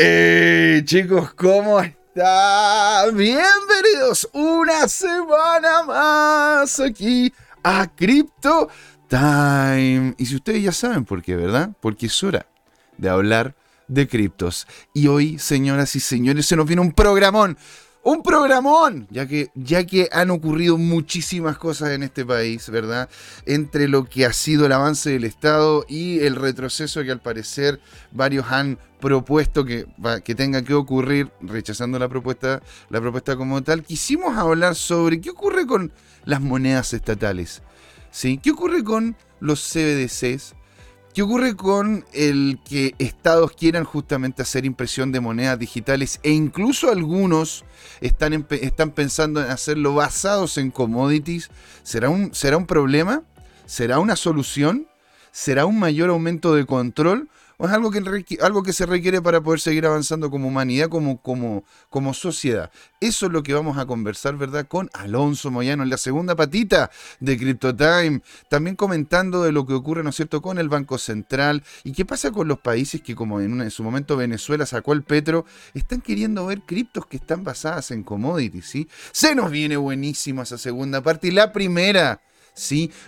Hey chicos, ¿cómo están? Bienvenidos una semana más aquí a Crypto Time. Y si ustedes ya saben por qué, ¿verdad? Porque es hora de hablar de criptos. Y hoy, señoras y señores, se nos viene un programón un programón, ya que, ya que han ocurrido muchísimas cosas en este país, ¿verdad? Entre lo que ha sido el avance del Estado y el retroceso que al parecer varios han propuesto que, que tenga que ocurrir, rechazando la propuesta, la propuesta como tal, quisimos hablar sobre qué ocurre con las monedas estatales, ¿sí? ¿Qué ocurre con los CBDCs? ¿Qué ocurre con el que estados quieran justamente hacer impresión de monedas digitales e incluso algunos están, están pensando en hacerlo basados en commodities? ¿Será un, ¿Será un problema? ¿Será una solución? ¿Será un mayor aumento de control? Es algo que, algo que se requiere para poder seguir avanzando como humanidad, como, como, como sociedad. Eso es lo que vamos a conversar, ¿verdad? Con Alonso Moyano en la segunda patita de CryptoTime. También comentando de lo que ocurre, ¿no es cierto?, con el Banco Central y qué pasa con los países que, como en, en su momento Venezuela sacó el petro, están queriendo ver criptos que están basadas en commodities, ¿sí? Se nos viene buenísimo esa segunda parte. Y la primera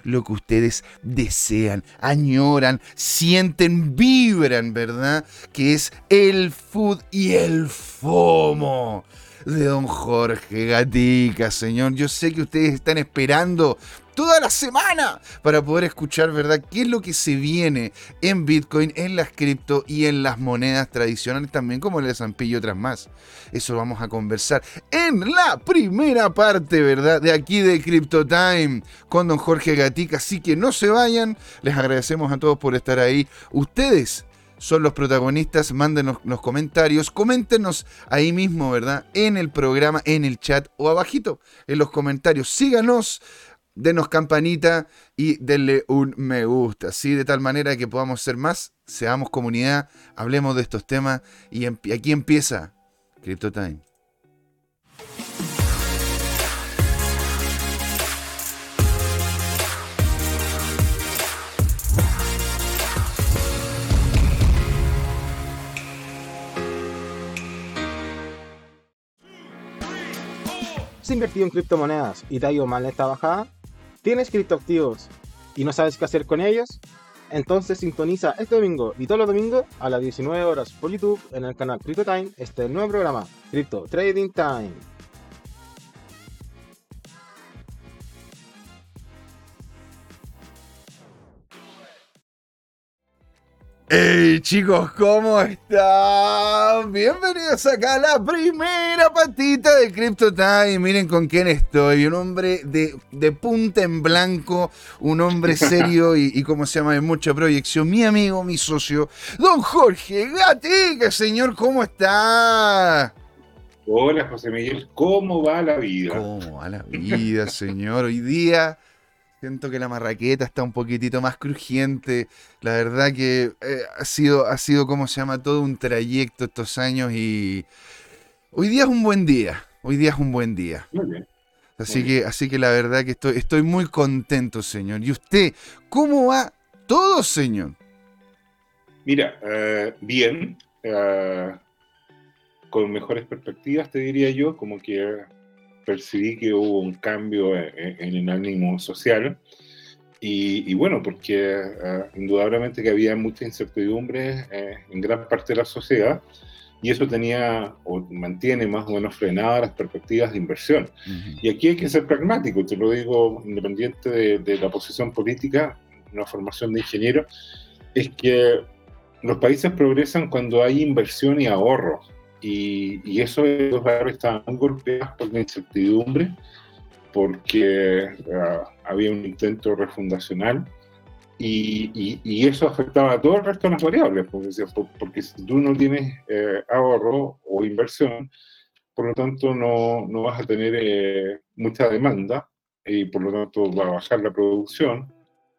Lo que ustedes desean, añoran, sienten, vibran, ¿verdad? Que es el food y el FOMO de don Jorge Gatica, señor. Yo sé que ustedes están esperando toda la semana para poder escuchar, ¿verdad?, qué es lo que se viene en Bitcoin, en las cripto y en las monedas tradicionales también, como el Zampillo y otras más. Eso vamos a conversar en la primera parte, ¿verdad?, de aquí de Crypto Time con don Jorge Gatica. Así que no se vayan, les agradecemos a todos por estar ahí. Ustedes son los protagonistas, mándenos los comentarios, coméntenos ahí mismo, ¿verdad? En el programa, en el chat o abajito en los comentarios. Síganos, denos campanita y denle un me gusta, ¿sí? De tal manera que podamos ser más, seamos comunidad, hablemos de estos temas y aquí empieza Crypto Time. ¿Has invertido en criptomonedas y te ha ido mal en esta bajada? ¿Tienes criptoactivos y no sabes qué hacer con ellos? Entonces sintoniza este domingo y todos los domingos a las 19 horas por YouTube en el canal Crypto Time este nuevo programa, Crypto Trading Time. Hey chicos, ¿cómo están? Bienvenidos acá a la primera patita de Crypto Time. Miren con quién estoy. Un hombre de, de punta en blanco, un hombre serio y, y, como se llama, de mucha proyección. Mi amigo, mi socio, don Jorge Gatica. Señor, ¿cómo está? Hola José Miguel, ¿cómo va la vida? ¿Cómo va la vida, señor? Hoy día Siento que la marraqueta está un poquitito más crujiente. La verdad que eh, ha sido, ha sido, como se llama, todo un trayecto estos años y hoy día es un buen día. Hoy día es un buen día. Muy bien. Así que, así que la verdad que estoy, estoy muy contento, señor. ¿Y usted, cómo va todo, señor? Mira, eh, bien. Eh, con mejores perspectivas, te diría yo, como que percibí que hubo un cambio en, el ánimo social. Y, bueno, porque uh, indudablemente que había mucha incertidumbre eh, en gran parte de la sociedad y eso tenía o mantiene más o menos frenadas las perspectivas de inversión. Y aquí hay que ser pragmático, te lo digo independiente de, de, la posición política, una formación de ingeniero, es que los países progresan cuando hay inversión y ahorro. Y, y eso los barrios estaban golpeados por la incertidumbre, porque uh, había un intento refundacional y, y, eso afectaba a todo el resto de las variables, porque, porque si tú no tienes eh, ahorro o inversión, por lo tanto no, no vas a tener eh, mucha demanda y por lo tanto va a bajar la producción,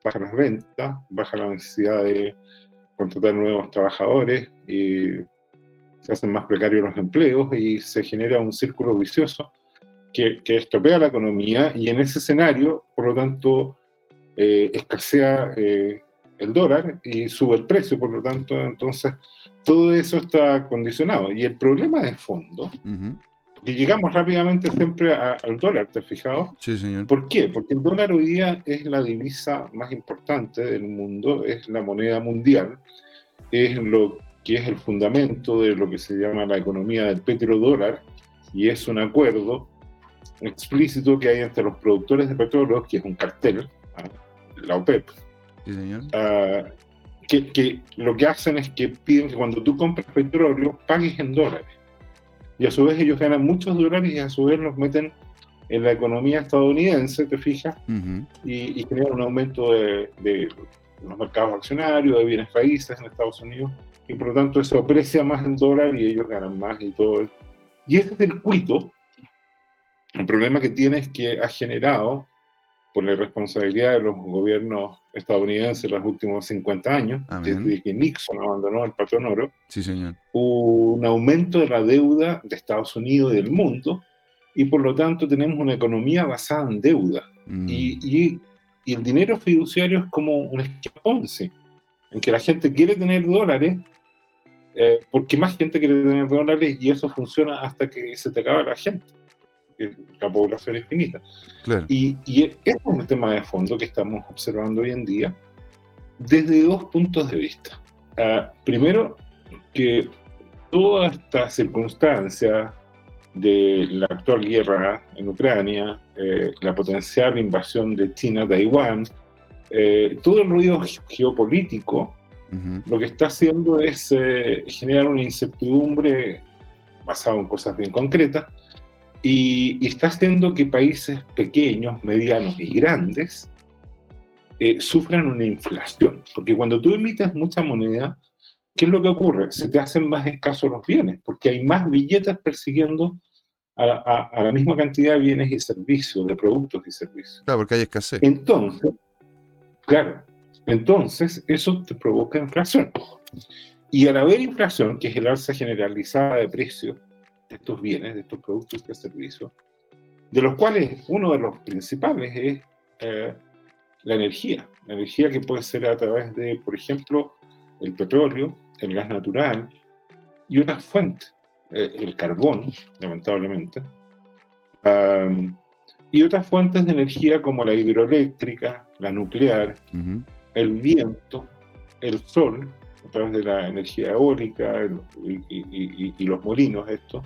baja las ventas, baja la necesidad de contratar nuevos trabajadores y se hacen más precarios los empleos y se genera un círculo vicioso que, que estropea la economía y en ese escenario, por lo tanto, eh, escasea eh, el dólar y sube el precio, por lo tanto, entonces todo eso está condicionado. Y el problema de fondo, Ujú. y llegamos rápidamente siempre a- al dólar, ¿te has fijado? Sí, señor. ¿Por qué? Porque el dólar hoy día es la divisa más importante del mundo, es la moneda mundial, es lo que es el fundamento de lo que se llama la economía del petrodólar y es un acuerdo explícito que hay entre los productores de petróleo, que es un cartel, ¿ah? la OPEP, Sí, señor. ah, que, que lo que hacen es que piden que cuando tú compras petróleo pagues en dólares. Y a su vez ellos ganan muchos dólares y a su vez los meten en la economía estadounidense, ¿te fijas? Ujú. y, y generan un aumento de, de los mercados accionarios, de bienes raíces en Estados Unidos, y por lo tanto eso aprecia más el dólar y ellos ganan más y todo. Y ese circuito, el problema que tiene es que ha generado, por la irresponsabilidad de los gobiernos estadounidenses en los últimos 50 años, Amén. desde que Nixon abandonó el patrón oro, Sí, señor. un aumento de la deuda de Estados Unidos y del mundo, y por lo tanto tenemos una economía basada en deuda. Mm. Y, y- y el dinero fiduciario es como un esquema Ponzi, en que la gente quiere tener dólares, eh, porque más gente quiere tener dólares y eso funciona hasta que se te acaba la gente. La población es finita. Claro. Y, y este es un tema de fondo que estamos observando hoy en día desde dos puntos de vista. Ah, primero, que toda esta circunstancia de la actual guerra en Ucrania, eh, la potencial invasión de China a Taiwán, eh, todo el ruido ge- geopolítico, Ujú. lo que está haciendo es eh, generar una incertidumbre basada en cosas bien concretas y, y está haciendo que países pequeños, medianos y grandes eh, sufran una inflación. Porque cuando tú emites mucha moneda, ¿qué es lo que ocurre? Se te hacen más escasos los bienes, porque hay más billetes persiguiendo a, a- a la misma cantidad de bienes y servicios, de productos y servicios. Claro, porque hay escasez. Entonces, claro, entonces eso te provoca inflación. Y al haber inflación, que es el alza generalizada de precios de estos bienes, de estos productos y servicios, de los cuales uno de los principales es eh, la energía. La energía que puede ser a través de, por ejemplo, el petróleo, el gas natural y otras fuentes, eh, el carbón, lamentablemente, am, y otras fuentes de energía como la hidroeléctrica, la nuclear, Ujú. el viento, el sol, a través de la energía eólica el- y, y- y- y los molinos, esto,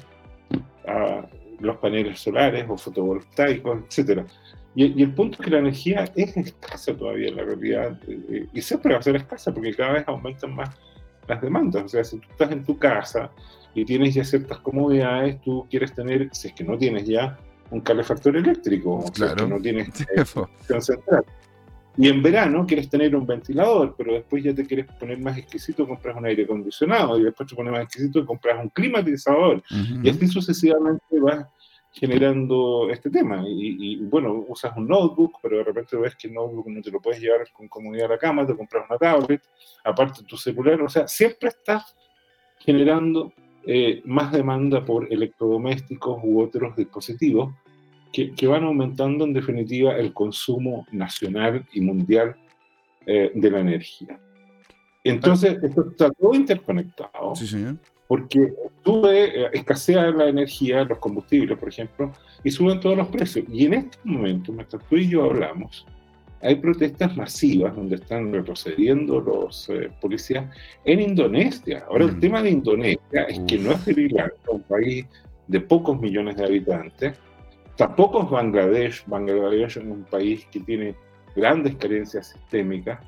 ah, los paneles solares o fotovoltaicos, etc. Y, el punto es que la energía es escasa todavía en la realidad, eh, y siempre va a ser escasa porque cada vez aumentan más las demandas. O sea, si tú estás en tu casa y tienes ya ciertas comodidades, tú quieres tener, si es que no tienes ya, un calefactor eléctrico, o Claro. que no tienes eh, central. Y en verano quieres tener un ventilador, pero después ya te quieres poner más exquisito, compras un aire acondicionado, y después te pones más exquisito y compras un climatizador. Y así sucesivamente vas generando este tema. Y, y, bueno, usas un notebook, pero de repente ves que el notebook no te lo puedes llevar con comodidad a la cama, te compras una tablet, aparte tu celular, o sea, siempre estás generando eh, más demanda por electrodomésticos u otros dispositivos que, que van aumentando en definitiva el consumo nacional y mundial eh, de la energía. Entonces, esto está todo interconectado Sí, señor. porque sube, eh, escasea la energía, los combustibles, por ejemplo, y suben todos los precios. Y en este momento, mientras tú y yo hablamos, hay protestas masivas donde están retrocediendo los eh, policías en Indonesia. Ahora, el Mm. tema de Indonesia es que no es Sri Lanka, un país de pocos millones de habitantes, tampoco es Bangladesh. Bangladesh es un país que tiene grandes carencias sistémicas.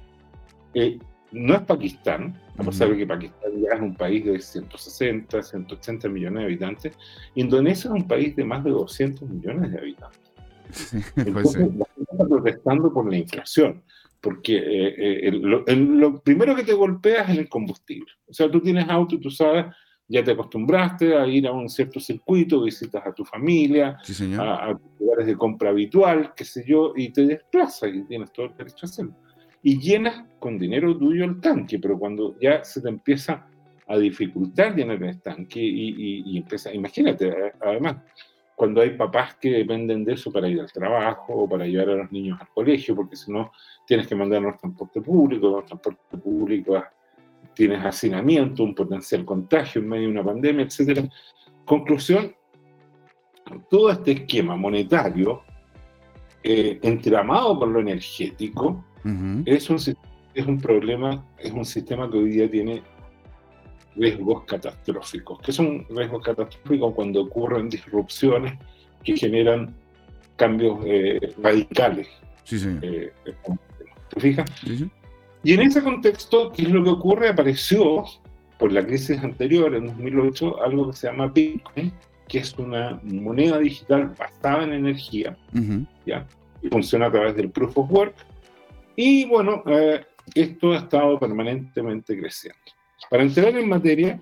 Eh, no es Pakistán, a pesar de que Pakistán ya es un país de 160, 180 millones de habitantes. Indonesia es un país de más de 200 millones de habitantes. Sí, Entonces, gente está protestando por la inflación, porque eh, eh, el- lo, el- lo primero que te golpea es el combustible. O sea, tú tienes auto y tú sabes, ya te acostumbraste a ir a un cierto circuito, visitas a tu familia, Sí, señor. a, a lugares de compra habitual, qué sé yo, y te desplazas y tienes todo el derecho a hacerlo. Y llenas con dinero tuyo el tanque, pero cuando ya se te empieza a dificultar llenar el tanque y, y- y empieza, imagínate, eh, además, cuando hay papás que dependen de eso para ir al trabajo o para llevar a los niños al colegio, porque si no tienes que mandarlos al transporte público, los transportes públicos tienes hacinamiento, un potencial contagio en medio de una pandemia, etc. Conclusión, todo este esquema monetario eh, entramado por lo energético es, un, es un problema, es un sistema que hoy día tiene riesgos catastróficos. ¿Qué son riesgos catastróficos? Cuando ocurren disrupciones que generan cambios eh, radicales. Sí, sí. Eh, ¿Te fijas? Y en ese contexto, ¿qué es lo que ocurre? Apareció, por la crisis anterior, en 2008, algo que se llama Bitcoin, que es una moneda digital basada en energía, ¿ya? Y funciona a través del Proof of Work. Y bueno, eh, esto ha estado permanentemente creciendo. Para entrar en materia,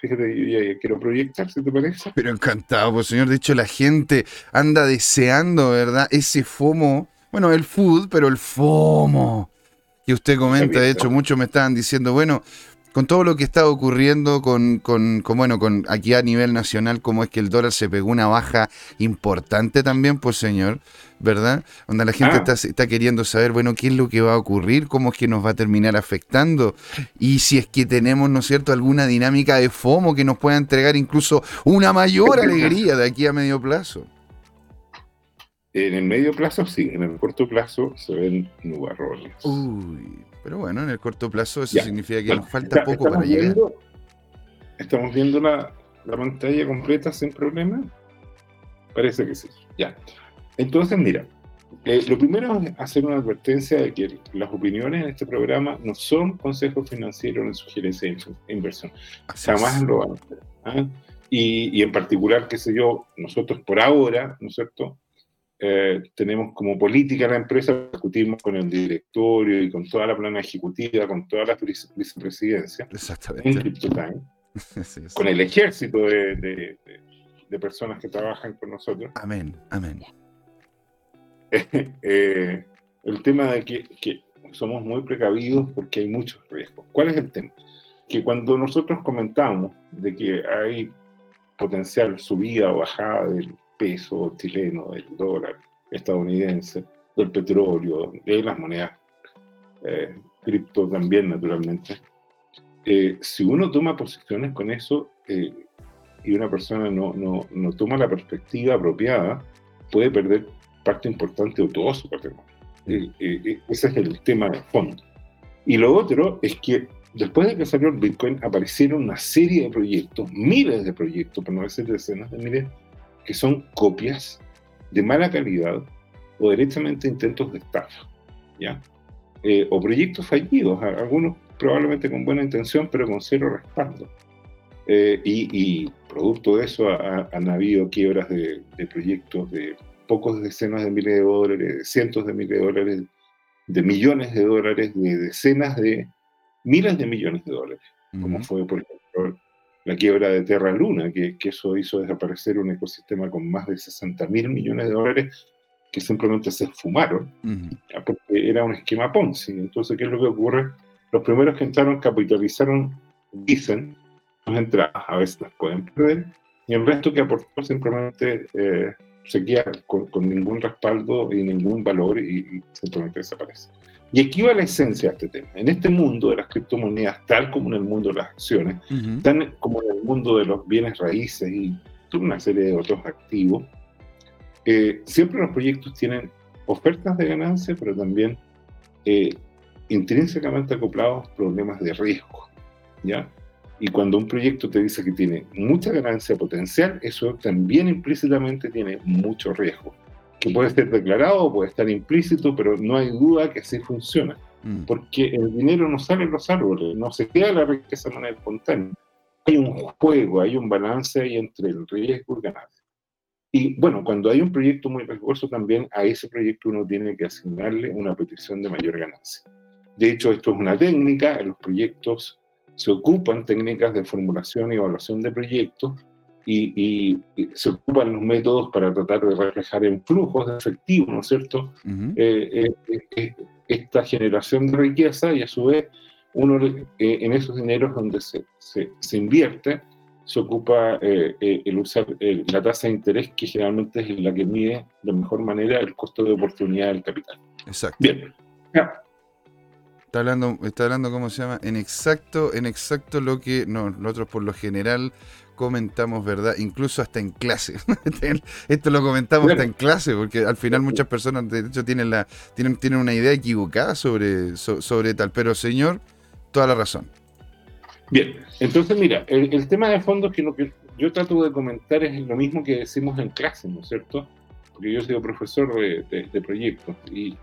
fíjate, yo ya quiero proyectar, si te parece. Pero encantado, pues señor. De hecho, la gente anda deseando, ¿verdad? Ese FOMO. Bueno, el food, pero el FOMO. Que usted comenta, de hecho, muchos me estaban diciendo, bueno, con todo lo que está ocurriendo con, con, bueno, con aquí a nivel nacional, como es que el dólar se pegó una baja importante también, pues señor, ¿verdad? Donde la gente ah. está, queriendo saber, bueno, qué es lo que va a ocurrir, cómo es que nos va a terminar afectando, y si es que tenemos, ¿no es cierto?, alguna dinámica de FOMO que nos pueda entregar incluso una mayor alegría de aquí a medio plazo. En el medio plazo sí, en el corto plazo se ven nubarrones. Uy, pero bueno, en el corto plazo eso significa que nos falta poco para llegar. ¿Estamos viendo la, pantalla completa sin problema? Parece que sí. Ya. Entonces, mira, eh, lo primero es hacer una advertencia de que las opiniones en este programa no son consejos financieros ni sugerencias de inversión. Jamás lo van a hacer. ¿ah? Y, y, en particular, qué sé yo, nosotros por ahora, ¿no es cierto? Eh, tenemos como política la empresa, discutimos con el directorio y con toda la plana ejecutiva, con todas las vicepresidencias, Exactamente. con el ejército de, personas que trabajan con nosotros. Amén, amén. Eh, el tema de que, que, somos muy precavidos porque hay muchos riesgos. ¿Cuál es el tema? Que cuando nosotros comentamos de que hay potencial subida o bajada del peso chileno, del dólar estadounidense, del petróleo, de las monedas eh, cripto también, naturalmente. Eh, si uno toma posiciones con eso eh, y una persona no, no, no, toma la perspectiva apropiada, puede perder parte importante de todo su patrimonio. ese es el tema de fondo. Y lo otro es que después de que salió el Bitcoin, aparecieron una serie de proyectos, miles de proyectos, por no decir decenas de miles, que son copias de mala calidad o directamente intentos de estafa, ¿ya? Eh, o proyectos fallidos, algunos probablemente con buena intención, pero con cero respaldo. Eh, y, producto de eso han habido quiebras de, proyectos de pocos decenas de miles de dólares, de cientos de miles de dólares, de millones de dólares, de decenas de miles de millones de dólares, como fue, por ejemplo, la quiebra de Terra Luna, que, eso hizo desaparecer un ecosistema con más de 60 mil millones de dólares que simplemente se esfumaron, porque era un esquema Ponzi. Entonces, ¿qué es lo que ocurre? Los primeros que entraron capitalizaron, dicen, sus entradas, a veces las pueden perder, y el resto que aportó simplemente eh, se queda con, ningún respaldo y ningún valor y simplemente desaparece. Y aquí va la esencia de este tema. En este mundo de las criptomonedas, tal como en el mundo de las acciones, tal como en el mundo de los bienes raíces y toda una serie de otros activos, eh, siempre los proyectos tienen ofertas de ganancia, pero también eh, intrínsecamente acoplados problemas de riesgo. ¿ya? Y cuando un proyecto te dice que tiene mucha ganancia potencial, eso también implícitamente tiene mucho riesgo que puede ser declarado, puede estar implícito, pero no hay duda que así funciona. Mm. Porque el dinero no sale en los árboles, no se queda la riqueza de manera espontánea. Hay un juego, hay un balance ahí entre el riesgo y el ganancia. Y bueno, cuando hay un proyecto muy riesgoso, también a ese proyecto uno tiene que asignarle una petición de mayor ganancia. De hecho, esto es una técnica, en los proyectos se ocupan técnicas de formulación y evaluación de proyectos y, se ocupan los métodos para tratar de reflejar en flujos de efectivo, ¿no es cierto? Eh, eh, eh, esta generación de riqueza y a su vez uno en esos dineros donde se, se, invierte se ocupa el usar la tasa de interés que generalmente es la que mide de mejor manera el costo de oportunidad del capital. Exacto. Bien. Está hablando, está hablando, ¿cómo se llama? En exacto, en exacto lo que no, nosotros por lo general comentamos, ¿verdad? Incluso hasta en clase. Esto lo comentamos hasta en clase, porque al final muchas personas, de hecho, tienen la, tienen, tienen una idea equivocada sobre, sobre tal. Pero señor, toda la razón. Bien, entonces mira, el, tema de fondo que lo que yo trato de comentar es lo mismo que decimos en clase, ¿no es cierto? Porque yo soy profesor de, proyectos y,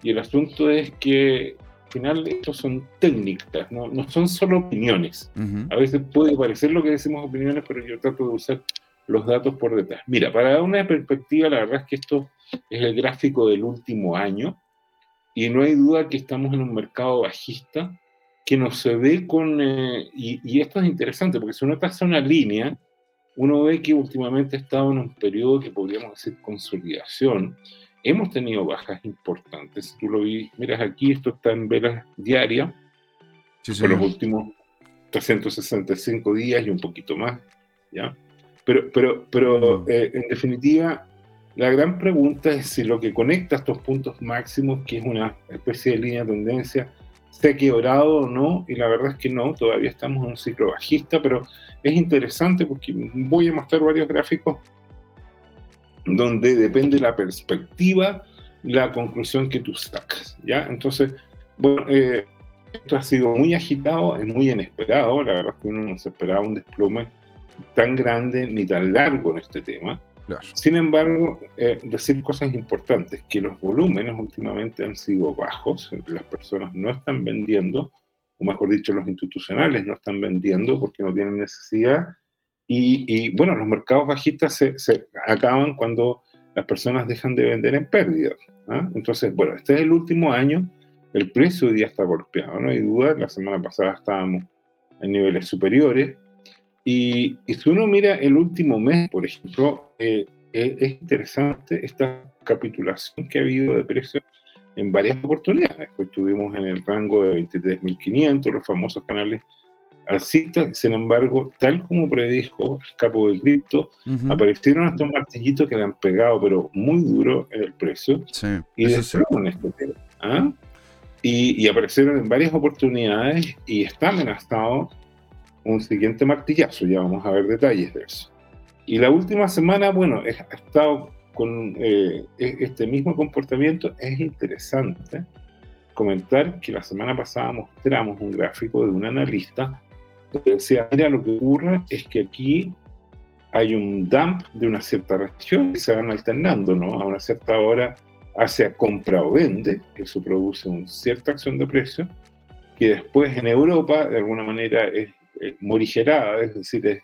y, el asunto es que final estos son técnicas, no, no son solo opiniones. A veces puede parecer lo que decimos opiniones, pero yo trato de usar los datos por detrás. Mira, para dar una perspectiva, la verdad es que esto es el gráfico del último año y no hay duda que estamos en un mercado bajista que no se ve con... Eh, y, esto es interesante, porque si uno traza una línea, uno ve que últimamente ha estado en un periodo que podríamos decir consolidación. Hemos tenido bajas importantes. Tú lo vi, miras aquí, esto está en velas diarias, por los últimos 365 días y un poquito más, ¿ya? Pero, pero, pero eh, en definitiva, la gran pregunta es si lo que conecta estos puntos máximos, que es una especie de línea de tendencia, se ha quebrado o no, y la verdad es que no, todavía estamos en un ciclo bajista, pero es interesante porque voy a mostrar varios gráficos donde depende la perspectiva la conclusión que tú sacas, ¿ya? Entonces, bueno, eh, esto ha sido muy agitado, es muy inesperado, la verdad es que uno no se esperaba un desplome tan grande ni tan largo en este tema, sin embargo, eh, decir cosas importantes, que los volúmenes últimamente han sido bajos, las personas no están vendiendo, o mejor dicho, los institucionales no están vendiendo porque no tienen necesidad, y, bueno, los mercados bajistas se, acaban cuando las personas dejan de vender en pérdida. ¿ah? Entonces, bueno, este es el último año, el precio hoy día está golpeado, no hay duda, la semana pasada estábamos en niveles superiores, y, si uno mira el último mes, por ejemplo, eh, eh, es interesante esta capitulación que ha habido de precios en varias oportunidades. Estuvimos en el rango de 23.500, los famosos canales alcistas, sin embargo, tal como predijo el capo de cripto, aparecieron estos martillitos que le han pegado, pero muy duro en el precio, y destruyeron este tema. ¿ah? Y, y, aparecieron en varias oportunidades y está amenazado un siguiente martillazo, ya vamos a ver detalles de eso. Y la última semana, bueno, ha estado con eh, e-, este mismo comportamiento. Es interesante comentar que la semana pasada mostramos un gráfico de un analista decía, mira, lo que ocurre es que aquí hay un dump de una cierta región y se van alternando, ¿no? A una cierta hora hacia compra o vende, eso produce una cierta acción de precio, que después en Europa, de alguna manera, es morigerada, es decir,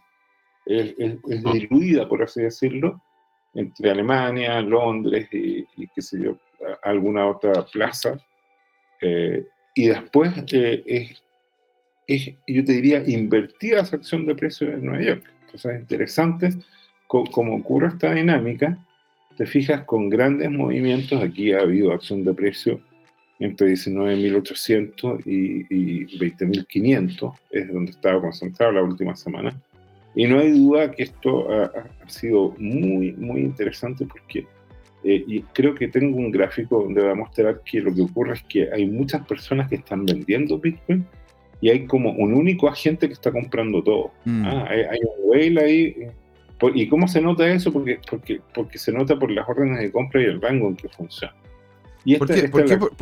es, diluida, por así decirlo, entre Alemania, Londres y, qué sé yo, alguna otra plaza. Eh, y después eh, es, yo te diría, invertida esa acción de precios en Nueva York. Entonces es interesante como ocurre esta dinámica. Te fijas con grandes movimientos, aquí ha habido acción de precio entre 19.800 y, y 20.500, es donde estaba concentrado la última semana. Y no hay duda que esto ha, sido muy, muy interesante porque eh, y creo que tengo un gráfico donde va a mostrar que lo que ocurre es que hay muchas personas que están vendiendo Bitcoin y hay como un único agente que está comprando todo. Mm. Ah, hay, un whale ahí. ¿Y cómo se nota eso? Porque, porque, porque se nota por las órdenes de compra y el rango en que funciona. ¿Por,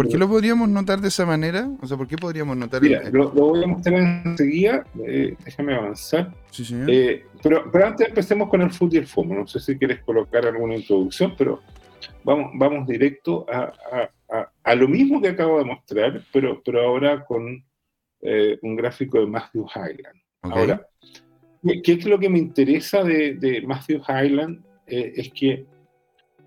qué, lo podríamos notar de esa manera? O sea, ¿por qué podríamos notar? Mira, lo, voy a mostrar enseguida. Eh, déjame avanzar. Sí, señor. Eh, pero, pero, antes empecemos con el food y el FOMO. No sé si quieres colocar alguna introducción, pero vamos, vamos directo a, a, lo mismo que acabo de mostrar, pero, pero ahora con eh, un gráfico de Matthew Highland. Ahora, ¿qué es lo que me interesa de, de Matthew Highland? es que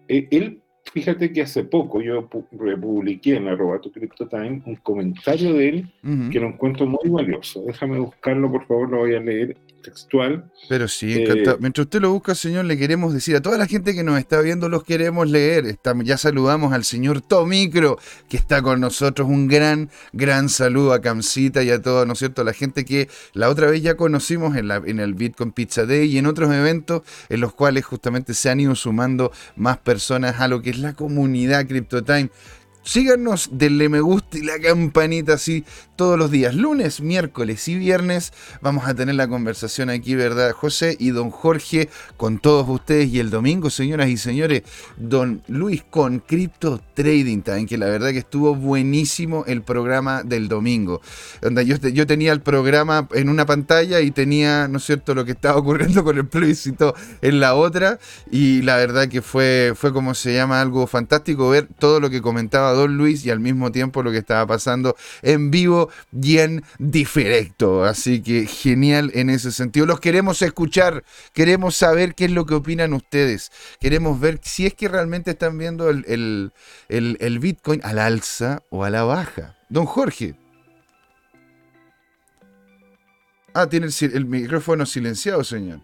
él fíjate que hace poco yo publiqué en arroba tu Time un comentario de él que lo encuentro muy valioso. Déjame buscarlo, por favor, lo voy a leer textual. Pero sí, eh, encantado. Mientras usted lo busca, señor, le queremos decir a toda la gente que nos está viendo, los queremos leer. Ya saludamos al señor Tomicro, que está con nosotros. Un gran, gran saludo a Camcita y a toda, ¿no es cierto?, la gente que la otra vez ya conocimos en, la, en el Bitcoin Pizza Day y en otros eventos en los cuales justamente se han ido sumando más personas a lo que es la comunidad CryptoTime Síganos, denle me gusta y la campanita así todos los días. Lunes, miércoles y viernes vamos a tener la conversación aquí, ¿verdad? José y don Jorge con todos ustedes. Y el domingo, señoras y señores, don Luis con Crypto Trading Time, que la verdad que estuvo buenísimo el programa del domingo. Yo tenía el programa en una pantalla y tenía, ¿no es cierto?, lo que estaba ocurriendo con el plebiscito en la otra. Y la verdad que fue, fue como se llama, algo fantástico ver todo lo que comentaba Don Luis y al mismo tiempo lo que estaba pasando en vivo y en directo. Así que genial en ese sentido. Los queremos escuchar, queremos saber qué es lo que opinan ustedes. Queremos ver si es que realmente están viendo el, el Bitcoin al alza o a la baja. Don Jorge. Ah, tiene el, el micrófono silenciado, señor.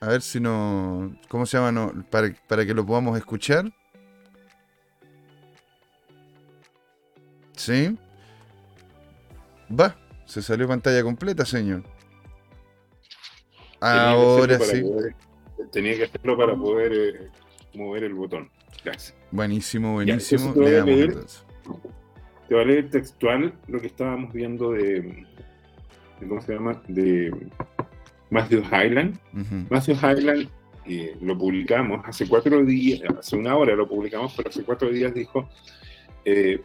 A ver si no. ¿Cómo se llama? No, para, para que lo podamos escuchar. ¿Sí? Va, se salió pantalla completa, señor. Ahora sí. tenía que hacerlo para poder eh, mover el botón. Gracias. Buenísimo, buenísimo. te, voy a leer, te voy a leer textual lo que estábamos viendo de, de ¿cómo se llama? De Matthew Highland. Matthew Highland eh, lo publicamos hace cuatro días, hace una hora lo publicamos, pero hace cuatro días dijo eh,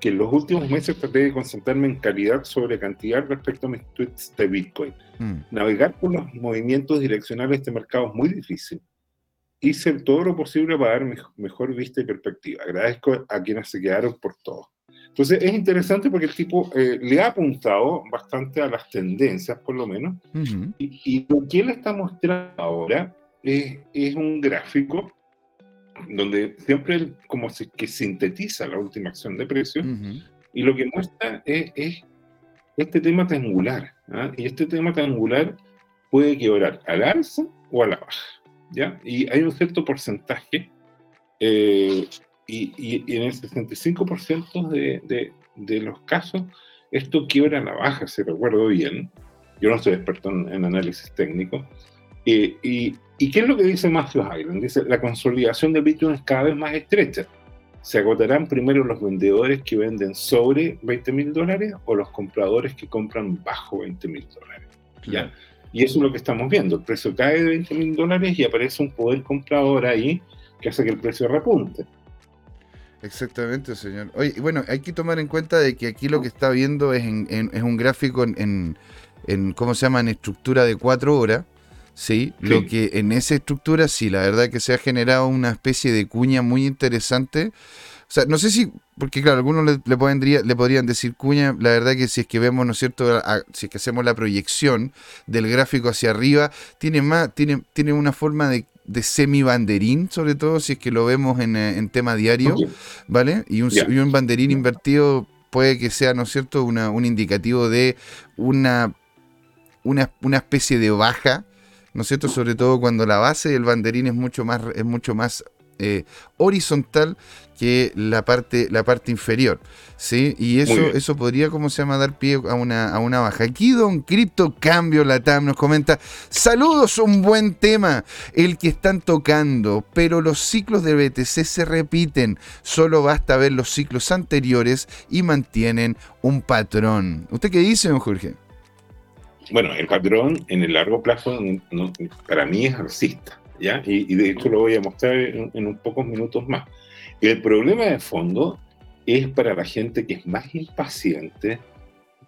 que en los últimos meses traté de concentrarme en calidad sobre cantidad respecto a mis tweets de Bitcoin. Mm. Navegar por los movimientos direccionales de este mercado es muy difícil. Hice todo lo posible para dar mejor vista y perspectiva. Agradezco a quienes se quedaron por todo. Entonces es interesante porque el tipo eh, le ha apuntado bastante a las tendencias, por lo menos, y, lo que él está mostrando ahora es, es un gráfico donde siempre como se, que sintetiza la última acción de precios, y lo que muestra es, es este tema triangular, ¿ah? y este tema triangular puede quebrar al alza o a la baja, ¿ya? Y hay un cierto porcentaje eh, y, en el 65% de, de, de, los casos esto quiebra a la baja, si recuerdo bien. Yo no soy experto en, análisis técnico. Eh, y, y, qué es lo que dice Matthew Highland? Dice, la consolidación de Bitcoin es cada vez más estrecha. Se agotarán primero los vendedores que venden sobre 20 mil dólares o los compradores que compran bajo 20 mil dólares. ¿ya? Y eso es lo que estamos viendo. El precio cae de 20 mil dólares y aparece un poder comprador ahí que hace que el precio repunte. Exactamente, señor. Oye, bueno, hay que tomar en cuenta de que aquí lo que está viendo es, es un gráfico en, en, ¿cómo se llama?, en estructura de cuatro horas. ¿Sí? Lo que en esa estructura, sí, la verdad que se ha generado una especie de cuña muy interesante. O sea, no sé si, porque claro, algunos le, le, le podrían decir cuña, la verdad que si es que vemos, ¿no es cierto?, si es que hacemos la proyección del gráfico hacia arriba, tiene, más, tiene, tiene una forma de, de semi-banderín, sobre todo si es que lo vemos en, eh, tema diario, ¿vale? Y un, un, banderín invertido puede que sea, ¿no es cierto?, una, un indicativo de una, una, una especie de baja, ¿no es cierto? Sobre todo cuando la base del banderín es mucho más, es mucho más eh, horizontal que la parte, la parte inferior. ¿sí? Y eso, eso podría, como se llama?, dar pie a una, a una baja. Aquí Don Crypto Cambio Latam nos comenta, saludos, un buen tema, el que están tocando, pero los ciclos de BTC se repiten, solo basta ver los ciclos anteriores y mantienen un patrón. ¿Usted qué dice, don Jorge? Bueno, el patrón en el largo plazo para mí es alcista. Y, de hecho lo voy a mostrar en, en un pocos minutos más. El problema de fondo es para la gente que es más impaciente,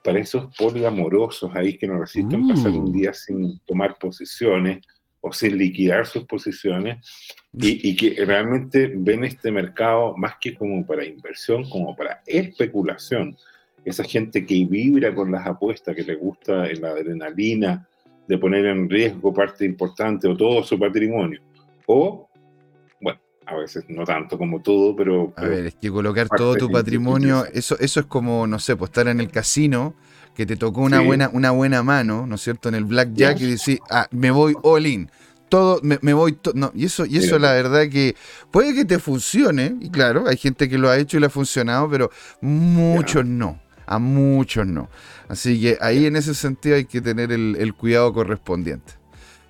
para esos poliamorosos ahí que no resisten pasar un mm. día sin tomar posiciones o sin liquidar sus posiciones y, y, que realmente ven este mercado más que como para inversión, como para especulación. Esa gente que vibra con las apuestas, que le gusta la adrenalina, de poner en riesgo parte importante o todo su patrimonio. O, bueno, a veces no tanto como todo, pero... a ver, es que colocar todo tu patrimonio, eso, eso es como, no sé, pues estar en el casino, que te tocó una, buena, una buena mano, ¿no es cierto?, en el blackjack y decir, ah, me voy all in todo, me, voy, no, y eso, y eso la verdad que puede que te funcione, y claro, hay gente que lo ha hecho y le ha funcionado, pero muchos no, a muchos no. Así que ahí en ese sentido hay que tener el, cuidado correspondiente.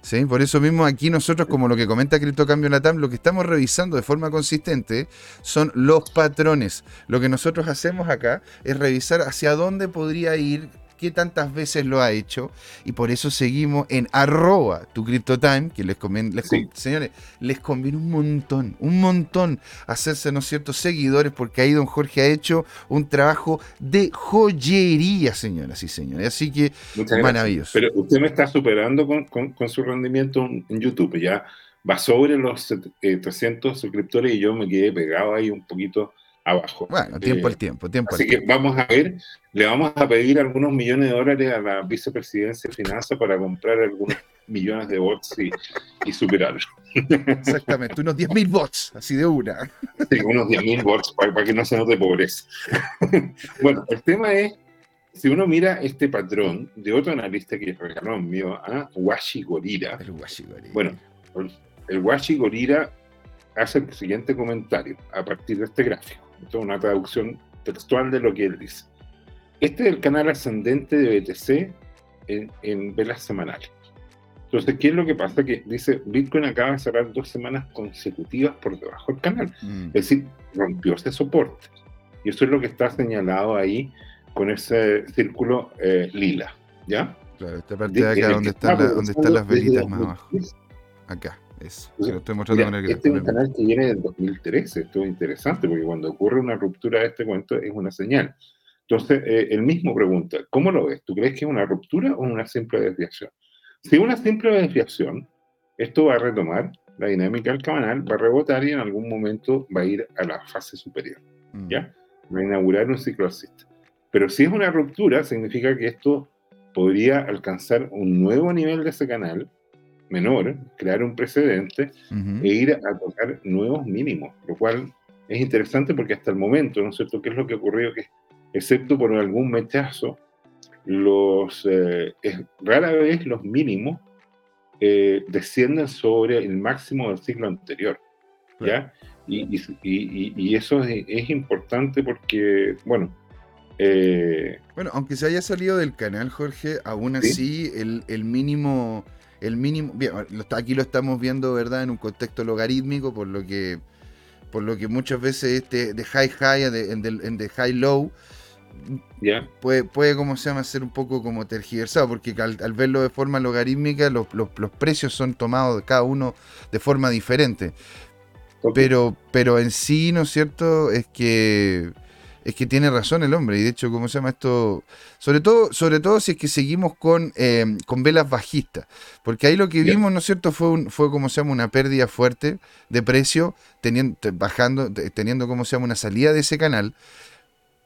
¿sí? Por eso mismo aquí nosotros, como lo que comenta Criptocambio Latam, lo que estamos revisando de forma consistente son los patrones. Lo que nosotros hacemos acá es revisar hacia dónde podría ir qué tantas veces lo ha hecho y por eso seguimos en arroba tu CryptoTime, que les conviene, les Sí. con- señores, les conviene un montón, un montón hacerse, ¿no es cierto?, seguidores, porque ahí don Jorge ha hecho un trabajo de joyería, señoras y señores. Así que Muchas gracias. maravilloso. Pero usted me está superando con, con- con su rendimiento en, en YouTube. Ya va sobre los eh, 300 suscriptores y yo me quedé pegado ahí un poquito abajo. Bueno, tiempo Eh, al tiempo, tiempo Así al que tiempo. vamos a ver, le vamos a pedir algunos millones de dólares a la vicepresidencia de finanzas para comprar algunos millones de bots y, y superarlo. Exactamente, unos 10.000 bots, así de una. Sí, unos 10.000 bots para, para que no se note pobreza. bueno, el tema es, si uno mira este patrón de otro analista que regaló mío a Washi Gorira, El guachigori. Bueno, el Washi Gorira hace el siguiente comentario a partir de este gráfico. Esto es una traducción textual de lo que él dice. Este es el canal ascendente de BTC en, en velas semanales. Entonces, ¿qué es lo que pasa? Que dice, Bitcoin acaba de cerrar dos semanas consecutivas por debajo del canal. Mm, Es decir, rompió ese soporte. Y eso es lo que está señalado ahí con ese círculo eh, lila. ¿Ya? claro, esta parte de acá donde que están, está la- donde están las velitas más abajo. 2013. Acá, eso. Entonces, que lo estoy mostrando Mira, con el este es un canal que viene del 2013, esto es interesante porque cuando ocurre una ruptura de este cuento es una señal. Entonces, eh, él mismo pregunta, ¿cómo lo ves? ¿Tú crees que es una ruptura o una simple desviación? Si es una simple desviación, esto va a retomar la dinámica del canal, va a rebotar y en algún momento va a ir a la fase superior, Mm. ¿ya? Va a inaugurar un ciclo alcista. Pero si es una ruptura, significa que esto podría alcanzar un nuevo nivel de ese canal, menor, crear un precedente e ir a tocar nuevos mínimos, lo cual es interesante porque hasta el momento, ¿no es cierto?, ¿qué es lo que ha ocurrido? Que excepto por algún mechazo, los, eh, es- rara vez los mínimos eh, descienden sobre el máximo del ciclo anterior, ¿ya? Y, y- y- y eso es, es importante porque, bueno, eh, Bueno, aunque se haya salido del canal, Jorge, aún Sí. así el, el mínimo, el mínimo, bien, aquí lo estamos viendo, ¿verdad? En un contexto logarítmico, por lo que, por lo que muchas veces este de high high de, en de high low ¿ya? puede, puede como se llama, ser un poco como tergiversado, porque al, al verlo de forma logarítmica, los, los- los precios son tomados de cada uno de forma diferente. Pero, pero en sí, ¿no es cierto? Es que es que tiene razón el hombre. Y de hecho, ¿cómo se llama esto? Sobre todo, sobre todo si es que seguimos con, eh, con velas bajistas. Porque ahí lo que vimos, ¿no es cierto? Fue, un, fue como se llama, una pérdida fuerte de precio, teniendo, bajando, te- teniendo como se llama, una salida de ese canal.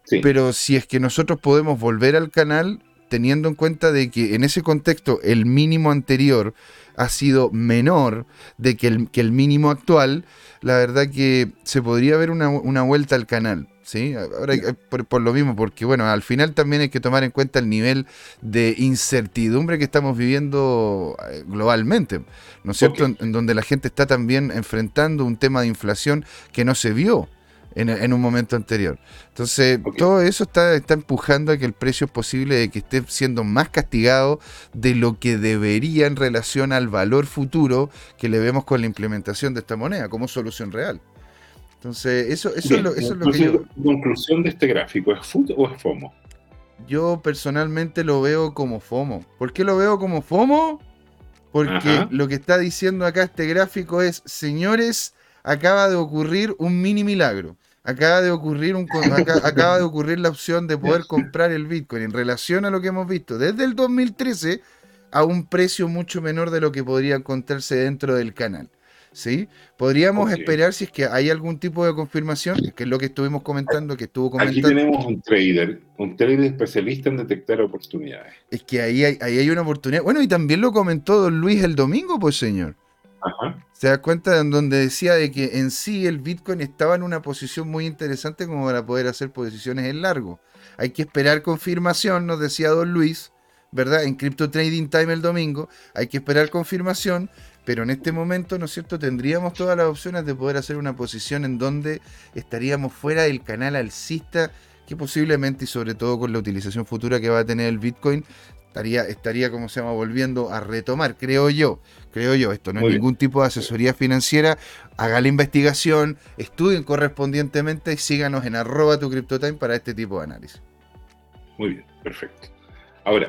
Sí. Pero si es que nosotros podemos volver al canal, teniendo en cuenta de que en ese contexto el mínimo anterior ha sido menor de que el, que el mínimo actual, la verdad que se podría ver una, una vuelta al canal. ¿sí? Ahora, por, por lo mismo, porque bueno, al final también hay que tomar en cuenta el nivel de incertidumbre que estamos viviendo eh, globalmente, ¿no es cierto? En, en donde la gente está también enfrentando un tema de inflación que no se vio en, en un momento anterior. Entonces, todo eso está, está empujando a que el precio es posible de que esté siendo más castigado de lo que debería en relación al valor futuro que le vemos con la implementación de esta moneda como solución real. Entonces, eso, eso, Bien, es, lo, eso es lo que yo, conclusión de este gráfico, ¿es FUT o es FOMO? yo personalmente lo veo como FOMO. ¿Por qué lo veo como FOMO? Porque Ajá. lo que está diciendo acá este gráfico es, señores, acaba de ocurrir un mini milagro. Acaba de ocurrir un, acá- acaba de ocurrir la opción de poder comprar el Bitcoin en relación a lo que hemos visto desde el 2013 a un precio mucho menor de lo que podría encontrarse dentro del canal. ¿Sí? Podríamos esperar si es que hay algún tipo de confirmación, que es lo que estuvimos comentando, que estuvo Aquí comentando. tenemos un trader, un trader especialista en detectar oportunidades. Es que ahí hay, ahí hay una oportunidad. Bueno, y también lo comentó don Luis el domingo, pues señor. Se da cuenta en donde decía de que en sí el Bitcoin estaba en una posición muy interesante como para poder hacer posiciones en largo. Hay que esperar confirmación, nos decía don Luis, ¿verdad? En Crypto Trading Time el domingo. Hay que esperar confirmación, pero en este momento, ¿no es cierto? Tendríamos todas las opciones de poder hacer una posición en donde estaríamos fuera del canal alcista que posiblemente y sobre todo con la utilización futura que va a tener el Bitcoin, estaría, estaría, como se llama, volviendo a retomar, creo yo, creo yo, esto no Muy es bien. ningún tipo de asesoría financiera, haga la investigación, estudien correspondientemente y síganos en arroba tu CryptoTime para este tipo de análisis. Muy bien, perfecto. Ahora,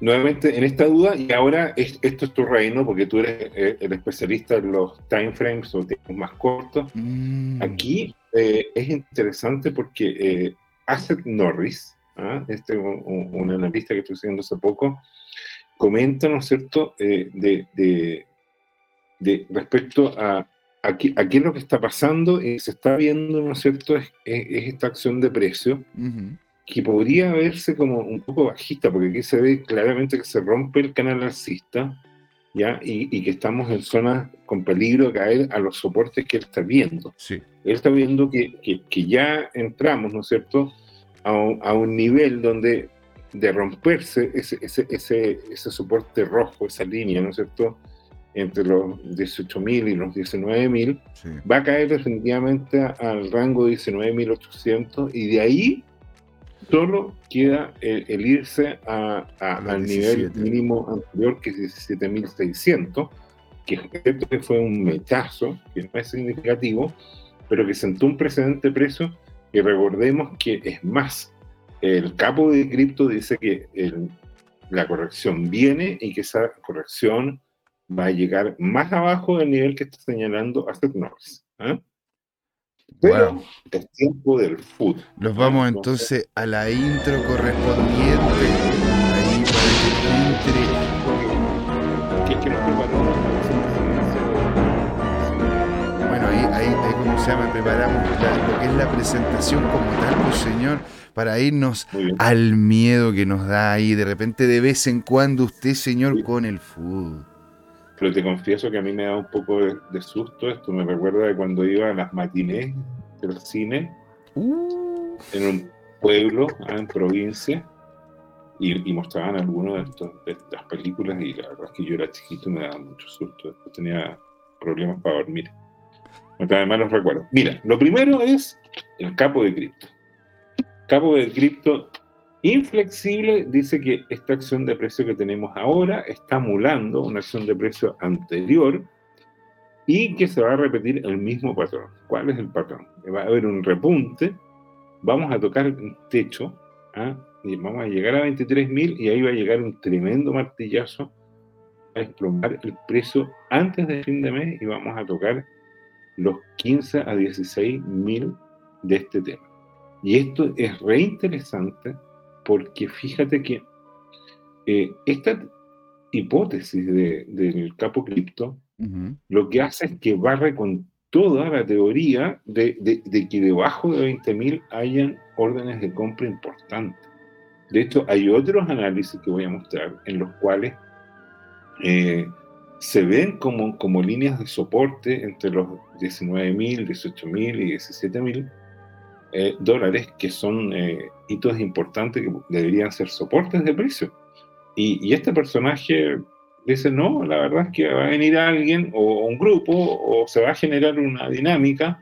nuevamente en esta duda, y ahora es- esto es tu reino, porque tú eres eh, el especialista en los timeframes o tiempos más cortos. Mm, Aquí eh, es interesante porque eh, Asset Norris, ¿ah? este un, un- un analista que estoy siguiendo hace poco, comenta, ¿no es cierto?, eh, de, de- de respecto a, a, qué, a qué es lo que está pasando y se está viendo, ¿no es cierto?, es, es- es esta acción de precio ujú, que podría verse como un poco bajista, porque aquí se ve claramente que se rompe el canal alcista, ¿ya? Y, y que estamos en zonas con peligro de caer a los soportes que él está viendo. Sí. Él está viendo que, que- que ya entramos, ¿no es cierto?, a un, a un nivel donde de romperse ese, ese, ese, ese soporte rojo, esa línea, ¿no es cierto?, entre los 18.000 y los 19.000, sí. va a caer definitivamente al rango de 19.800 y de ahí solo queda el, el irse a, a- al nivel 17. mínimo anterior que es 17.600, que fue un mechazo, que no es significativo, pero que sentó un precedente precio y recordemos que es más, el capo de cripto dice que el- la corrección viene y que esa corrección va a llegar más abajo del nivel que está señalando Asset Norris. ¿ah? Pero Wow. es tiempo del food. Nos vamos entonces a la intro correspondiente. Ahí para que entre. Que es que nos ahí como se llama, preparamos la- lo que es la presentación como tal, pues señor, para irnos al miedo que nos da ahí de repente de vez en cuando usted, señor, Sí. con el fútbol. Pero te confieso que a mí me da un poco de, de susto esto. Me recuerda de cuando iba a las matinés del cine Uh, en un pueblo, ah, en provincia, y, y mostraban algunas de, estos- de estas películas y la verdad es que yo era chiquito y me daba mucho susto. Después tenía problemas para dormir. Me trae malos recuerdos. Mira, lo primero es el capo de cripto. Capo de cripto inflexible dice que esta acción de precio que tenemos ahora está emulando una acción de precio anterior y que se va a repetir el mismo patrón. ¿Cuál es el patrón? Va a haber un repunte, vamos a tocar un techo ¿ah? y vamos a llegar a 23.000 y ahí va a llegar un tremendo martillazo a desplomar el precio antes del fin de mes y vamos a tocar los 15 a 16.000 de este tema. Y esto es re interesante porque fíjate que eh, esta hipótesis de- del capo cripto ujú, lo que hace es que barre con toda la teoría de, de- de que debajo de 20.000 hayan órdenes de compra importantes. De hecho, hay otros análisis que voy a mostrar en los cuales eh, se ven como, como líneas de soporte entre los 19.000, 18.000 y 17.000 eh, dólares, que son eh, hitos importantes que deberían ser soportes de precio. Y, y este personaje dice, no, la verdad es que va a venir alguien o un grupo o se va a generar una dinámica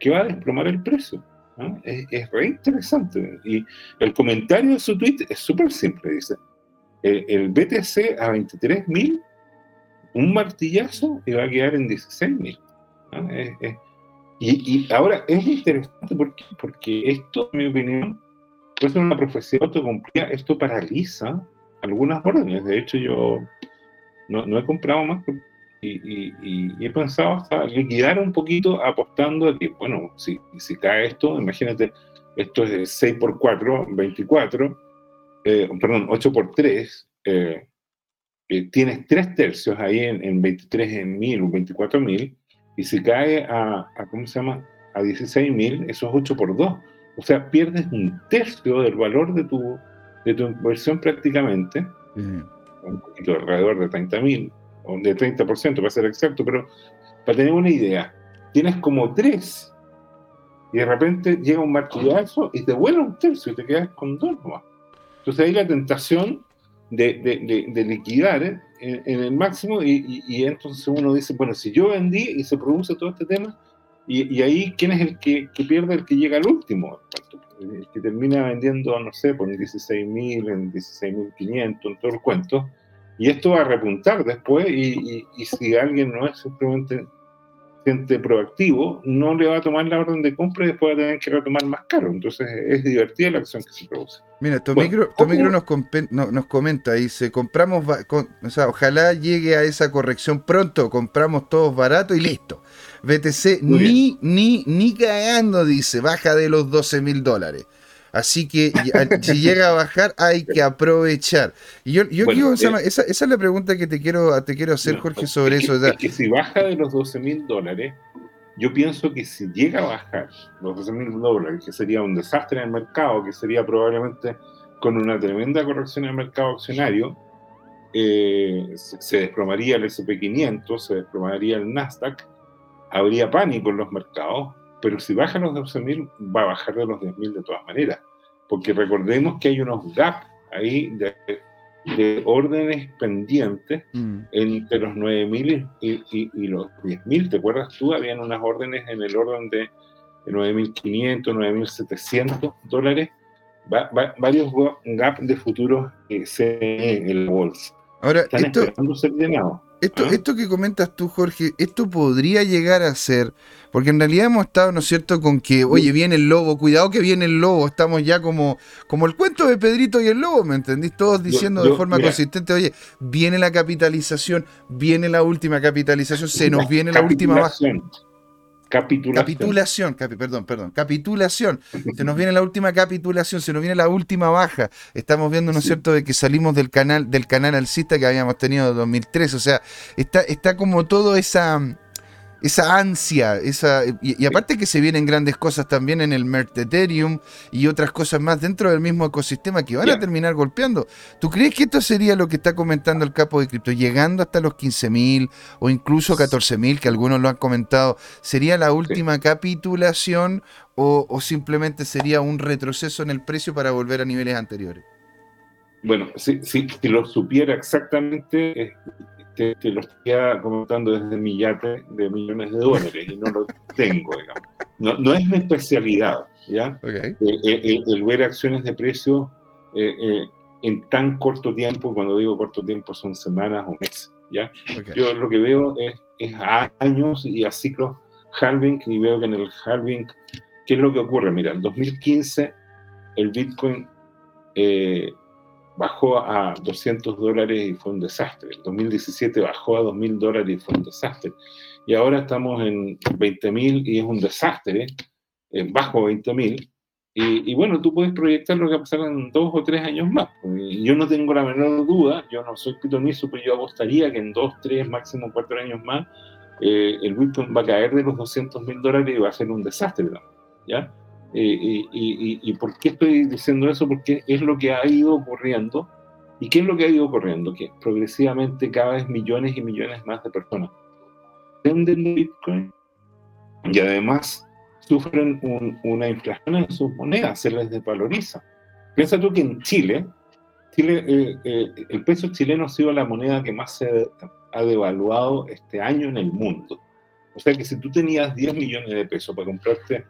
que va a desplomar el precio. Es, es re interesante. Y el comentario de su tweet es súper simple, dice, el, el BTC a 23.000, un martillazo y va a quedar en 16.000. ¿no? Es- es- y, y ahora es interesante porque, porque esto, en mi opinión, ser una profecía autocumplida, esto paraliza algunas órdenes. De hecho, yo no, no he comprado más y, y- y- y he pensado hasta liquidar un poquito apostando a que, bueno, si, si cae esto, imagínate, esto es 6 por 4, 24, eh, perdón, 8 por 3, eh, eh, tienes 3 tercios ahí en, en 23 en 1000 o 24 mil, y si cae a, a, ¿cómo se llama? A 16 mil, eso es 8 por 2. O sea, pierdes un tercio del valor de tu, de tu inversión prácticamente sí. un poquito alrededor de 30 mil, o de 30% para ser exacto, pero para tener una idea, tienes como tres y de repente llega un martillazo y te vuela un tercio y te quedas con dos nomás. Entonces ahí la tentación de, liquidar ¿eh? en, el máximo y, entonces uno dice, bueno, si yo vendí y se produce todo este tema, y, ahí, ¿quién es el que, pierde? El que llega al último. el que termina vendiendo, no sé, por 16.000, en 16.500, en todo el cuento, y esto va a repuntar después, y, si alguien no es simplemente gente proactivo, no le va a tomar la orden de compra y después va a tener que retomar más caro. Entonces es divertida la acción que se produce. Mira, Tomicro, nos, nos, comenta, dice, compramos, o sea, ojalá llegue a esa corrección pronto, compramos todos barato y listo. BTC ni, ni, ni cagando, dice, baja de los 12 mil dólares. Así que si llega a bajar hay que aprovechar. Y yo, yo eh, esa, es la pregunta que te quiero, te quiero hacer, Jorge, sobre eso. Es que si baja de los 12 mil dólares, yo pienso que si llega a bajar los 12 mil dólares, que sería un desastre en el mercado, que sería probablemente con una tremenda corrección en el mercado accionario, eh, se desplomaría el SP500, se desplomaría el Nasdaq, habría pánico en los mercados, pero si baja los 12.000, va a bajar de los 10.000 de todas maneras, porque recordemos que hay unos gaps ahí de, órdenes pendientes mm. entre los 9.000 y, y, los 10.000. ¿Te acuerdas tú? Habían unas órdenes en el orden de 9.500, 9.700 dólares, varios gaps de futuros que se en la bolsa. Ahora, Están esperando ser llenados. Esto, ¿Ah? esto que comentas tú, Jorge, esto podría llegar a ser, porque en realidad hemos estado, ¿no es cierto?, con que, oye, viene el lobo, cuidado que viene el lobo, estamos ya como, como el cuento de Pedrito y el lobo, ¿me entendís? Todos diciendo de forma consistente, oye, viene la capitalización, viene la última capitalización, se nos viene la última baja. Capitulación. perdón, perdón. Capitulación. Se nos viene la última capitulación, se nos viene la última baja. Estamos viendo, ¿no es cierto?, de que salimos del canal, del canal alcista que habíamos tenido en 2003. O sea, está, está como todo esa esa ansia, esa y, aparte que se vienen grandes cosas también en el de Ethereum y otras cosas más dentro del mismo ecosistema que van a terminar golpeando. ¿Tú crees que esto sería lo que está comentando el capo de cripto, llegando hasta los 15.000 o incluso 14.000, que algunos lo han comentado, sería la última capitulación o, simplemente sería un retroceso en el precio para volver a niveles anteriores? Bueno, si, si, lo supiera exactamente, te, lo estoy comentando desde mi yate de millones de dólares y no lo tengo, digamos. No, no es mi especialidad, ¿ya? Eh, eh, eh, el, ver acciones de precio en tan corto tiempo, cuando digo corto tiempo son semanas o meses, ¿ya? Yo lo que veo es, es, a años y a ciclos halving y veo que en el halving, ¿qué es lo que ocurre? Mira, en 2015 el Bitcoin bajó a 200 dólares y fue un desastre. En 2017 bajó a 2.000 dólares y fue un desastre. Y ahora estamos en 20.000 y es un desastre, en bajo 20.000. Y, y, bueno, tú puedes proyectar lo que va a pasar en dos o tres años más. Yo no tengo la menor duda, yo no soy pitonizo, pero yo apostaría que en dos, tres, máximo cuatro años más, eh, el Bitcoin va a caer de los 200 mil dólares y va a ser un desastre. ¿ya? Y, por qué estoy diciendo eso? Porque es lo que ha ido ocurriendo. ¿Y qué es lo que ha ido ocurriendo? Que progresivamente cada vez millones y millones más de personas venden Bitcoin y además sufren una inflación en sus monedas, se les desvaloriza. Piensa tú que en Chile, Chile eh, eh, el peso chileno ha sido la moneda que más se ha devaluado este año en el mundo. O sea que si tú tenías 10 millones de pesos para comprarte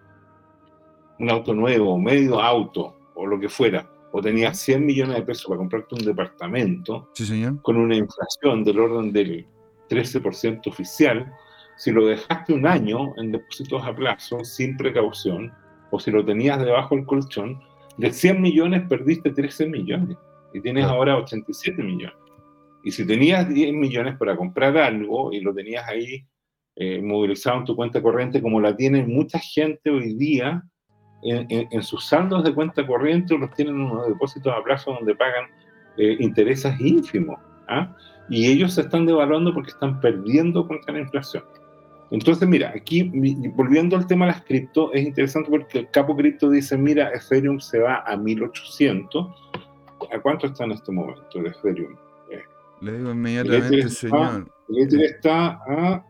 un auto nuevo, medio auto o lo que fuera, o tenías 100 millones de pesos para comprarte un departamento con una inflación del orden del 13% oficial, si lo dejaste un año en depósitos a plazo sin precaución, o si lo tenías debajo del colchón, de 100 millones perdiste 13 millones y tienes ahora 87 millones. Y si tenías 10 millones para comprar algo y lo tenías ahí eh, movilizado en tu cuenta corriente, como la tiene mucha gente hoy día, en, sus saldos de cuenta corriente los tienen en unos depósitos a plazo donde pagan eh, intereses ínfimos. ¿ah? Y ellos se están devaluando porque están perdiendo contra la inflación. Entonces, mira, aquí volviendo al tema de las cripto, es interesante porque el capo cripto dice, mira, Ethereum se va a 1800. ¿A cuánto está en este momento el Ethereum? Eh, Le digo inmediatamente, señor. El Ether está a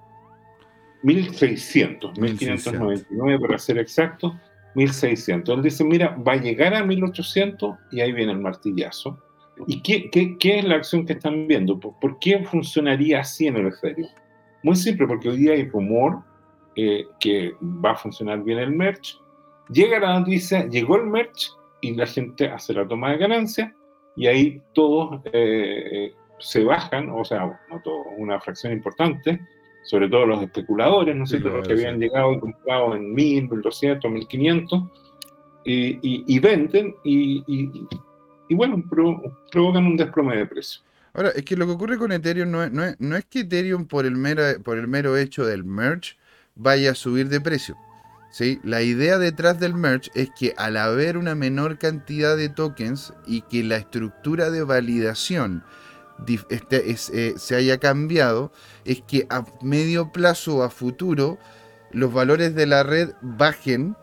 1600, 1599 para ser exacto. 1600. Él dice, mira, va a llegar a 1800 y ahí viene el martillazo. ¿Y qué, qué, qué es la acción que están viendo? ¿Por, qué funcionaría así en el Ethereum? Muy simple, porque hoy día hay rumor eh, que va a funcionar bien el merch, llega la noticia, llegó el merch y la gente hace la toma de ganancia y ahí todos eh, se bajan, o sea, no todo, una fracción importante, sobre todo los especuladores, ¿no sé, los que habían llegado y comprado en 1000, 1200, 1500, y, y, venden y, y bueno, provocan un desplome de precio. Ahora, es que lo que ocurre con Ethereum no es, no es, no es que Ethereum por el, mero, por el mero hecho del merge vaya a subir de precio. ¿sí? La idea detrás del merge es que al haber una menor cantidad de tokens y que la estructura de validación este, eh, se haya cambiado, es que a medio plazo a futuro los valores de la red bajen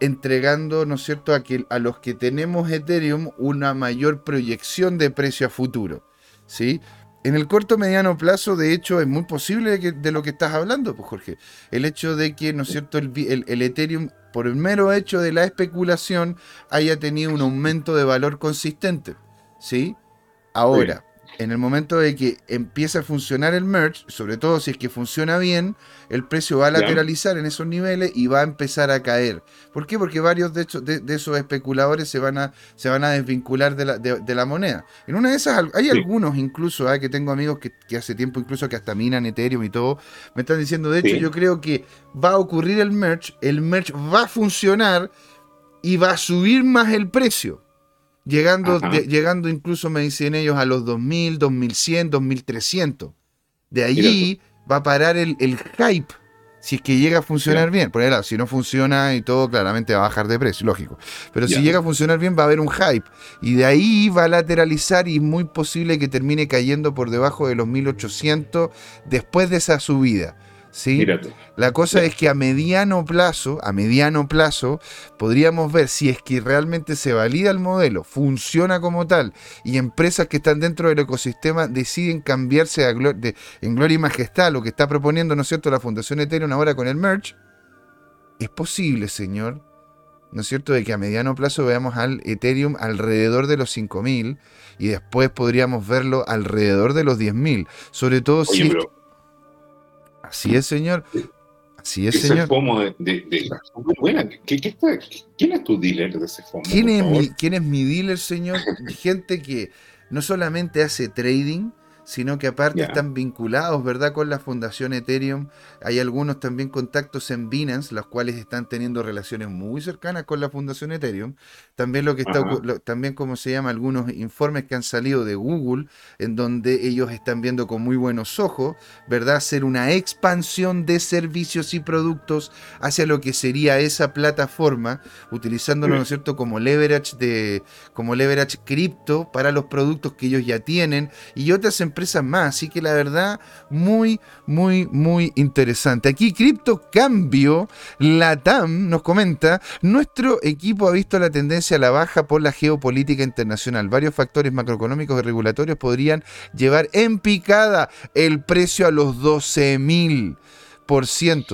entregando, ¿no es cierto?, a, que, a los que tenemos Ethereum una mayor proyección de precio a futuro, ¿sí? En el corto mediano plazo, de hecho, es muy posible de lo que estás hablando, pues Jorge. El hecho de que, ¿no es cierto?, el, el, Ethereum, por el mero hecho de la especulación, haya tenido un aumento de valor consistente, ¿sí? Ahora, en el momento de que empieza a funcionar el merge, sobre todo si es que funciona bien, el precio va a lateralizar en esos niveles y va a empezar a caer. ¿Por qué? Porque varios de, hecho, de, esos especuladores se van a, se van a desvincular de la, de, la moneda. En una de esas, hay algunos incluso, ¿eh? que tengo amigos que, hace tiempo incluso que hasta minan Ethereum y todo, me están diciendo, de hecho, yo creo que va a ocurrir el merge, el merge va a funcionar y va a subir más el precio. Llegando, llegando incluso, me dicen ellos, a los 2000, 2100, 2300. De allí va a parar el, hype si es que llega a funcionar bien. Por ejemplo, si no funciona y todo, claramente va a bajar de precio, lógico. Pero si llega a funcionar bien, va a haber un hype. Y de ahí va a lateralizar y es muy posible que termine cayendo por debajo de los 1800 después de esa subida. ¿Sí? La cosa es que a mediano plazo, a mediano plazo, podríamos ver si es que realmente se valida el modelo, funciona como tal, y empresas que están dentro del ecosistema deciden cambiarse a en gloria y majestad, lo que está proponiendo, ¿no es cierto?, la Fundación Ethereum ahora con el merge, es posible, señor, ¿no es cierto?, de que a mediano plazo veamos al Ethereum alrededor de los 5.000 y después podríamos verlo alrededor de los 10.000, sobre todo si... Así es, señor. Así es, ese señor. FOMO de, de, buena. ¿Quién es tu dealer de ese FOMO? ¿Quién es, mi, ¿Quién es mi dealer, señor? Gente que no solamente hace trading, sino que aparte están vinculados, ¿verdad?, con la Fundación Ethereum. Hay algunos también contactos en Binance, los cuales están teniendo relaciones muy cercanas con la Fundación Ethereum. También lo que está, también como se llama, algunos informes que han salido de Google, en donde ellos están viendo con muy buenos ojos, ¿verdad?, hacer una expansión de servicios y productos hacia lo que sería esa plataforma, utilizándolo, ¿no es cierto?, como leverage de, como leverage cripto para los productos que ellos ya tienen y otras empresas más. Así que la verdad, muy, muy, muy interesante. Aquí Cripto Cambio, Latam nos comenta, nuestro equipo ha visto la tendencia a la baja por la geopolítica internacional. Varios factores macroeconómicos y regulatorios podrían llevar en picada el precio a los 12 mil.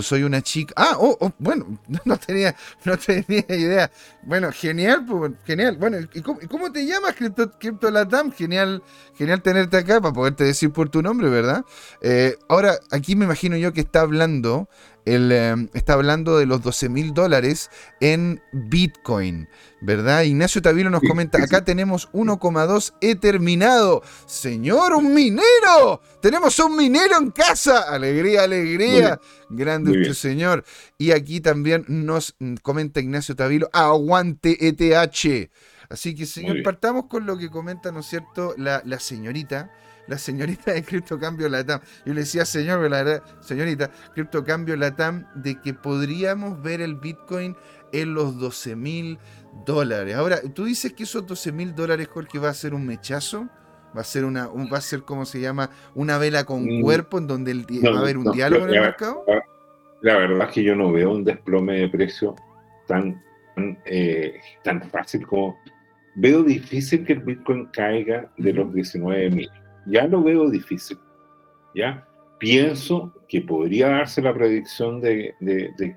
Soy una chica. Ah, oh, oh bueno, no tenía, no tenía idea. Bueno, genial, genial. Bueno, ¿y cómo, te llamas, Crypto, Latam? Genial, genial tenerte acá para poderte decir por tu nombre, ¿verdad? Eh, ahora, aquí me imagino yo que está hablando él em, está hablando de los 12 mil dólares en Bitcoin, ¿verdad? Ignacio Tavilo nos comenta, acá tenemos 1,2 he terminado. Señor, un minero. Tenemos un minero en casa. Alegría, alegría. Grande usted, señor. Y aquí también nos comenta Ignacio Tavilo, aguante ETH. Así que, señor, partamos con lo que comenta, ¿no es cierto?, la, la señorita la señorita de Criptocambio Latam. Yo le decía, señor, la señorita, Criptocambio Latam, de que podríamos ver el Bitcoin en los 12 mil dólares. Ahora, tú dices que esos 12 mil dólares, Jorge, va a ser un mechazo. Va a ser una, va a ser como se llama, una vela con mm. cuerpo en donde va a haber un diálogo en el mercado. La, verdad es que yo no veo un desplome de precio tan, tan, eh, tan fácil como veo difícil que el Bitcoin caiga de los 19 mil ya lo veo difícil. ¿ya? Pienso que podría darse la predicción de, de, de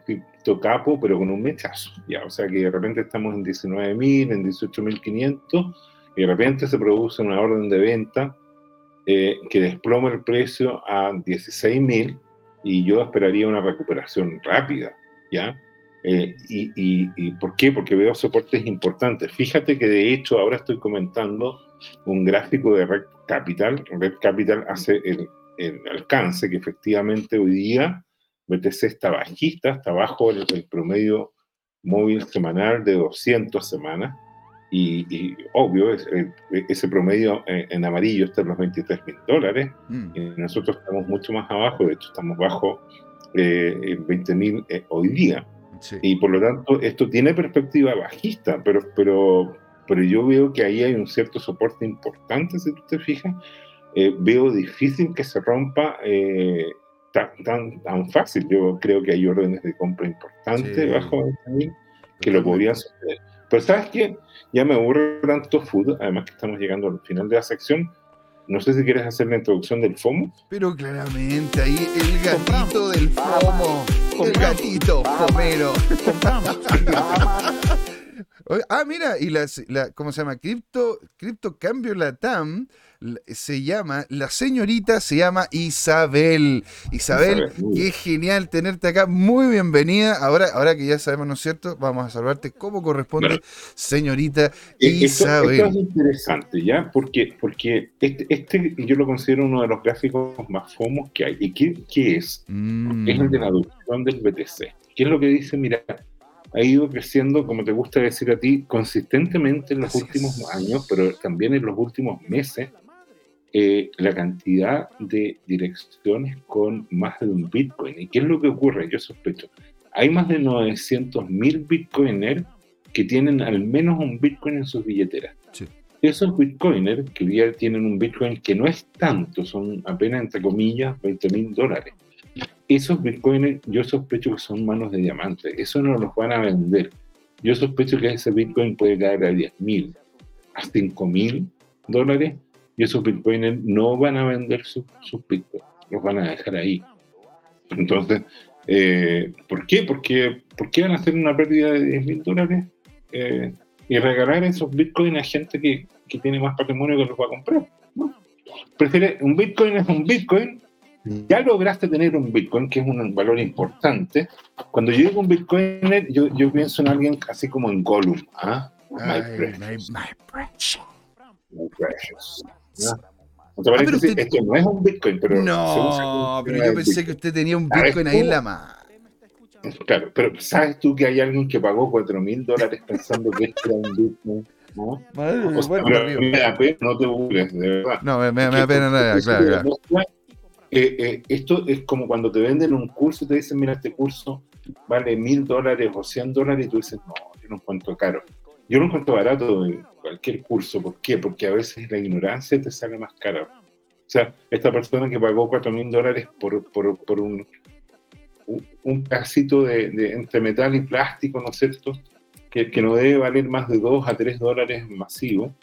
pero con un mechazo. ¿ya? O sea que de repente estamos en 19.000, en 18.500, y de repente se produce una orden de venta eh, que desploma el precio a 16.000 y yo esperaría una recuperación rápida. ¿ya? Eh, y, y, por qué? Porque veo soportes importantes. Fíjate que de hecho ahora estoy comentando un gráfico de Red Capital. Red Capital hace el, el alcance que efectivamente hoy día BTC está bajista, está bajo el, promedio móvil semanal de 200 semanas. Y, obvio, ese promedio en, amarillo está en los 23 mil dólares. Mm. Y nosotros estamos mucho más abajo, de hecho estamos bajo eh, 20 mil eh, hoy día. Y por lo tanto, esto tiene perspectiva bajista, pero, pero, pero yo veo que ahí hay un cierto soporte importante, si tú te fijas. Eh, veo difícil que se rompa eh, tan, tan, fácil. Yo creo que hay órdenes de compra importantes bajo que lo podrían suceder. Pero ¿sabes qué? Ya me aburre tanto food, además que estamos llegando al final de la sección. No sé si quieres hacer la introducción del FOMO. Pero claramente, ahí el gatito del FOMO. El gatito fomero. ah, mira, y la, ¿cómo se llama? Cripto, cripto Cambio Latam se llama, la señorita se llama Isabel. Isabel, qué genial tenerte acá. Muy bienvenida. Ahora, ahora que ya sabemos, ¿no es cierto? Vamos a salvarte como corresponde, señorita Isabel. Esto, es interesante, ¿ya? Porque, porque este, este, yo lo considero uno de los gráficos más fomos que hay. ¿Y qué, es? Mm. Es el de la adopción del BTC. ¿Qué es lo que dice? Mira, ha ido creciendo, como te gusta decir a ti, consistentemente en los últimos años, pero también en los últimos meses, eh, la cantidad de direcciones con más de un Bitcoin. ¿Y qué es lo que ocurre? Yo sospecho. Hay más de 900.000 Bitcoiners que tienen al menos un Bitcoin en sus billeteras. Esos Bitcoiners que hoy día tienen un Bitcoin que no es tanto, son apenas entre comillas 20 mil dólares. Esos Bitcoiners yo sospecho que son manos de diamante. Eso no los van a vender. Yo sospecho que ese Bitcoin puede caer a 10 mil, a 5 mil dólares y esos bitcoiners no van a vender sus, bitcoins, los van a dejar ahí. Entonces, eh, ¿por qué? Porque, ¿Por qué van a hacer una pérdida de 10 mil dólares eh, y regalar esos bitcoins a gente que, que, tiene más patrimonio que los va a comprar? Prefiere, un bitcoin es un bitcoin, ya lograste tener un bitcoin, que es un valor importante. Cuando yo digo un bitcoiner, yo, yo pienso en alguien así como en Gollum. ¿ah? My, precious. My, precious. My precious. ¿No? Ah, esto no es un Bitcoin, pero. No, pero yo pensé que usted tenía un Bitcoin ahí en la mano. Claro, pero ¿sabes tú que hay alguien que pagó 4 mil dólares pensando que esto era un Bitcoin? ¿no? Madre, o sea, bueno, me da pena, no te burles, de verdad. No, me, me, da pena nada, claro, claro. Eh, eh, esto es como cuando te venden un curso y te dicen, mira, este curso vale mil dólares o cien dólares y tú dices, no, yo no encuentro caro. Yo lo encuentro barato en cualquier curso. ¿Por qué? Porque a veces la ignorancia te sale más cara. O sea, esta persona que pagó 4 mil dólares por, por, un, un pedacito de, entre metal y plástico, ¿no es cierto? Que, que, no debe valer más de 2 a 3 dólares masivo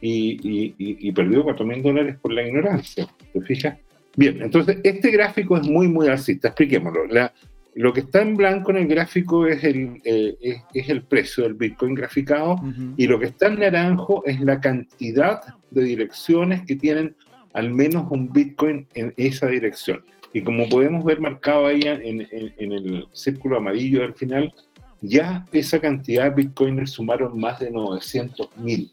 y, y, y, perdió 4 mil dólares por la ignorancia. ¿Te fijas? Bien, entonces este gráfico es muy, muy alcista. Expliquémoslo. La, lo que está en blanco en el gráfico es el, eh, es, el precio del Bitcoin graficado y lo que está en naranjo es la cantidad de direcciones que tienen al menos un Bitcoin en esa dirección. Y como podemos ver marcado ahí en, en, el círculo amarillo al final, ya esa cantidad de Bitcoiners sumaron más de 900 mil.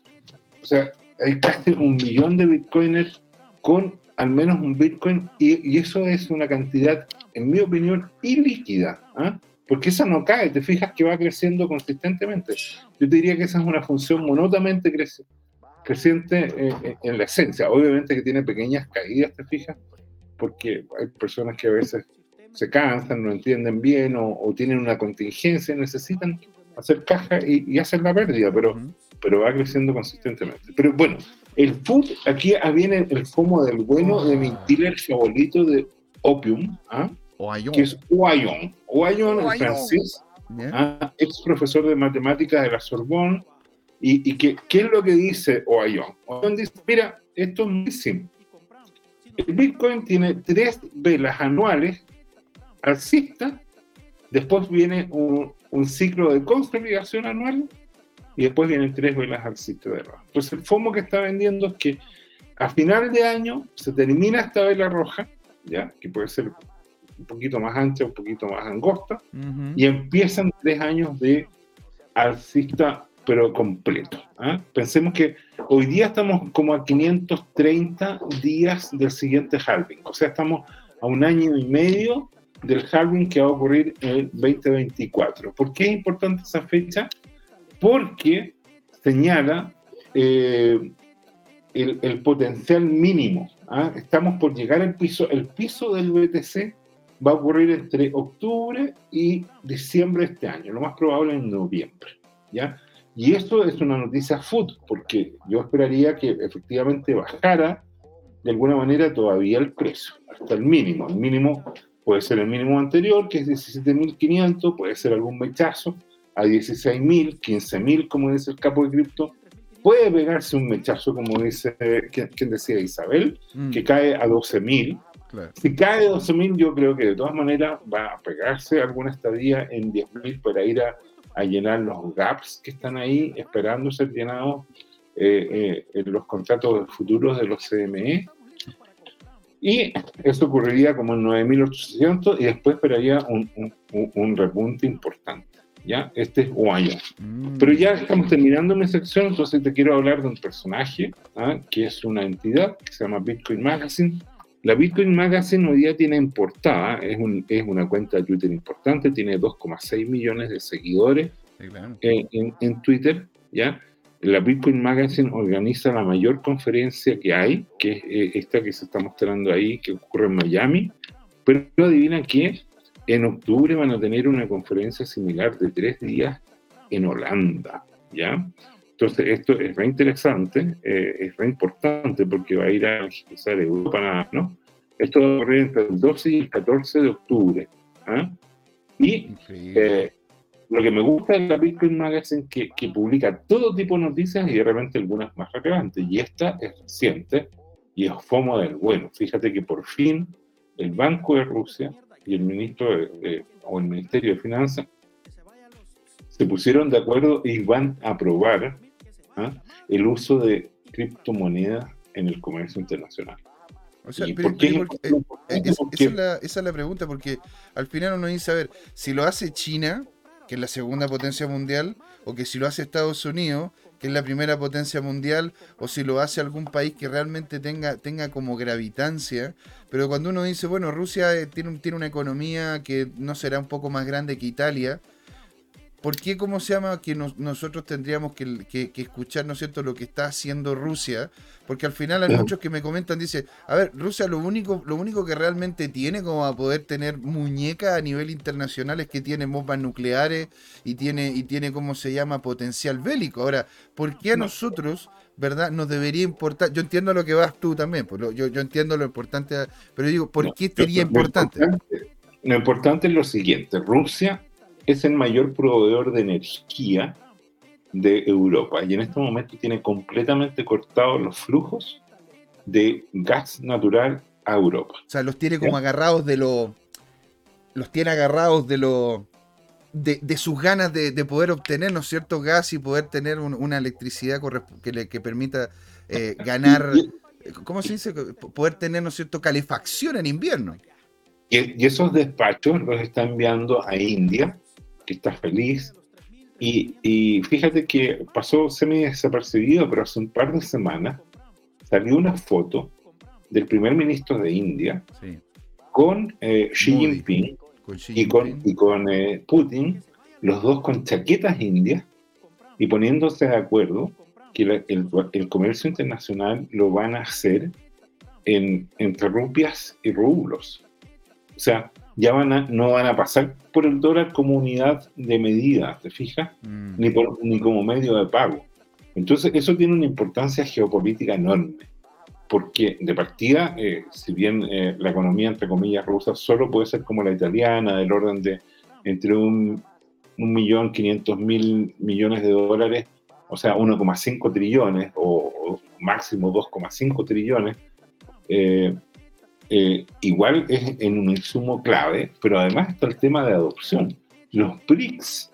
O sea, hay casi un millón de Bitcoiners con al menos un Bitcoin y, y eso es una cantidad en mi opinión, ilíquida, ¿ah? porque esa no cae, te fijas que va creciendo consistentemente. Yo te diría que esa es una función monótonamente creciente eh, eh, en la esencia. Obviamente que tiene pequeñas caídas, te fijas, porque hay personas que a veces se cansan, no entienden bien o, tienen una contingencia, necesitan hacer caja y, hacer la pérdida, pero, pero va creciendo consistentemente. Pero bueno, el food, aquí viene el fomo del bueno de mi dealer favorito de Opium, ¿ah? que es Oyon. Oyon, en francés, ah, ex profesor de matemáticas de la Sorbonne. ¿Y, y que, qué es lo que dice Oyon? Oyon dice, mira, esto es muy simple. El Bitcoin tiene tres velas anuales alcistas, después viene un, un ciclo de consolidación anual y después vienen tres velas alcistas de roja. Entonces el FOMO que está vendiendo es que a final de año se termina esta vela roja, ¿ya? que puede ser un poquito más ancha, un poquito más angosta, y empiezan tres años de alcista, pero completo. ¿ah? Pensemos que hoy día estamos como a 530 días del siguiente halving, o sea, estamos a un año y medio del halving que va a ocurrir en el 2024. ¿Por qué es importante esa fecha? Porque señala eh, el, potencial mínimo. ¿ah? Estamos por llegar al piso. El piso del BTC va a ocurrir entre octubre y diciembre de este año, lo más probable en noviembre. ¿ya? Y esto es una noticia food, porque yo esperaría que efectivamente bajara de alguna manera todavía el precio, hasta el mínimo. El mínimo puede ser el mínimo anterior, que es 17.500, puede ser algún mechazo a 16.000, 15.000, como dice el capo de cripto, puede pegarse un mechazo, como dice, quien decía Isabel, mm. que cae a 12.000. Si cae a 12.000, yo creo que de todas maneras va a pegarse alguna estadía en 10.000 para ir a, llenar los gaps que están ahí esperando ser llenados eh, eh, en los contratos futuros de los CME. Y eso ocurriría como en 9.800 y después esperaría un, un, un repunte importante. ¿Ya? Este es Guaya. Mm. Pero ya estamos terminando mi sección, entonces te quiero hablar de un personaje, ¿ah? que es una entidad que se llama Bitcoin Magazine. La Bitcoin Magazine hoy día tiene en portada, es, un, es una cuenta de Twitter importante, tiene 2,6 millones de seguidores en, en, Twitter, ¿ya? La Bitcoin Magazine organiza la mayor conferencia que hay, que es eh, esta que se está mostrando ahí, que ocurre en Miami. Pero adivina qué, en octubre van a tener una conferencia similar de tres días en Holanda, ¿ya? Entonces, esto es re interesante, eh, es re importante porque va a ir a agilizar Europa, ¿no? Esto va a ocurrir entre el 12 y el 14 de octubre. ¿ah? Y eh, lo que me gusta de la Bitcoin Magazine que, que, publica todo tipo de noticias y de repente algunas más relevantes. Y esta es reciente y es FOMO del bueno. Fíjate que por fin el Banco de Rusia y el ministro o el Ministerio de Finanzas se pusieron de acuerdo y van a aprobar ¿ah? el uso de criptomonedas en el comercio internacional. O sea, pero, esa, es la, pregunta, porque al final uno dice, a ver, si lo hace China, que es la segunda potencia mundial, o que si lo hace Estados Unidos, que es la primera potencia mundial, o si lo hace algún país que realmente tenga, tenga como gravitancia. Pero cuando uno dice, bueno, Rusia eh, tiene, tiene una economía que no será un poco más grande que Italia, ¿por qué, cómo se llama, que nosotros tendríamos que, escuchar, ¿no es cierto?, lo que está haciendo Rusia? Porque al final hay muchos que me comentan, dice, a ver, Rusia lo único, lo único que realmente tiene como a poder tener muñeca a nivel internacional es que tiene bombas nucleares y tiene, y tiene, ¿cómo se llama?, potencial bélico. Ahora, ¿por qué a nosotros... ¿verdad? Nos debería importar. Yo entiendo lo que vas tú también, pues yo, yo entiendo lo importante, pero digo, ¿por qué sería importante? Lo importante es lo siguiente: Rusia es el mayor proveedor de energía de Europa y en este momento tiene completamente cortados los flujos de gas natural a Europa. O sea, los tiene como agarrados de lo. Los tiene agarrados de lo. De, sus ganas de, poder obtener, ¿no es cierto?, gas y poder tener una electricidad que, le, que permita eh, ganar. ¿Cómo se dice? Poder tener, ¿no es cierto?, calefacción en invierno. Y, y esos despachos los está enviando a India que está feliz. Y, fíjate que pasó semi desapercibido, pero hace un par de semanas salió una foto del primer ministro de India con eh, Xi Jinping y con, y con eh, Putin, los dos con chaquetas indias y poniéndose de acuerdo que el, el, comercio internacional lo van a hacer en, entre rupias y rublos. O sea, ya van a, no van a pasar por el dólar como unidad de medida, ¿te fijas? Mm. Ni, ni como medio de pago. Entonces, eso tiene una importancia geopolítica enorme, porque de partida, eh, si bien eh, la economía, entre comillas, rusa solo puede ser como la italiana, del orden de entre un, un millón quinientos mil millones de dólares, o sea, 1,5 trillones o, o máximo 2,5 trillones, eh, eh, igual es en un insumo clave, pero además está el tema de adopción. Los BRICS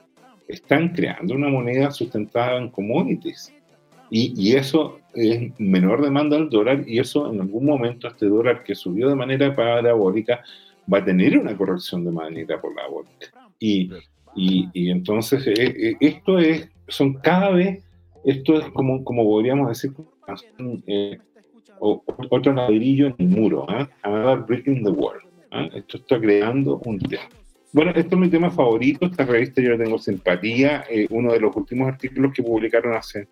están creando una moneda sustentada en commodities y, eso es menor demanda del dólar y eso en algún momento este dólar que subió de manera parabólica va a tener una corrección de la vuelta. Y, y, y, entonces eh, eh, esto es, son cada vez, esto es como, como podríamos decir, eh, otro ladrillo en el muro, ¿eh? Breaking the Wall. ¿eh? Esto está creando un tema. Bueno, esto es mi tema favorito, esta revista yo le tengo simpatía. Eh, uno de los últimos artículos que publicaron hace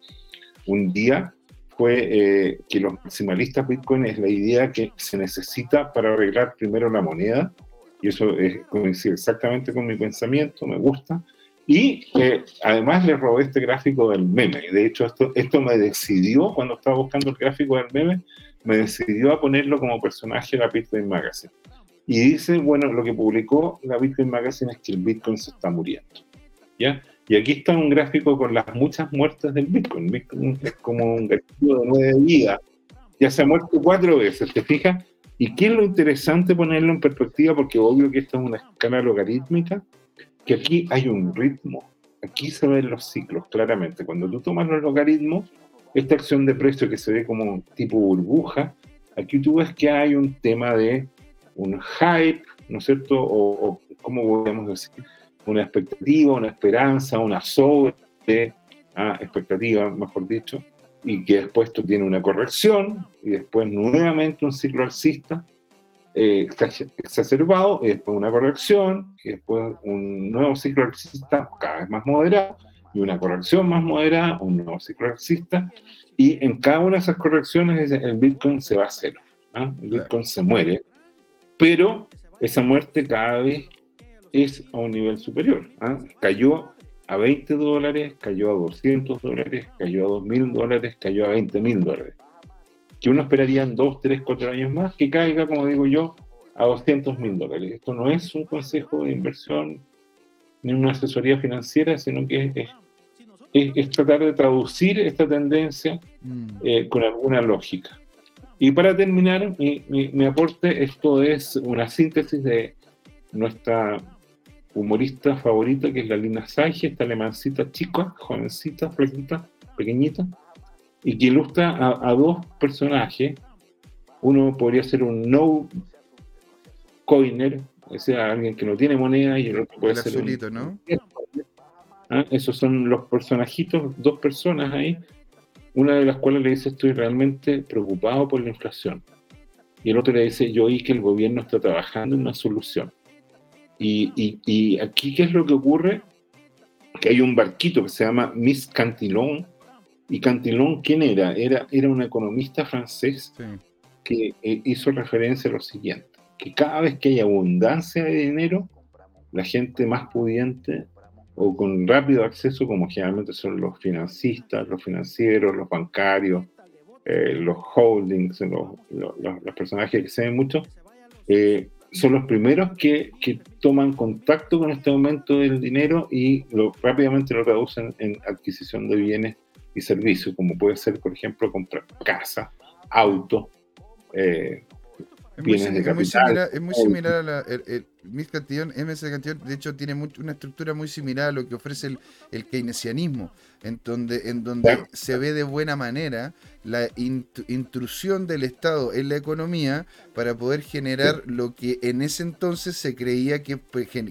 un día fue eh, que los maximalistas Bitcoin es la idea que se necesita para arreglar primero la moneda, y eso coincide exactamente con mi pensamiento, me gusta. Y eh, además le robé este gráfico del meme. De hecho, esto, esto me decidió, cuando estaba buscando el gráfico del meme, me decidió a ponerlo como personaje de la Bitcoin Magazine. Y dice, bueno, lo que publicó la Bitcoin Magazine es que el Bitcoin se está muriendo. ¿Ya? Y aquí está un gráfico con las muchas muertes del Bitcoin. Bitcoin es como un gráfico de nueve vidas. Ya se ha muerto cuatro veces, ¿te fijas? ¿Y qué es lo interesante ponerlo en perspectiva? Porque obvio que esto es una escala logarítmica, que aquí hay un ritmo. Aquí se ven los ciclos, claramente. Cuando tú tomas los logaritmos, esta acción de precio que se ve como tipo burbuja, aquí tú ves que hay un tema de un hype, ¿no es cierto? O, o ¿cómo podemos decir? Una expectativa, una esperanza, una sobre ah, expectativa, mejor dicho, y que después esto tiene una corrección y después nuevamente un ciclo alcista eh, exacerbado y después una corrección y después un nuevo ciclo alcista cada vez más moderado y una corrección más moderada, un nuevo ciclo alcista y en cada una de esas correcciones el Bitcoin se va a cero. ¿ah? El Bitcoin se muere pero esa muerte cada vez es a un nivel superior. ¿ah? Cayó a 20 dólares, cayó a 200 dólares, cayó a 2 mil dólares, cayó a 20 mil dólares. Que uno esperaría en 2, 3, 4 años más que caiga, como digo yo, a 200 mil dólares. Esto no es un consejo de inversión ni una asesoría financiera, sino que es, es, tratar de traducir esta tendencia mm. eh, con alguna lógica. Y para terminar mi, aporte, esto es una síntesis de nuestra humorista favorita, que es la Lina Sage, esta alemancita chica, jovencita, flaquita, pequeñita, y que ilustra a, dos personajes. Uno podría ser un no coiner, o sea, alguien que no tiene moneda, y el otro puede ser un, ¿no? ¿Ah? Esos son los personajitos, dos personas ahí, una de las cuales le dice estoy realmente preocupado por la inflación. Y el otro le dice yo oí que el gobierno está trabajando en una solución. Y, y, aquí, ¿qué es lo que ocurre? Que hay un barquito que se llama Miss Cantillon. ¿Y Cantillon quién era? Era, era un economista francés que eh, hizo referencia a lo siguiente, que cada vez que hay abundancia de dinero, la gente más pudiente o con rápido acceso, como generalmente son los financistas, los financieros, los bancarios, eh, los holdings, los, los, personajes que se ven mucho, eh, son los primeros que, que, toman contacto con este aumento del dinero y lo, rápidamente lo traducen en adquisición de bienes y servicios, como puede ser, por ejemplo, comprar casa, auto, eh, es muy, similar, es muy similar a la, el, MS Cantillon, de hecho, tiene una estructura muy similar a lo que ofrece el, keynesianismo, en donde, en donde se ve de buena manera la intrusión del Estado en la economía para poder generar lo que en ese entonces se creía que,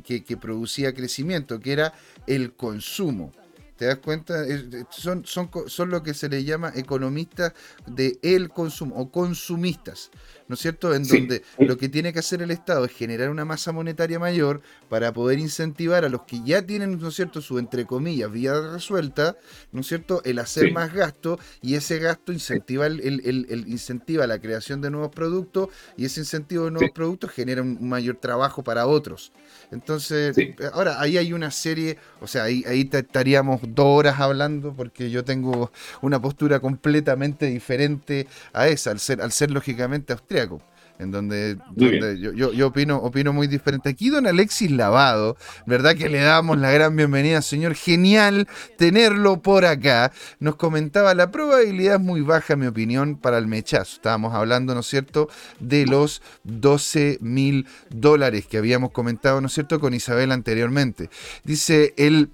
que, que producía crecimiento, que era el consumo. ¿Te das cuenta? Son, son, son lo que se le llama economistas de el consumo o consumistas. ¿No es cierto? En donde lo que tiene que hacer el Estado es generar una masa monetaria mayor para poder incentivar a los que ya tienen, ¿no es cierto?, su entre comillas vía resuelta, ¿no es cierto?, el hacer más gasto y ese gasto incentiva el, el, incentiva la creación de nuevos productos y ese incentivo de nuevos productos genera un mayor trabajo para otros. Entonces, ahora ahí hay una serie, o sea, ahí, ahí estaríamos dos horas hablando porque yo tengo una postura completamente diferente a esa, al ser, al ser lógicamente austríaco en donde, yo, yo, opino, opino muy diferente. Aquí don Alexis Lavado, ¿verdad? Que le damos la gran bienvenida, señor. Genial tenerlo por acá. Nos comentaba, la probabilidad es muy baja, en mi opinión, para el mechazo. Estábamos hablando, ¿no es cierto?, de los 12 mil dólares que habíamos comentado, ¿no es cierto?, con Isabel anteriormente. Dice, el,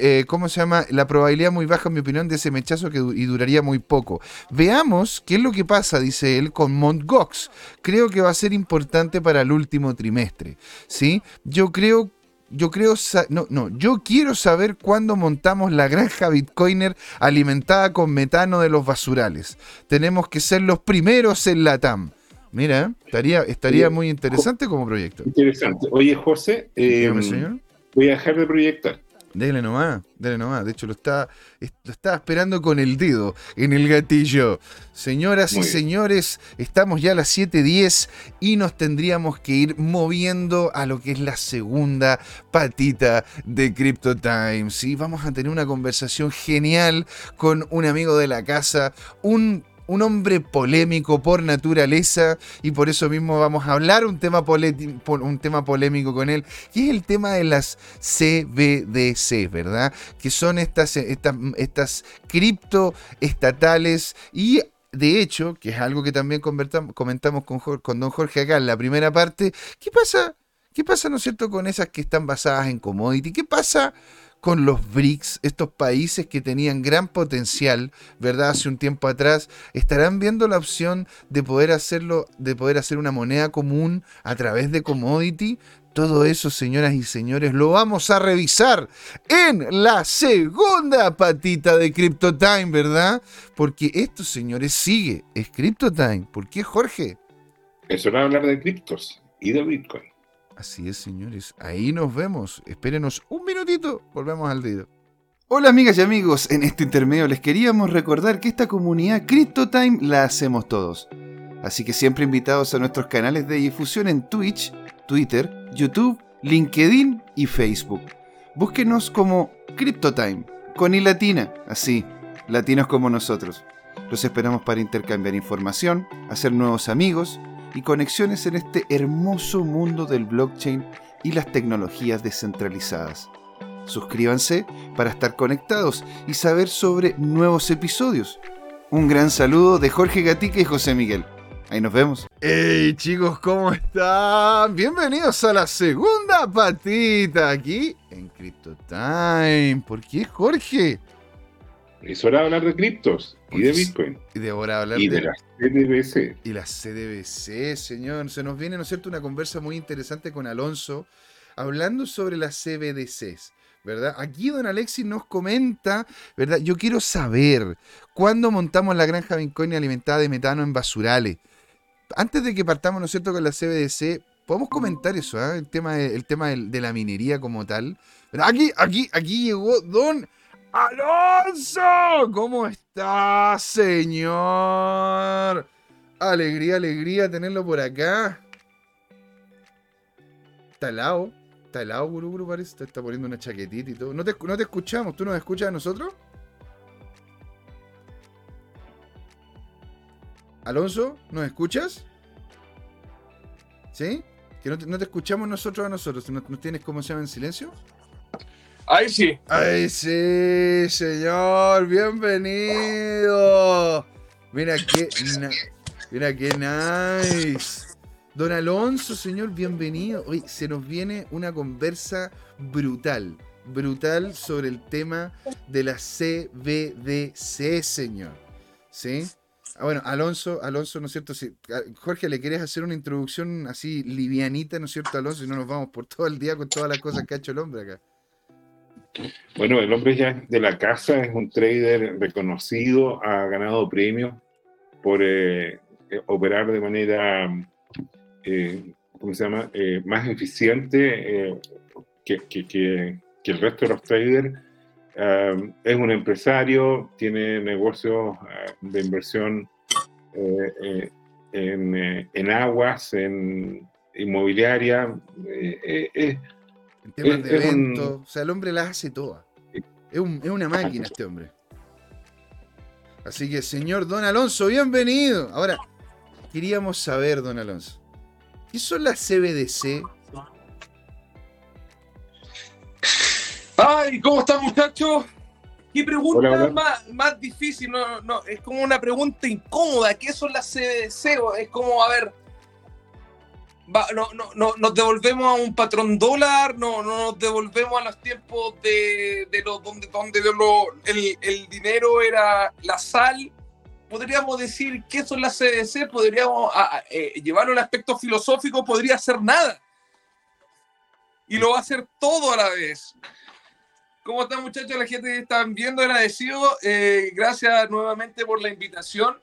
eh, ¿cómo se llama? La probabilidad muy baja, en mi opinión, de ese mechazo que y duraría muy poco. Veamos qué es lo que pasa, dice él, con Mt. Gox. Creo que va a ser importante para el último trimestre. ¿sí? Yo creo yo creo, no, no, yo quiero saber cuándo montamos la granja Bitcoiner alimentada con metano de los basurales. Tenemos que ser los primeros en la TAM. Mira, estaría, estaría muy interesante como proyecto. Interesante. Oye, José, eh, señor. voy a dejar de proyectar. Dele nomás, dele nomás. De hecho, lo estaba, lo estaba esperando con el dedo en el gatillo. Señoras y señores, estamos ya a las 7.10 y nos tendríamos que ir moviendo a lo que es la segunda patita de Crypto Times. Y vamos a tener una conversación genial con un amigo de la casa, un un hombre polémico por naturaleza y por eso mismo vamos a hablar un tema, polémico con él, que es el tema de las CBDC, ¿verdad? Que son estas, estas, estas cripto estatales y de hecho, que es algo que también comentamos con, con don Jorge acá en la primera parte, ¿qué pasa? ¿Qué pasa, no es cierto, con esas que están basadas en commodity? ¿Qué pasa con los BRICS, estos países que tenían gran potencial, ¿verdad? Hace un tiempo atrás, estarán viendo la opción de poder hacerlo, de poder hacer una moneda común a través de commodity. Todo eso, señoras y señores, lo vamos a revisar en la segunda patita de Crypto Time, ¿verdad? Porque esto, señores, sigue. Es Crypto Time. ¿Por qué, Jorge? Es hora de hablar de criptos y de Bitcoin. Así es, señores. Ahí nos vemos. Espérenos un minutito. Volvemos al video. Hola amigas y amigos, en este intermedio les queríamos recordar que esta comunidad CryptoTime la hacemos todos. Así que siempre invitados a nuestros canales de difusión en Twitch, Twitter, YouTube, LinkedIn y Facebook. Búsquenos como CryptoTime, con i latina, así, latinos como nosotros. Los esperamos para intercambiar información, hacer nuevos amigos y conexiones en este hermoso mundo del blockchain y las tecnologías descentralizadas. Suscríbanse para estar conectados y saber sobre nuevos episodios. Un gran saludo de Jorge Gatica y José Miguel. Ahí nos vemos. Hey chicos, ¿cómo están? Bienvenidos a la segunda patita aquí en Crypto Time. ¿Por qué Jorge? Es hora de hablar de criptos y de Bitcoin. Y de ahora hablar y de, la CDBC. Y la CDBC, señor. Se nos viene, ¿no es cierto?, una conversa muy interesante con Alonso hablando sobre las CBDCs. ¿verdad? Aquí don Alexis nos comenta, ¿verdad? Yo quiero saber cuándo montamos la granja Bitcoin alimentada de metano en basurales. Antes de que partamos, ¿no es cierto?, con la CBDC, podemos comentar eso, ¿eh? el tema, de, el tema de, la minería como tal. Aquí, aquí, aquí llegó don Alonso, ¿cómo está, señor? Alegría, alegría tenerlo por acá. Está helado. Está helado, Guru, parece. Te está poniendo una chaquetita y todo. No te, no te escuchamos. ¿Tú nos escuchas a nosotros? Alonso, ¿nos escuchas? ¿Sí? Que no te, no te escuchamos nosotros a nosotros. ¿Nos, nos tienes como se llama en silencio? Ahí sí. Ahí sí, señor. Bienvenido. Mira qué, mira qué nice. Don Alonso, señor, bienvenido. Hoy se nos viene una conversa brutal, brutal sobre el tema de la CBDC, señor. ¿Sí? Ah, bueno, Alonso, Alonso, ¿no es cierto? Jorge, ¿le querés hacer una introducción así livianita, ¿no es cierto, Alonso? Y no nos vamos por todo el día con todas las cosas que ha hecho el hombre acá. Bueno, el hombre ya de la casa es un trader reconocido, ha ganado premios por eh, eh, operar de manera, eh, ¿cómo se llama?, más eficiente que, que, el resto de los traders. es un empresario, tiene negocios de inversión en, en, aguas, en inmobiliaria. En temas de eventos. O sea, el hombre las hace todas. Es, una máquina este hombre. Así que, señor Don Alonso, bienvenido. Ahora, queríamos saber, Don Alonso, ¿qué son las CBDC? Ay, ¿cómo están, muchachos? ¿Qué pregunta Más, más difícil? No, no, es como una pregunta incómoda. ¿Qué son las CBDC? Es como, a ver, no, no, no, nos devolvemos a un patrón dólar, no, no nos devolvemos a los tiempos de, de donde, donde el, el, dinero era la sal. podríamos decir qué son las CDC, podríamos eh, llevarlo al aspecto filosófico, podría ser nada. Y lo va a hacer todo a la vez. ¿Cómo están muchachos? La gente que están viendo, agradecido. Eh, gracias nuevamente por la invitación.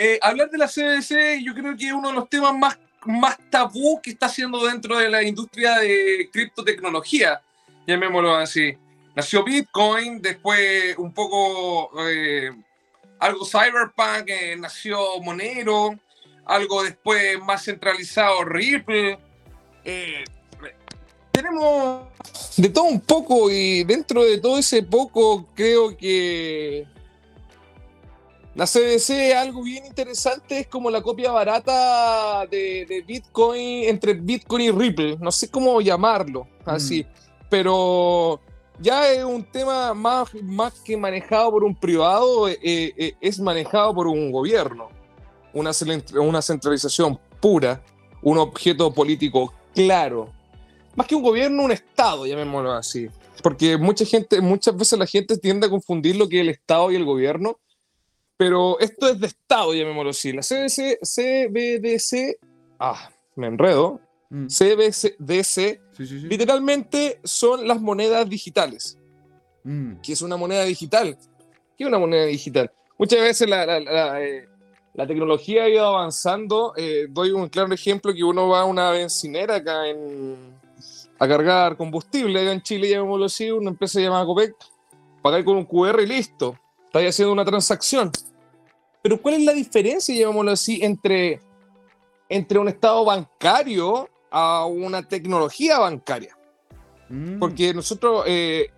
Eh, hablar de la CDC yo creo que es uno de los temas más, más tabú que está haciendo dentro de la industria de criptotecnología, llamémoslo así. Nació Bitcoin, después un poco eh, algo cyberpunk, nació Monero, algo después más centralizado Ripple tenemos de todo un poco y dentro de todo ese poco creo que la CDC algo bien interesante es como la copia barata de, Bitcoin entre Bitcoin y Ripple, no sé cómo llamarlo así, mm. pero ya es un tema más, más que manejado por un privado, eh, eh, es manejado por un gobierno, una, una centralización pura, un objeto político claro más que un gobierno, un Estado, llamémoslo así. Porque mucha gente, muchas veces la gente tiende a confundir lo que es el Estado y el gobierno, pero esto es de Estado, llamémoslo así. La CBC, CBDC, ah, me enredo, mm. CBDC, literalmente son las monedas digitales. Mm. ¿Qué es una moneda digital? ¿Qué es una moneda digital? Muchas veces la, la, la, eh, tecnología ha ido avanzando. Eh, doy un claro ejemplo que uno va a una bencinera acá en, a cargar combustible en Chile, llamémoslo así, una empresa llamada Copec, pagar con un QR y listo, estáis haciendo una transacción. Pero ¿cuál es la diferencia, llamémoslo así, entre, entre un estado bancario a una tecnología bancaria? Mm. Porque nosotros eh,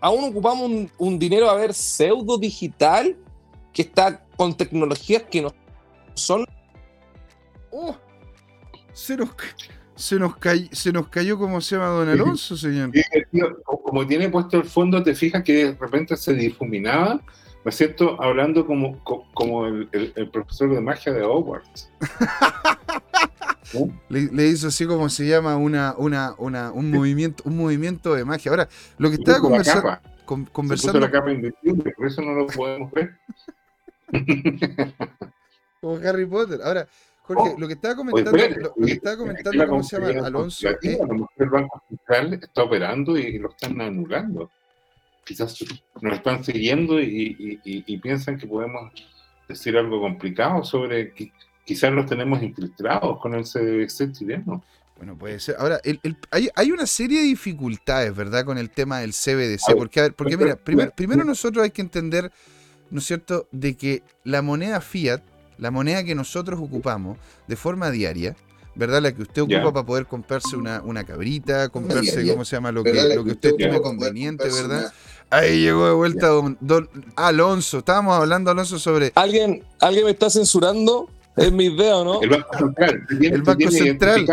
aún ocupamos un, dinero, a ver, pseudo digital que está con tecnologías que no son... Oh, cero, se nos, se nos cayó, como se llama Don Alonso, señor? como tiene puesto el fondo, te fijas que de repente se difuminaba, ¿no es cierto? Hablando como, como el, profesor de magia de Hogwarts. Le, hizo así como se llama una, una, una, un movimiento, un movimiento de magia. Ahora, lo que estaba conversando. conversando... la capa invencible, por eso no lo podemos ver. como Harry Potter. Ahora, Jorge, oh. lo que estaba comentando, lo, que estaba comentando ¿cómo se llama? Alonso. El Banco Central está operando y lo están anulando. Quizás nos están siguiendo y, piensan que podemos decir algo complicado sobre que quizás los tenemos infiltrados con el CDC chileno. Bueno, puede ser. Ahora, hay, una serie de dificultades, ¿verdad?, con el tema del CBDC. Porque, porque mira, primero nosotros hay que entender, ¿no es cierto?, de que la moneda fiat la moneda que nosotros ocupamos de forma diaria, ¿verdad? La que usted ocupa para poder comprarse una, una cabrita, comprarse, ¿cómo se llama? Lo que, lo que usted tiene conveniente, ¿verdad? Ahí llegó de vuelta don, Alonso. Estábamos hablando, Alonso, sobre. ¿Alguien, ¿Alguien me está censurando? Es mi idea, ¿no? El Banco Central. El Banco Central.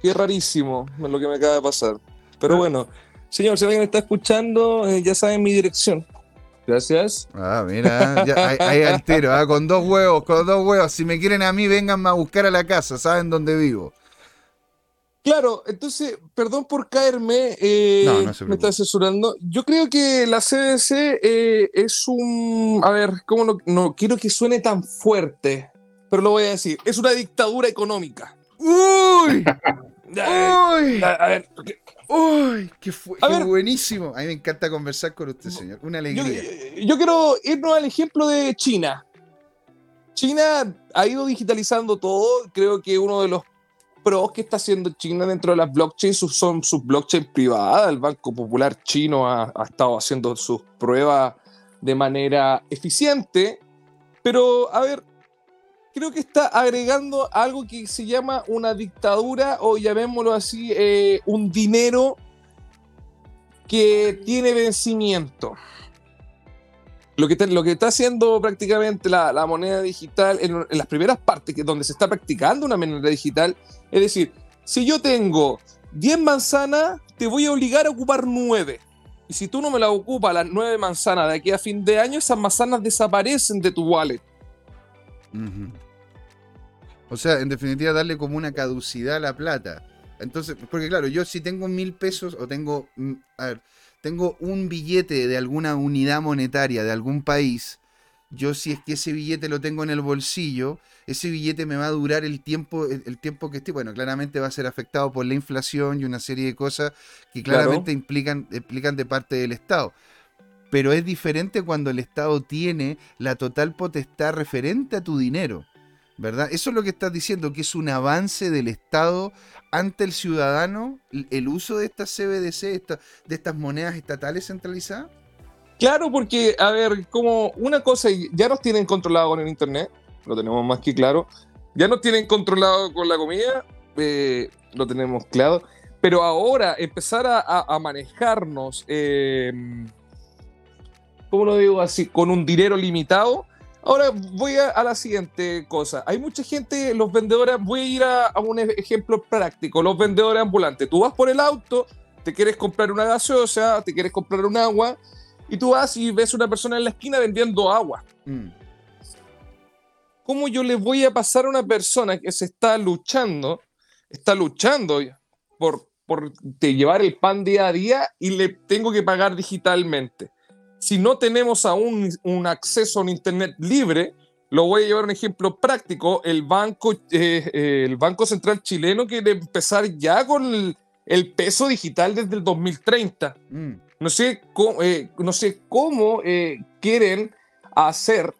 Qué rarísimo lo que me acaba de pasar. Pero ah. bueno, señor, si alguien está escuchando, eh, ya saben mi dirección. Gracias. Ah, mira, ahí, al tiro, ah, con dos huevos, con dos huevos. Si me quieren a mí, vengan a buscar a la casa, saben dónde vivo. Claro, entonces, perdón por caerme, eh, me está asesorando. Yo creo que la CDC eh, es un, a ver, ¿cómo no, no quiero que suene tan fuerte, pero lo voy a decir, es una dictadura económica. ¡Uy! ¡Uy! A ver, ¡Uy! ¡Qué, fue, buenísimo! A mí me encanta conversar con usted, señor. Una alegría. Yo, quiero irnos al ejemplo de China. China ha ido digitalizando todo. Creo que uno de los pros que está haciendo China dentro de las blockchains son sus blockchains privadas. El Banco Popular chino ha, ha estado haciendo sus pruebas de manera eficiente. Pero, a ver, creo que está agregando algo que se llama una dictadura o llamémoslo así, eh, un dinero que tiene vencimiento. Lo que, está, haciendo prácticamente la, moneda digital en, las primeras partes, que donde se está practicando una moneda digital, es decir, si yo tengo 10 manzanas, te voy a obligar a ocupar 9. Y si tú no me las ocupas las 9 manzanas de aquí a fin de año, esas manzanas desaparecen de tu wallet. O sea, en definitiva, darle como una caducidad a la plata. Entonces, porque claro, yo si tengo mil pesos o tengo, mm, a ver, tengo un billete de alguna unidad monetaria de algún país, yo si es que ese billete lo tengo en el bolsillo, ese billete me va a durar el tiempo, el, tiempo que esté. Bueno, claramente va a ser afectado por la inflación y una serie de cosas que claramente implican, implican de parte del Estado. Pero es diferente cuando el Estado tiene la total potestad referente a tu dinero. ¿Verdad? Eso es lo que estás diciendo, que es un avance del Estado ante el ciudadano, el uso de estas CBDC, de estas monedas estatales centralizadas. Claro, porque, a ver, como una cosa, ya nos tienen controlado con el Internet, lo tenemos más que claro. Ya nos tienen controlado con la comida, eh, lo tenemos claro. Pero ahora empezar a, manejarnos, eh, ¿cómo lo digo así? Con un dinero limitado. Ahora voy a, la siguiente cosa. Hay mucha gente, los vendedores, voy a ir a, a un ejemplo práctico, los vendedores ambulantes. Tú vas por el auto, te quieres comprar una gaseosa, te quieres comprar un agua y tú vas y ves una persona en la esquina vendiendo agua. Mm. ¿Cómo yo le voy a pasar a una persona que se está luchando, está luchando por, por llevar el pan día a día y le tengo que pagar digitalmente? Si no tenemos aún un acceso a un Internet libre, lo voy a llevar a un ejemplo práctico. El Banco, eh, eh, el banco Central chileno quiere empezar ya con el, peso digital desde el 2030. No sé cómo, eh, no sé cómo eh, quieren hacer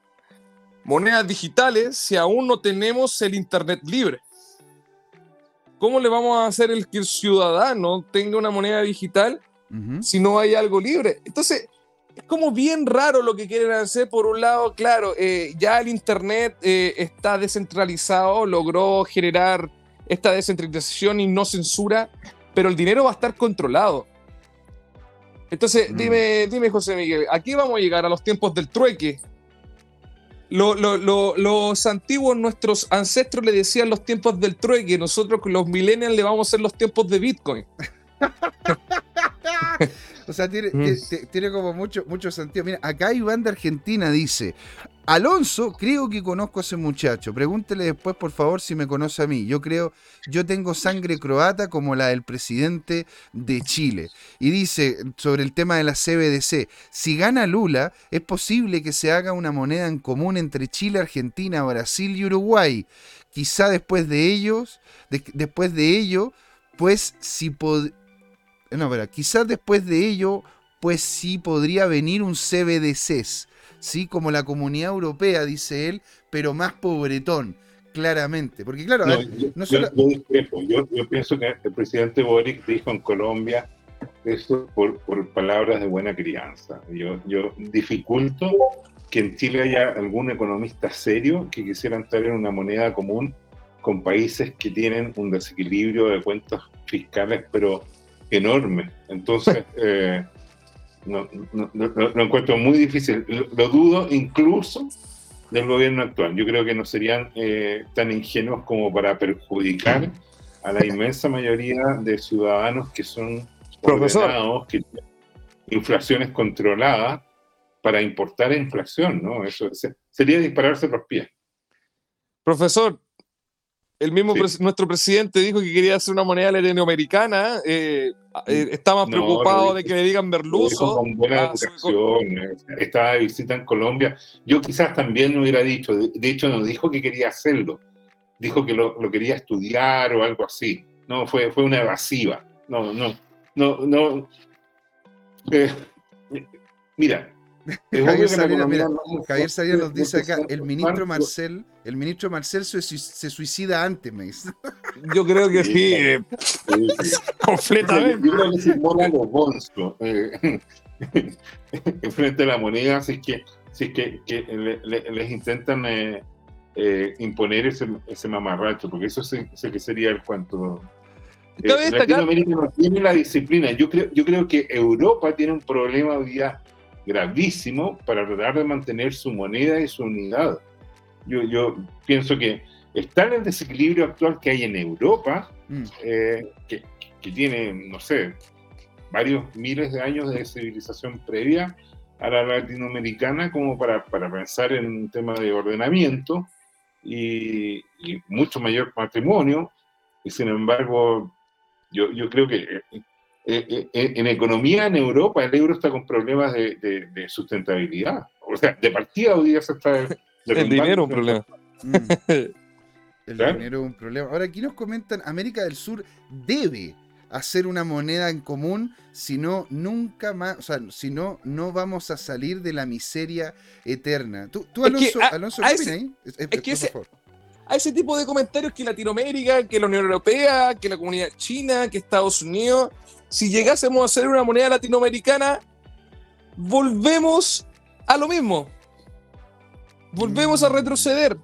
monedas digitales si aún no tenemos el Internet libre. ¿Cómo le vamos a hacer el que el ciudadano tenga una moneda digital si no hay algo libre? Entonces, es como bien raro lo que quieren hacer. Por un lado, claro, eh, ya el Internet está descentralizado, logró generar esta descentralización y no censura, pero el dinero va a estar controlado. Entonces, mm. dime, dime, José Miguel, aquí vamos a llegar a los tiempos del trueque. los antiguos, nuestros ancestros le decían los tiempos del trueque, nosotros los millennials le vamos a hacer los tiempos de Bitcoin. o sea, tiene, tiene, como mucho, mucho sentido. Mira, acá Iván de Argentina dice, Alonso, creo que conozco a ese muchacho. Pregúntele después, por favor, si me conoce a mí. Yo creo, yo tengo sangre croata como la del presidente de Chile. Y dice sobre el tema de la CBDC, si gana Lula, es posible que se haga una moneda en común entre Chile, Argentina, Brasil y Uruguay. Quizá después de ellos, después de ello, pues si pod no, pero quizás después de ello, pues sí podría venir un CBDCs ¿sí? Como la comunidad europea, dice él, pero más pobretón, claramente. Porque claro, no, yo, yo, pienso que el presidente Boric dijo en Colombia eso por, palabras de buena crianza. Yo, yo dificulto que en Chile haya algún economista serio que quisiera entrar en una moneda común con países que tienen un desequilibrio de cuentas fiscales, pero enorme. Entonces, eh, no, no, lo encuentro muy difícil. Lo, dudo incluso del gobierno actual. Yo creo que no serían eh, tan ingenuos como para perjudicar a la inmensa mayoría de ciudadanos que son ordenados, que inflaciones controladas para importar inflación, ¿no? Eso sería dispararse los pies. Profesor, el mismo nuestro presidente dijo que quería hacer una moneda latinoamericana. Eh, eh, está más preocupado de que le digan merluzo. Con buena. Eh, estaba de visita en Colombia. Yo quizás también no hubiera dicho. De hecho, no dijo que quería hacerlo. Dijo que lo, quería estudiar o algo así. No, fue, fue una evasiva. No, no, no, no. mira, Javier Salinas, nos dice acá, el ministro Marcel, el ministro Marcel se, suicida antes, me dice. Yo creo que sí, eh, completamente. Yo creo que se los bolsos eh, frente a la moneda, si es que, si que, les intentan eh, imponer ese, ese mamarracho, porque eso sé, que sería el cuanto. Latinoamérica no tiene la disciplina. Yo creo, yo creo que Europa tiene un problema hoy día gravísimo para tratar de mantener su moneda y su unidad. Yo, yo pienso que está en el desequilibrio actual que hay en Europa, mm. eh, que, que, tiene, no sé, varios miles de años de civilización previa a la latinoamericana como para, para pensar en un tema de ordenamiento y, y, mucho mayor patrimonio. Y sin embargo, yo, yo creo que eh, eh, en economía en Europa el euro está con problemas de, sustentabilidad. O sea, de partida hoy día se está... el dinero un problema. Mm. El dinero es un problema. Ahora aquí nos comentan, América del Sur debe hacer una moneda en común, si no, nunca más, o sea, si no, no vamos a salir de la miseria eterna. Tú, Alonso, Alonso, ¿qué ahí? Es, que ese, a ese tipo de comentarios que Latinoamérica, que la Unión Europea, que la comunidad china, que Estados Unidos, si llegásemos a hacer una moneda latinoamericana, volvemos a lo mismo. Volvemos a mm. retroceder.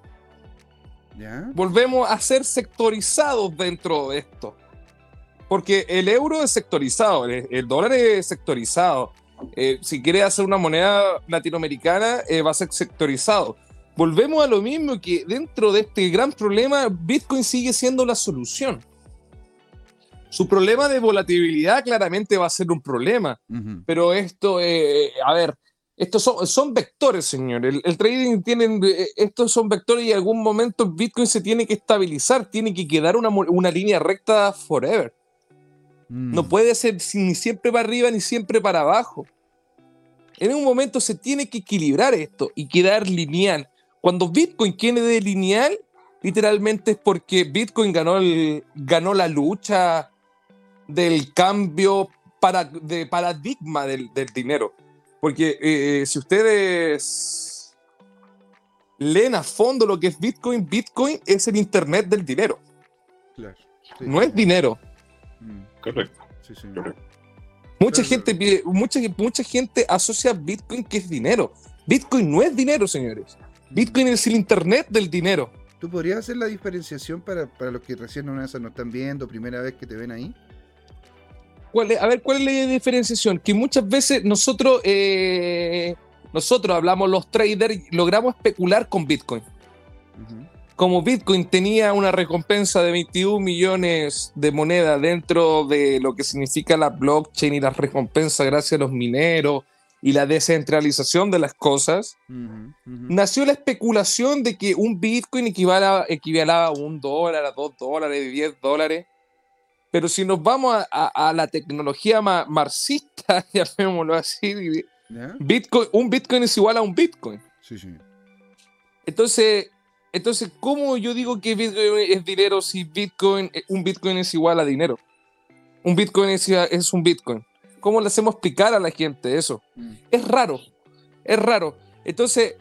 Volvemos a ser sectorizados dentro de esto. Porque el euro es sectorizado, el, dólar es sectorizado. Eh, si quiere hacer una moneda latinoamericana, eh, va a ser sectorizado. Volvemos a lo mismo que dentro de este gran problema, Bitcoin sigue siendo la solución. Su problema de volatilidad claramente va a ser un problema, pero esto, eh, a ver, estos son, vectores, señor. El, trading tienen, estos son vectores y en algún momento Bitcoin se tiene que estabilizar, tiene que quedar una, una línea recta forever. No mm. puede ser ni siempre para arriba ni siempre para abajo. En un momento se tiene que equilibrar esto y quedar lineal. Cuando Bitcoin de lineal, literalmente es porque Bitcoin ganó, el, ganó la lucha del cambio para, de paradigma del, dinero. Porque eh, si ustedes leen a fondo lo que es Bitcoin, Bitcoin es el Internet del dinero. No es dinero. Mm. Correcto. Mucha gente mucha, mucha gente asocia Bitcoin que es dinero. Bitcoin no es dinero, señores. Bitcoin es el internet del dinero. ¿Tú podrías hacer la diferenciación para, los que recién no, nos están viendo, primera vez que te ven ahí? a ver, ¿cuál es la diferenciación? Que muchas veces nosotros, eh, nosotros hablamos los traders, logramos especular con Bitcoin como Bitcoin tenía una recompensa de 21 millones de moneda dentro de lo que significa la blockchain y la recompensa gracias a los mineros y la descentralización de las cosas, nació la especulación de que un Bitcoin equivalaba, equivalaba a un dólar, a dos dólares, diez dólares. Pero si nos vamos a, la tecnología marxista, llamémoslo así, Bitcoin, un Bitcoin es igual a un Bitcoin. Sí, sí. Entonces, entonces, ¿cómo yo digo que Bitcoin es dinero si Bitcoin, eh, un Bitcoin es igual a dinero? Un Bitcoin es, es un Bitcoin. ¿Cómo le hacemos explicar a la gente eso? Es raro, es raro. Entonces,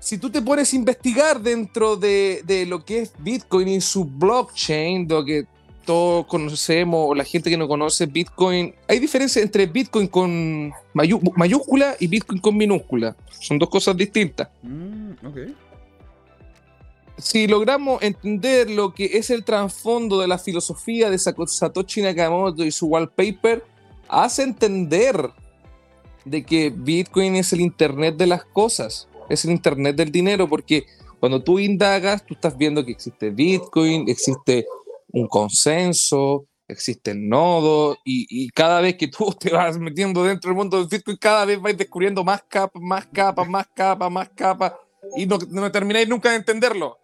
si tú te pones a investigar dentro de, de, lo que es Bitcoin y su blockchain, lo que todos conocemos, o la gente que no conoce Bitcoin, hay diferencia entre Bitcoin con mayúscula y Bitcoin con minúscula. Son dos cosas distintas. Mm, okay si logramos entender lo que es el trasfondo de la filosofía de Satoshi Nakamoto y su wallpaper, hace entender de que Bitcoin es el Internet de las cosas, es el Internet del dinero, porque cuando tú indagas, tú estás viendo que existe Bitcoin, existe un consenso, existen nodos, y, y, cada vez que tú te vas metiendo dentro del mundo del Bitcoin, cada vez vas descubriendo más capas, más capas, más capas, más capas, y no, no termináis nunca de entenderlo.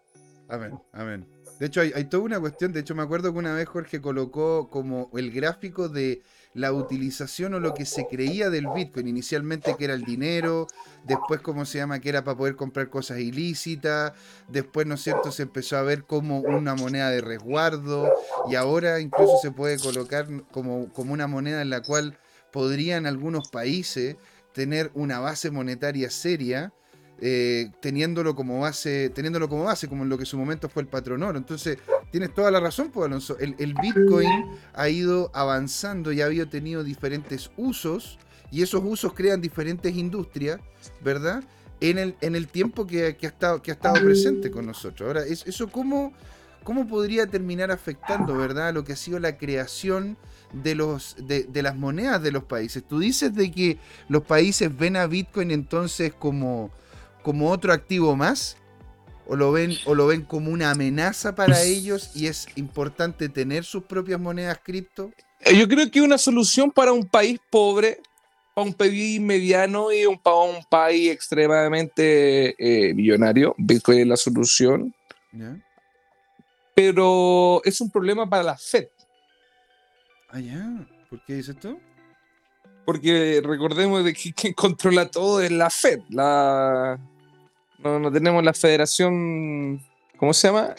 Amén, amén. De hecho, hay, toda una cuestión. De hecho, me acuerdo que una vez Jorge colocó como el gráfico de la utilización o lo que se creía del Bitcoin. Inicialmente que era el dinero, después, como se llama? Que era para poder comprar cosas ilícitas. Después, ¿no es cierto? Se empezó a ver como una moneda de resguardo. Y ahora incluso se puede colocar como, como una moneda en la cual podrían algunos países tener una base monetaria seria eh, teniéndolo como base, teniéndolo como base, como en lo que en su momento fue el patronoro. Entonces, tienes toda la razón, pues, Alonso. El, Bitcoin ha ido avanzando y ha habido tenido diferentes usos, y esos usos crean diferentes industrias, ¿verdad? En el, en el tiempo que, ha estado, que ha estado presente con nosotros. Ahora, ¿eso cómo, cómo podría terminar afectando, ¿verdad? Lo que ha sido la creación de, los, de, de, las monedas de los países. Tú dices de que los países ven a Bitcoin entonces como, como otro activo más? ¿O lo, ven, ¿O lo ven como una amenaza para ellos y es importante tener sus propias monedas cripto? Eh, yo creo que una solución para un país pobre, para un país mediano y un, para un país extremadamente eh, millonario, Bitcoin es la solución. Pero es un problema para la Fed. Ah, ya. ¿Por qué dices esto? Porque recordemos de que quien controla todo es la Fed. La... No, no tenemos la federación. ¿Cómo se llama?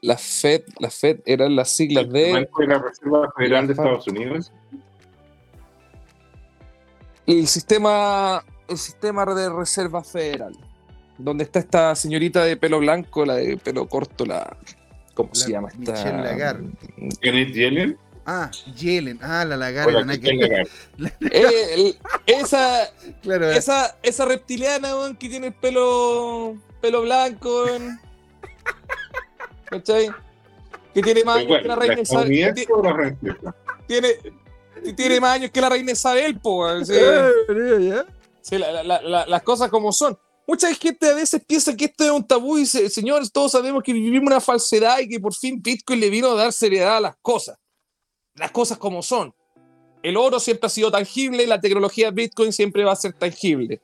La Fed, la Fed eran las siglas de. La Reserva Federal de Estados Unidos. El sistema, el sistema de reserva federal. Donde está esta señorita de pelo blanco, la de pelo corto, la. ¿Cómo La se llama esta? Michelle Lagarde. Janet Yellen. Ah, Yellen. Ah, la O Lagarde. la nada Michelle que-. Eh, el- esa, Claro, esa, esa reptiliana weón, que tiene el pelo, pelo blanco. ¿cachai? Que tiene más años que la igual, ¿La reina Isabel. Tiene, tiene más años que la reina Isabel, po, sí. Eh, ¿ya? Sí, la- la- la- las cosas como son. Mucha gente a veces piensa que esto es un tabú y dice, señores, todos sabemos que vivimos una falsedad y que por fin Bitcoin le vino a dar seriedad a las cosas. Las cosas como son. El oro siempre ha sido tangible y la tecnología Bitcoin siempre va a ser tangible.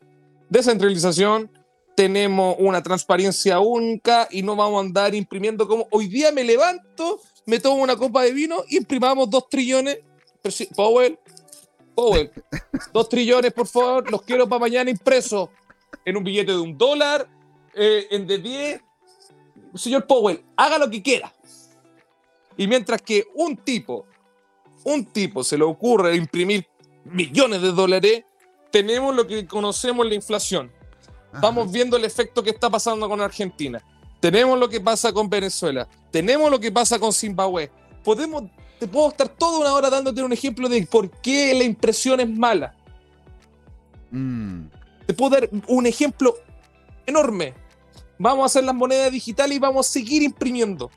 Descentralización, tenemos una transparencia única y no vamos a andar imprimiendo como hoy día me levanto, me tomo una copa de vino y imprimamos dos trillones. Powell, Powell, dos trillones, por favor, los quiero para mañana impresos en un billete de un dólar, eh, en de 10. Señor Powell, haga lo que quiera. Y mientras que un tipo, un tipo se le ocurre imprimir millones de dólares, tenemos lo que conocemos la inflación. Estamos viendo el efecto que está pasando con Argentina. Tenemos lo que pasa con Venezuela. Tenemos lo que pasa con Zimbabue. Podemos, te puedo estar toda una hora dándote un ejemplo de por qué la impresión es mala. Mm. Te puedo dar un ejemplo enorme. Vamos a hacer las monedas digitales y vamos a seguir imprimiendo.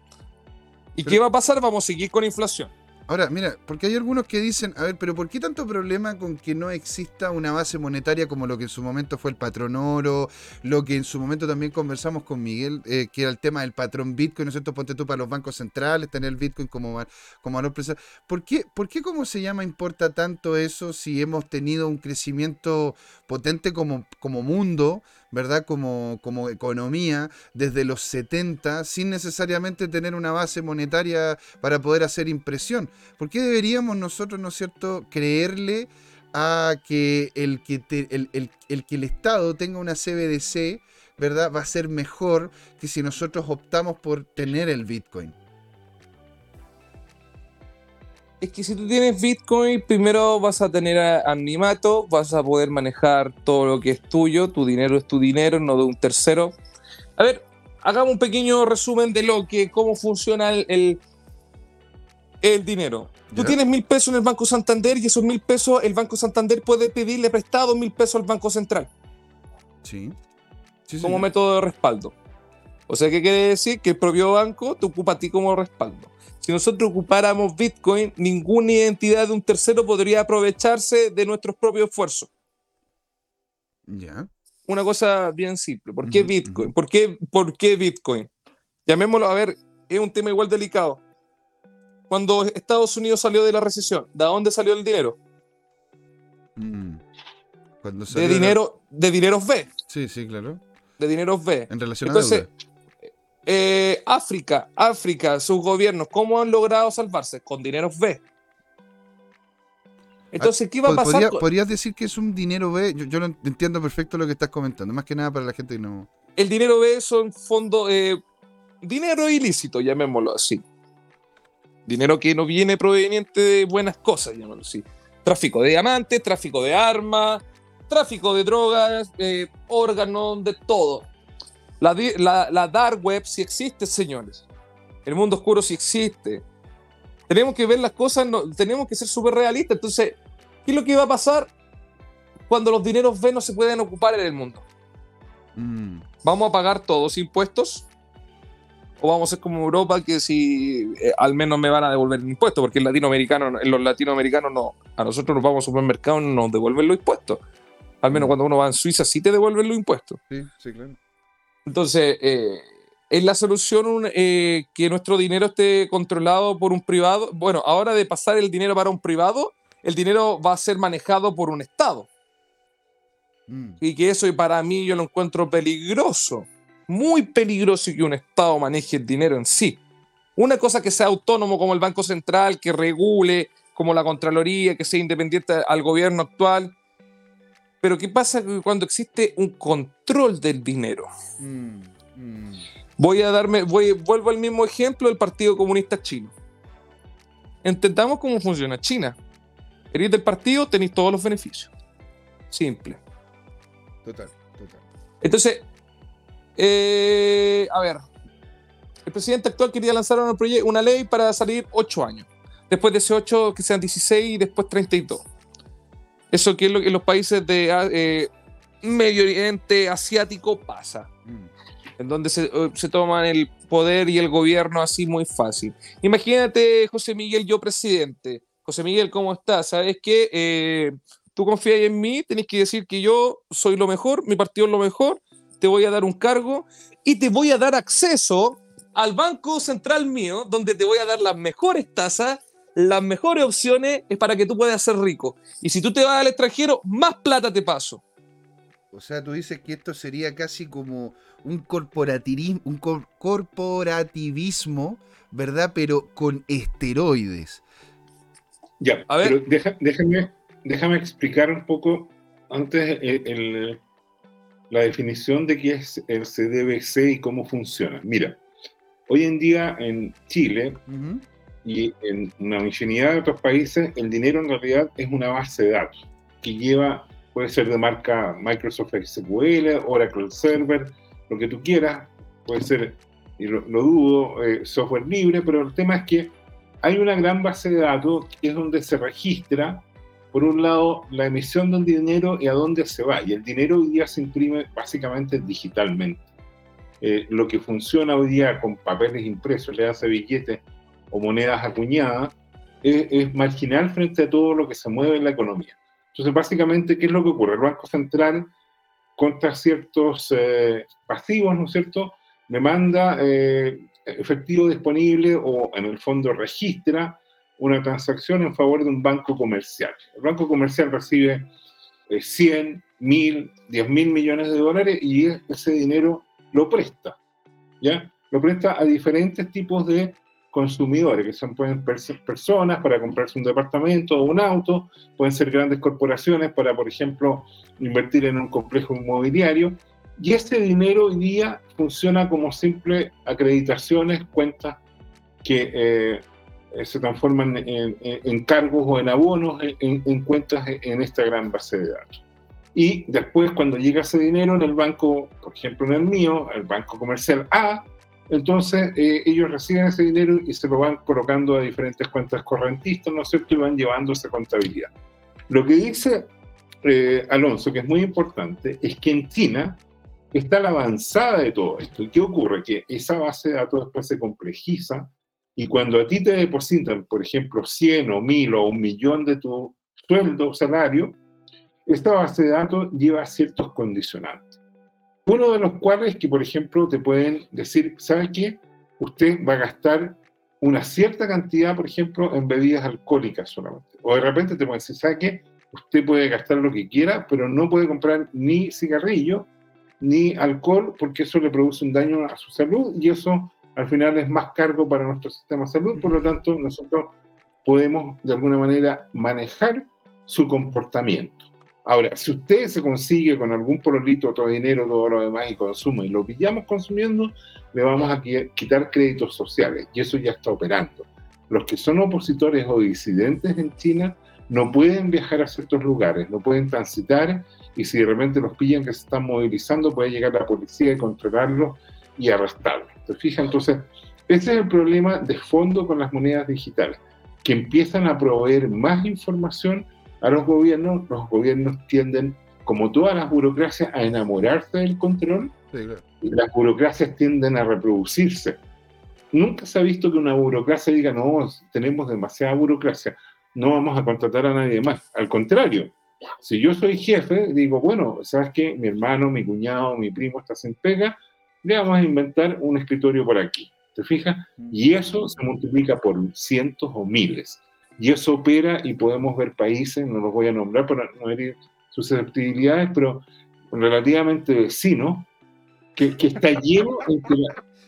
¿Y Pero- qué va a pasar? Vamos a seguir con inflación. Ahora, mira, porque hay algunos que dicen, a ver, pero ¿por qué tanto problema con que no exista una base monetaria como lo que en su momento fue el patrón oro, lo que en su momento también conversamos con Miguel, eh, que era el tema del patrón Bitcoin, ¿no es cierto? Ponte tú para los bancos centrales, tener el Bitcoin como, como valor presente. ¿Por qué, ¿Por qué, cómo se llama, importa tanto eso si hemos tenido un crecimiento potente como, como mundo, ¿verdad? Como, como economía desde los 70, sin necesariamente tener una base monetaria para poder hacer impresión? ¿Por qué deberíamos nosotros, ¿no es cierto?, creerle a que el que, el- el que el Estado tenga una CBDC, ¿verdad?, va a ser mejor que si nosotros optamos por tener el Bitcoin. Es que si tú tienes Bitcoin, primero vas a tener anonimato, vas a poder manejar todo lo que es tuyo, tu dinero es tu dinero, no de un tercero. A ver, hagamos un pequeño resumen de lo que, cómo funciona el, el, el dinero. Tú tienes mil pesos en el Banco Santander y esos mil pesos el Banco Santander puede pedirle prestado mil pesos al Banco Central Sí. Sí, como señor. método de respaldo. O sea, ¿qué quiere decir? Que el propio banco te ocupa a ti como respaldo. Si nosotros ocupáramos Bitcoin, ninguna identidad de un tercero podría aprovecharse de nuestros propios esfuerzos. Ya. Una cosa bien simple. ¿Por qué Bitcoin? ¿Por qué, ¿Por qué Bitcoin? Llamémoslo, a ver, es un tema igual delicado. Cuando Estados Unidos salió de la recesión, ¿de dónde salió el dinero? Mm. Cuando De la- dinero, de dineros B. Sí, sí, claro. De dineros B. En relación a Entonces, deuda. Eh, África, África, sus gobiernos, ¿cómo han logrado salvarse? Con dineros B. Entonces, ¿qué va a pasar? podría- con- ¿Podrías decir que es un dinero B? Yo, yo lo entiendo perfecto lo que estás comentando. Más que nada para la gente que no. El dinero B son fondos, eh, dinero ilícito, llamémoslo así. Dinero que no viene proveniente de buenas cosas, llamémoslo así. Tráfico de diamantes, tráfico de armas, tráfico de drogas, eh, órganos, de todo. La, la- la dark web sí existe, señores. El mundo oscuro sí existe. Tenemos que ver las cosas, no- tenemos que ser súper realistas. Entonces, ¿qué es lo que va a pasar cuando los dineros B no se pueden ocupar en el mundo? Mm. ¿Vamos a pagar todos impuestos? ¿O vamos a ser como Europa que si eh, al menos me van a devolver el impuesto? Porque el latinoamericano, los latinoamericanos no. A nosotros nos vamos al supermercado y nos devuelven los impuestos. Al menos Mm. cuando uno va en Suiza sí te devuelven los impuestos. Sí, sí, claro. Entonces, eh, ¿es la solución eh, que nuestro dinero esté controlado por un privado? Bueno, ahora de pasar el dinero para un privado, el dinero va a ser manejado por un Estado. Mm. Y que eso para mí yo lo encuentro peligroso. Muy peligroso que un Estado maneje el dinero en sí. Una cosa que sea autónomo como el Banco Central, que regule, como la Contraloría, que sea independiente al gobierno actual. Pero ¿qué pasa cuando existe un control del dinero? Mm, mm. Voy a darme, voy, vuelvo al mismo ejemplo del Partido Comunista Chino. Entendamos cómo funciona China. Eres del partido, tenéis todos los beneficios. Simple. Total, total. Entonces, eh, a ver, el presidente actual quería lanzar una, una ley para salir 8 años. Después de ese 8, que sean 16 y después 32. Eso que en los países de ah, eh, Medio Oriente asiático pasa. Mm. En donde se, eh, se, toman el poder y el gobierno así muy fácil. Imagínate, José Miguel, yo presidente. José Miguel, ¿cómo estás? ¿Sabes qué? Eh, tú confías en mí, tenés que decir que yo soy lo mejor, mi partido es lo mejor, te voy a dar un cargo y te voy a dar acceso al banco central mío, donde te voy a dar las mejores tasas, las mejores opciones es para que tú puedas ser rico. Y si tú te vas al extranjero, más plata te paso. O sea, tú dices que esto sería casi como un corporativismo, un corporativismo, ¿verdad? Pero con esteroides. Ya, a ver. Pero déjame, déjame explicar un poco antes el, la definición de qué es el CDBC y cómo funciona. Mira, hoy en día en Chile y en una infinidad de otros países, el dinero en realidad es una base de datos que lleva, puede ser de marca Microsoft SQL, Oracle Server, lo que tú quieras, puede ser, y lo, dudo, eh, software libre, pero el tema es que hay una gran base de datos que es donde se registra por un lado, la emisión de un dinero y a dónde se va. Y el dinero hoy día se imprime básicamente digitalmente. Eh, lo que funciona hoy día con papeles impresos, le hace billetes o monedas acuñadas, es, marginal frente a todo lo que se mueve en la economía. Entonces, básicamente, ¿qué es lo que ocurre? El Banco Central, contra ciertos eh, pasivos, ¿no es cierto?, demanda eh, efectivo disponible o en el fondo registra una transacción en favor de un banco comercial. El banco comercial recibe 100, 1000, 10 mil millones de dólares y ese dinero lo presta, ¿ya? Lo presta a diferentes tipos de consumidores, que son pueden ser personas para comprarse un departamento o un auto, pueden ser grandes corporaciones para, por ejemplo, invertir en un complejo inmobiliario, y ese dinero hoy día funciona como simple acreditaciones, cuentas que eh, se transforman en, cargos o en abonos en, cuentas en esta gran base de datos. Y después, cuando llega ese dinero en el banco, por ejemplo en el mío, el banco comercial A, entonces eh, ellos reciben ese dinero y se lo van colocando a diferentes cuentas correntistas, ¿no es cierto? Y van llevando esa contabilidad. Lo que dice eh, Alonso, que es muy importante, es que en China está la avanzada de todo esto. ¿Y qué ocurre? Que esa base de datos después se complejiza y cuando a ti te depositan, por ejemplo, 100 o 1000 o un millón de tu sueldo o salario, esta base de datos lleva ciertos condicionantes. Uno de los cuales que, por ejemplo, te pueden decir, ¿sabe qué? Usted va a gastar una cierta cantidad, por ejemplo, en bebidas alcohólicas solamente. O de repente te pueden decir, ¿sabe qué? Usted puede gastar lo que quiera, pero no puede comprar ni cigarrillo ni alcohol porque eso le produce un daño a su salud y eso al final es más cargo para nuestro sistema de salud, por lo tanto nosotros podemos de alguna manera manejar su comportamiento. Ahora, si usted se consigue con algún pololito, otro dinero, todo lo demás y consume y lo pillamos consumiendo, le vamos a quitar créditos sociales y eso ya está operando. Los que son opositores o disidentes en China no pueden viajar a ciertos lugares, no pueden transitar y si de repente los pillan que se están movilizando, puede llegar la policía y controlarlos y arrestarlo. ¿Te fijas? Entonces, ese es el problema de fondo con las monedas digitales, que empiezan a proveer más información a los gobiernos. Los gobiernos tienden, como todas las burocracias, a enamorarse del control y las burocracias tienden a reproducirse. Nunca se ha visto que una burocracia diga, no, tenemos demasiada burocracia, no vamos a contratar a nadie más. Al contrario, si yo soy jefe, digo, bueno, ¿sabes qué? Mi hermano, mi cuñado, mi primo está sin pega, le vamos a inventar un escritorio por aquí. ¿Te fijas? Y eso se multiplica por cientos o miles. Y eso opera y podemos ver países, no los voy a nombrar para no herir susceptibilidades, pero relativamente vecinos, que, que está lleno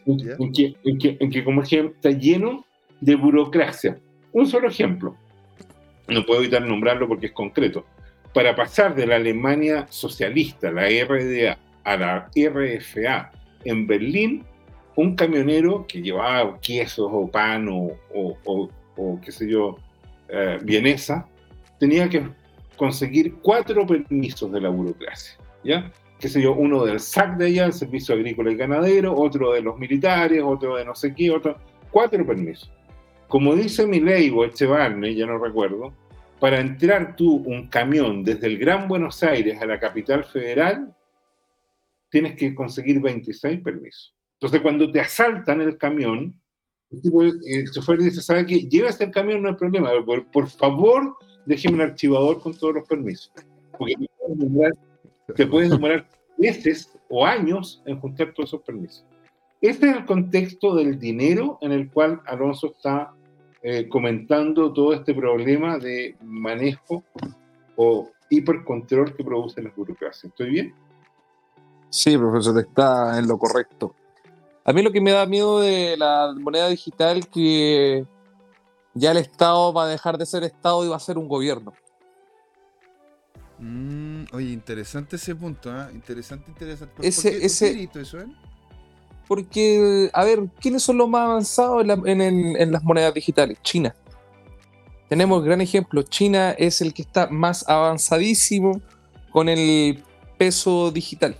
en, que, en, que, en que, como ejemplo, está lleno de burocracia. Un solo ejemplo, no puedo evitar nombrarlo porque es concreto. Para pasar de la Alemania socialista, la RDA, a la RFA en Berlín, un camionero que llevaba quesos o pan o, o, o, qué sé yo, eh, vienesa, tenía que conseguir cuatro permisos de la burocracia, ¿ya? qué sé yo, uno del SAC de allá, el Servicio Agrícola y Ganadero, otro de los militares, otro de no sé qué, otro, cuatro permisos. Como dice mi ley o Echevarne, ya no recuerdo, para entrar tú un camión desde el Gran Buenos Aires a la capital federal, tienes que conseguir 26 permisos. Entonces, cuando te asaltan el camión, el chofer dice, ¿sabe qué? Llevas el camión, no hay problema, por, por favor, déjeme un archivador con todos los permisos. Porque te puedes demorar meses o años en juntar todos esos permisos. Este es el contexto del dinero en el cual Alonso está eh, comentando todo este problema de manejo o hipercontrol que produce la burocracia. ¿Estoy bien? Sí, profesor, está en lo correcto. A mí lo que me da miedo de la moneda digital que ya el Estado va a dejar de ser Estado y va a ser un gobierno. Mm, oye, interesante ese punto, ¿eh? Interesante, interesante. ese, ese, eso, eh? Porque, a ver, ¿quiénes son los más avanzados en, las monedas digitales? China. Tenemos gran ejemplo. China es el que está más avanzadísimo con el peso digital.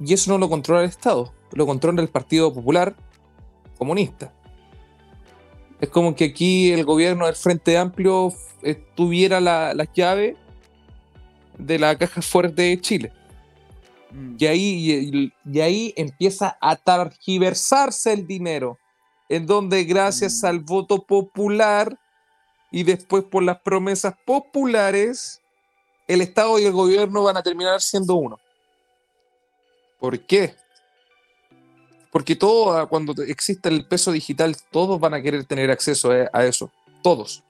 Y eso no lo controla el Estado, lo controla el Partido Popular Comunista. Es como que aquí el gobierno del Frente Amplio tuviera la, llave de la caja fuerte de Chile. Mm. Y ahí, y, ahí empieza a targiversarse el dinero, en donde gracias mm. al voto popular y después por las promesas populares, el Estado y el gobierno van a terminar siendo uno. ¿Por qué? Porque todo, ah, cuando exista el peso digital, todos van a querer tener acceso a eso. Todos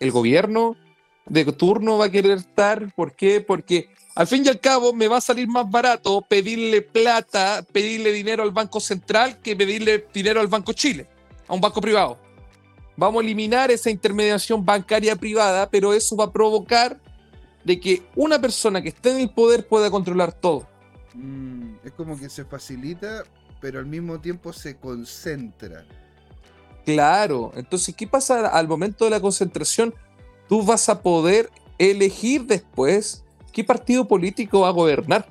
el gobierno de turno va a querer estar. ¿Por qué? Porque al fin y al cabo me va a salir más barato pedirle plata, pedirle dinero al Banco Central que pedirle dinero al Banco Chile, a un banco privado. Vamos a eliminar esa intermediación bancaria privada, pero eso va a provocar de que una persona que esté en el poder pueda controlar todo. Mm, es como que se facilita, pero al mismo tiempo se concentra. Claro, entonces, ¿qué pasa al momento de la concentración? Tú vas a poder elegir después qué partido político va a gobernar.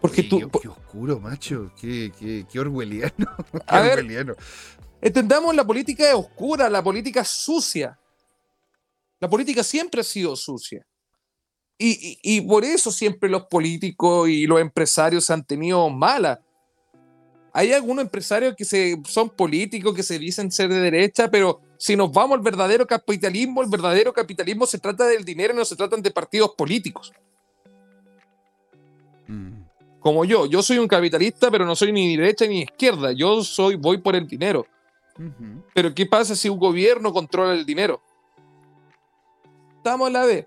Porque tú. Qué, oscuro, macho. Qué, qué, qué orwelliano. a Ver, entendamos, la política es oscura, la política es sucia. La política siempre ha sido sucia. Y, y, por eso siempre los políticos y los empresarios se han tenido malas hay algunos empresarios que se, son políticos, que se dicen ser de derecha, pero si nos vamos al verdadero capitalismo, el verdadero capitalismo se trata del dinero y no se tratan de partidos políticos. Mm. Como yo, yo soy un capitalista, pero no soy ni derecha ni izquierda, yo soy, voy por el dinero. Pero ¿qué pasa si un gobierno controla el dinero? Estamos en la B.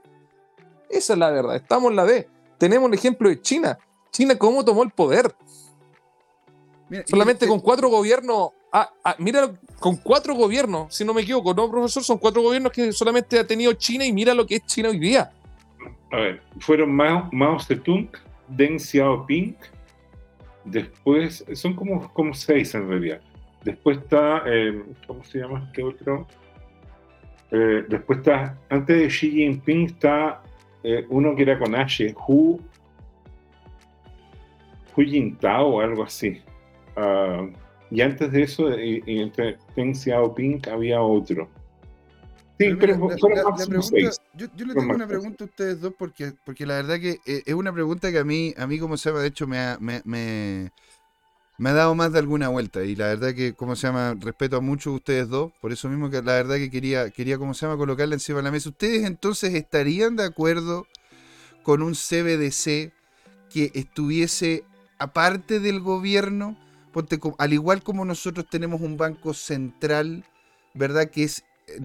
Esa es la verdad, estamos en la B. Tenemos el ejemplo de China. China, ¿cómo tomó el poder? Solamente con cuatro gobiernos. Ah, ah, mira, con cuatro gobiernos, si no me equivoco, ¿no, profesor? Son cuatro gobiernos que solamente ha tenido China y mira lo que es China hoy día. A ver, fueron Mao, Mao Zedong, Deng Xiaoping, después, son como, como seis en realidad. Después está, eh, ¿cómo se llama este otro? Eh, después está, antes de Xi Jinping está eh, uno que era con H, Hu, Hu Jintao o algo así. Ah, y antes de eso, y, entre Deng Xiaoping había otro. Sí, pero, yo, le tengo una pregunta a ustedes dos porque, porque la verdad que eh, es una pregunta que a mí, a mí como se llama, de hecho me ha, me, me, ha dado más de alguna vuelta y la verdad que, como se llama, respeto a muchos de ustedes dos, por eso mismo que la verdad que quería, quería como se llama, colocarla encima de la mesa. ¿Ustedes entonces estarían de acuerdo con un CBDC que estuviese aparte del gobierno? al igual como nosotros tenemos un banco central, ¿verdad? Que es,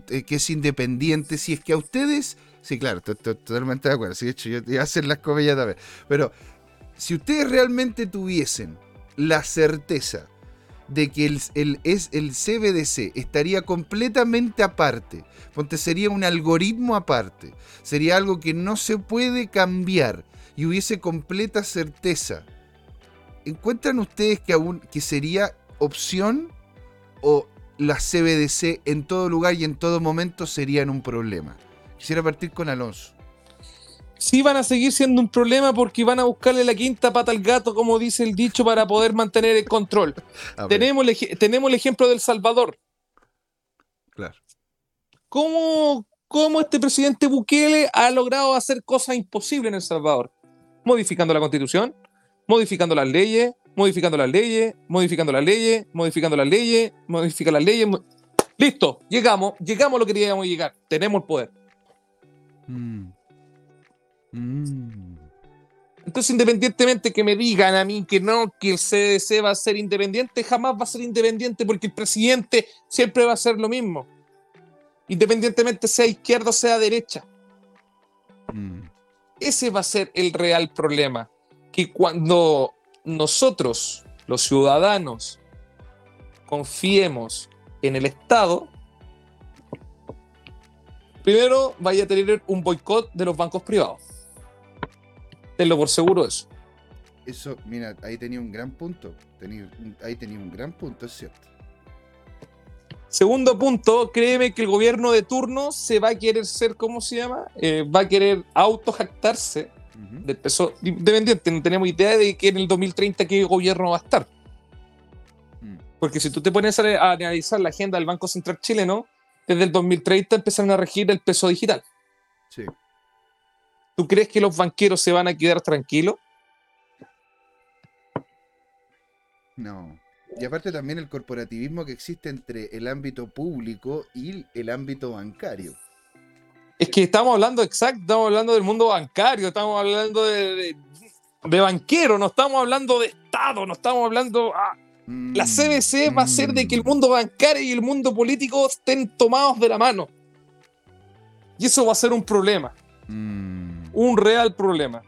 eh, que es independiente, si es que a ustedes, sí, claro, totalmente de acuerdo, sí, de hecho, yo iba a hacer las comillas también, pero si ustedes realmente tuviesen la certeza de que el, el- es, el CBDC estaría completamente aparte, ponte sería un algoritmo aparte, sería algo que no se puede cambiar y hubiese completa certeza, ¿encuentran ustedes que, aún, que sería opción o las CBDC en todo lugar y en todo momento serían un problema? Quisiera partir con Alonso. Sí van a seguir siendo un problema porque van a buscarle la quinta pata al gato, como dice el dicho, para poder mantener el control. Tenemos el, tenemos el ejemplo del Salvador. claro. ¿Cómo, ¿Cómo este presidente Bukele ha logrado hacer cosas imposibles en El Salvador? Modificando la constitución, modificando las leyes, modificando las leyes, modificando las leyes, modificando las leyes, modifica las leyes. mo- Listo, llegamos, llegamos a lo que queríamos llegar. Tenemos el poder. Mm. Mm. Entonces, independientemente que me digan a mí que no, que el CDC va a ser independiente, jamás va a ser independiente porque el presidente siempre va a ser lo mismo. Independientemente sea izquierda o sea derecha. Mm. Ese va a ser el real problema. Que cuando nosotros, los ciudadanos, confiemos en el Estado, primero vaya a tener un boicot de los bancos privados. Tenlo por seguro eso. Eso, mira, ahí tenía un gran punto. Tenía ahí tenía un gran punto, es cierto. Segundo punto, créeme que el gobierno de turno se va a querer ser, ¿cómo se llama? Eh, va a querer autojactarse Ujú. del peso independiente. No tenemos idea de que en el 2030 qué gobierno va a estar. Mm. Porque si tú te pones a, a analizar la agenda del Banco Central chileno, desde el 2030 empezaron a regir el peso digital. Sí. ¿Tú crees que los banqueros se van a quedar tranquilos? No. Y aparte también el corporativismo que existe entre el ámbito público y el ámbito bancario. Es que estamos hablando exacto, estamos hablando del mundo bancario, estamos hablando de, de, de banquero, no estamos hablando de Estado, no estamos hablando... ah, La Mm, CBC va a ser de que el mm. mundo bancario y el mundo político estén tomados de la mano. Y eso va a ser un problema, Mm. Un real problema.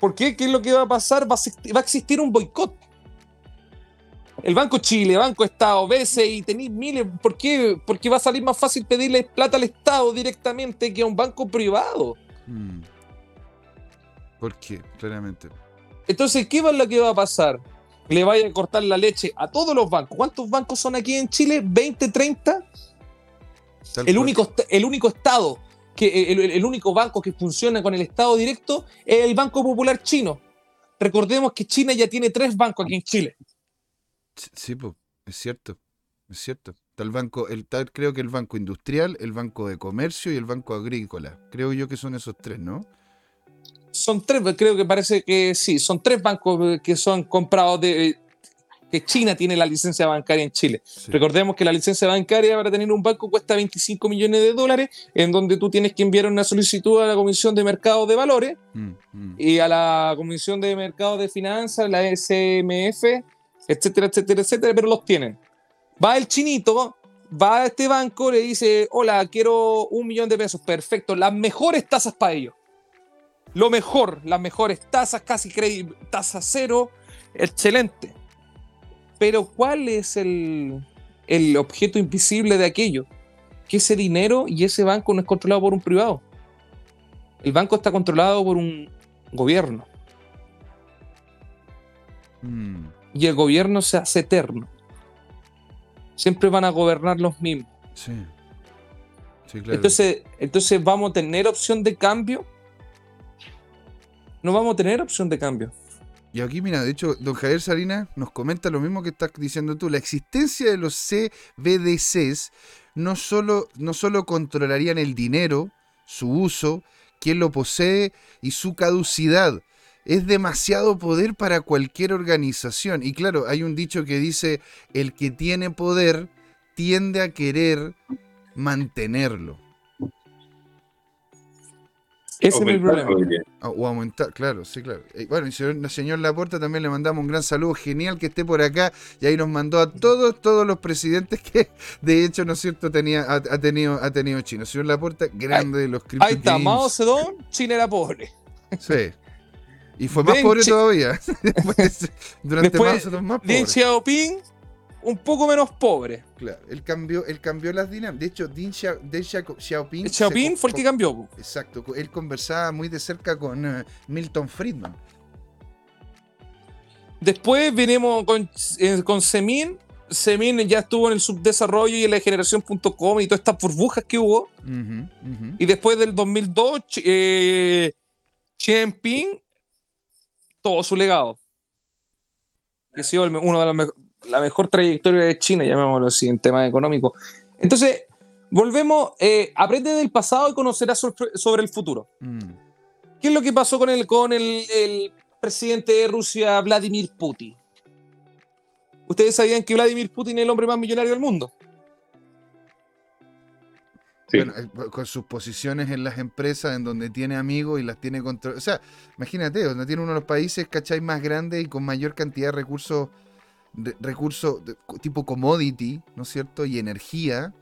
¿Por qué? ¿Qué es lo que va a pasar? Va a, existi- va a existir un boicot. El Banco Chile, Banco Estado, BCI, tenéis miles. ¿Por qué? Porque va a salir más fácil pedirle plata al Estado directamente que a un banco privado. Mm. ¿Por qué? Claramente. Entonces, ¿qué es lo que va a pasar? Le vaya a cortar la leche a todos los bancos. ¿Cuántos bancos son aquí en Chile? ¿20, 30? Tal El cual. único, el único estado, que, el, único banco que funciona con el estado directo es el Banco Popular Chino. Recordemos que China ya tiene tres bancos aquí en Chile. Sí, po, es cierto. Es cierto. El banco, el, tal- creo que el banco industrial, el banco de comercio y el banco agrícola. Creo yo que son esos tres, ¿no? Son tres, creo que parece que sí, son tres bancos que son comprados de... que China tiene la licencia bancaria en Chile. Sí. Recordemos que la licencia bancaria para tener un banco cuesta 25 millones de dólares, en donde tú tienes que enviar una solicitud a la Comisión de Mercado de Valores Mm, mm. y a la Comisión de Mercado de Finanzas, la SMF, etcétera, etcétera, etcétera, pero los tienen. Va el chinito, va a este banco, le dice, hola, quiero un millón de pesos, perfecto, las mejores tasas para ellos. Lo mejor, las mejores tasas, casi tasa cero, excelente. Pero ¿cuál es el, el objeto invisible de aquello? Que ese dinero y ese banco no es controlado por un privado. El banco está controlado por un gobierno. Mm. y el gobierno se hace eterno. Siempre van a gobernar los mismos. Sí. Sí, claro. Entonces, entonces, ¿vamos a tener opción de cambio? No vamos a tener opción de cambio. Y aquí, mira, de hecho, don Javier Salinas nos comenta lo mismo que estás diciendo tú. La existencia de los CBDCs no solo, no solo controlarían el dinero, su uso, quién lo posee y su caducidad. Es demasiado poder para cualquier organización. Y claro, hay un dicho que dice, el que tiene poder tiende a querer mantenerlo. Ese es el Aumentar, problema. Ah, O aumentar, claro, sí, claro. Bueno, y señor, señor Laporta también le mandamos un gran saludo, genial que esté por acá. Y ahí nos mandó a todos, todos los presidentes que de hecho, ¿no es cierto?, tenía, ha, ha tenido, ha tenido Chino. Señor Laporta, grande de los cripto Ahí está, games. Mao Zedong, China era pobre. Sí. Y fue más pobre todavía. durante Después, más pobre. Deng Xiaoping, un poco menos pobre. Claro, él cambió, él cambió las dinámicas. De hecho, Deng, Xiaoping. Xiaoping fue el que cambió. Exacto, él conversaba muy de cerca con eh, Milton Friedman. Después venimos con, eh, con Semin. Semin ya estuvo en el subdesarrollo y en la generación.com y todas estas burbujas que hubo. Y después del 2002, eh, Ping, todo su legado. Que ha sido uno de los la mejor trayectoria de China, llamémoslo así, en temas económicos. Entonces, volvemos, eh, aprende del pasado y conocerás sobre, el futuro. Mm. ¿Qué es lo que pasó con el, con el, presidente de Rusia, Vladimir Putin? Ustedes sabían que Vladimir Putin es el hombre más millonario del mundo. Bueno, eh, con sus posiciones en las empresas en donde tiene amigos y las tiene control. O sea, imagínate, donde tiene uno de los países, ¿cachai? Más grande y con mayor cantidad de recursos recursos tipo commodity, ¿no es cierto? Y energía,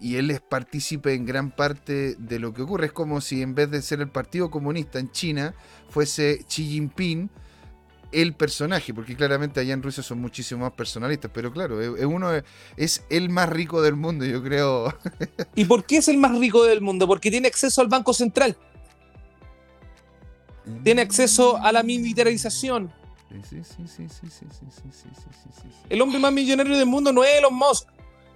y él es partícipe en gran parte de lo que ocurre. Es como si en vez de ser el Partido Comunista en China, fuese Xi Jinping el personaje, porque claramente allá en Rusia son muchísimo más personalistas, pero claro, es, uno es el más rico del mundo, yo creo. ¿Y por qué es el más rico del mundo? Porque tiene acceso al Banco Central. Tiene acceso a la militarización, el hombre más millonario del mundo no es Elon Musk.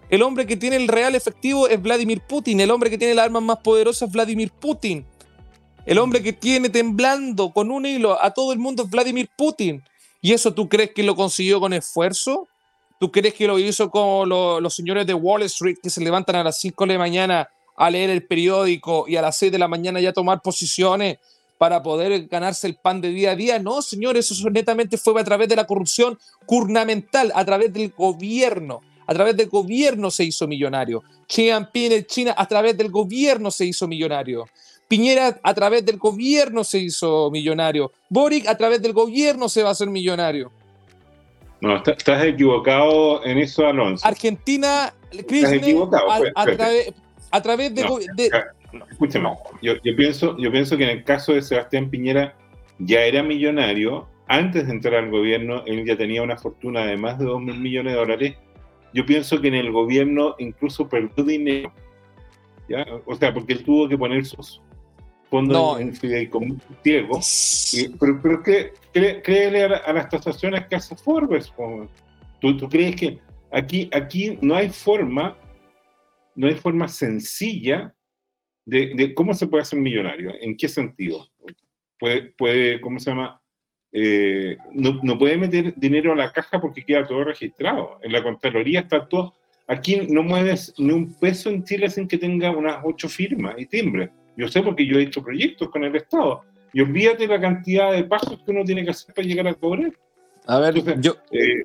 El hombre que tiene el real efectivo es Vladimir Putin. El hombre que tiene las armas más poderosas es Vladimir Putin. El hombre que tiene temblando con un hilo a todo el mundo es Vladimir Putin. ¿Y eso tú crees que lo consiguió con esfuerzo? ¿Tú crees que lo hizo con los señores de Wall Street que se levantan a las 5 de la mañana a leer el periódico y a las 6 de la mañana ya tomar posiciones para poder ganarse el pan de día a día. No, señores, eso netamente fue a través de la corrupción gubernamental, a través del gobierno. A través del gobierno se hizo millonario. Xi Jinping en China a través del gobierno se hizo millonario. Piñera a través del gobierno se hizo millonario. Boric a través del gobierno se va a hacer millonario. No, estás equivocado en eso, Alonso. Argentina, estás equivocado, a, través de, escúcheme, yo, pienso, yo pienso que en el caso de Sebastián Piñera ya era millonario, antes de entrar al gobierno, él ya tenía una fortuna de más de 2 mil millones de dólares. Yo pienso que en el gobierno incluso perdió dinero. ¿ya? O sea, porque él tuvo que poner sus fondos en fideicomiso ciego. pero, pero ¿qué, créele a, las tasaciones que hace Forbes. ¿Tú, ¿Tú crees que aquí, aquí no hay forma, no hay forma sencilla de, cómo se puede hacer millonario, en qué sentido. Puede, puede ¿cómo se llama? Eh, no, no, puede meter dinero a la caja porque queda todo registrado. En la Contraloría está todo. Aquí no mueves ni un peso en Chile sin que tenga unas ocho firmas y timbres. Yo sé porque yo he hecho proyectos con el Estado. Y olvídate la cantidad de pasos que uno tiene que hacer para llegar al cobrar. A ver, yo. Eh,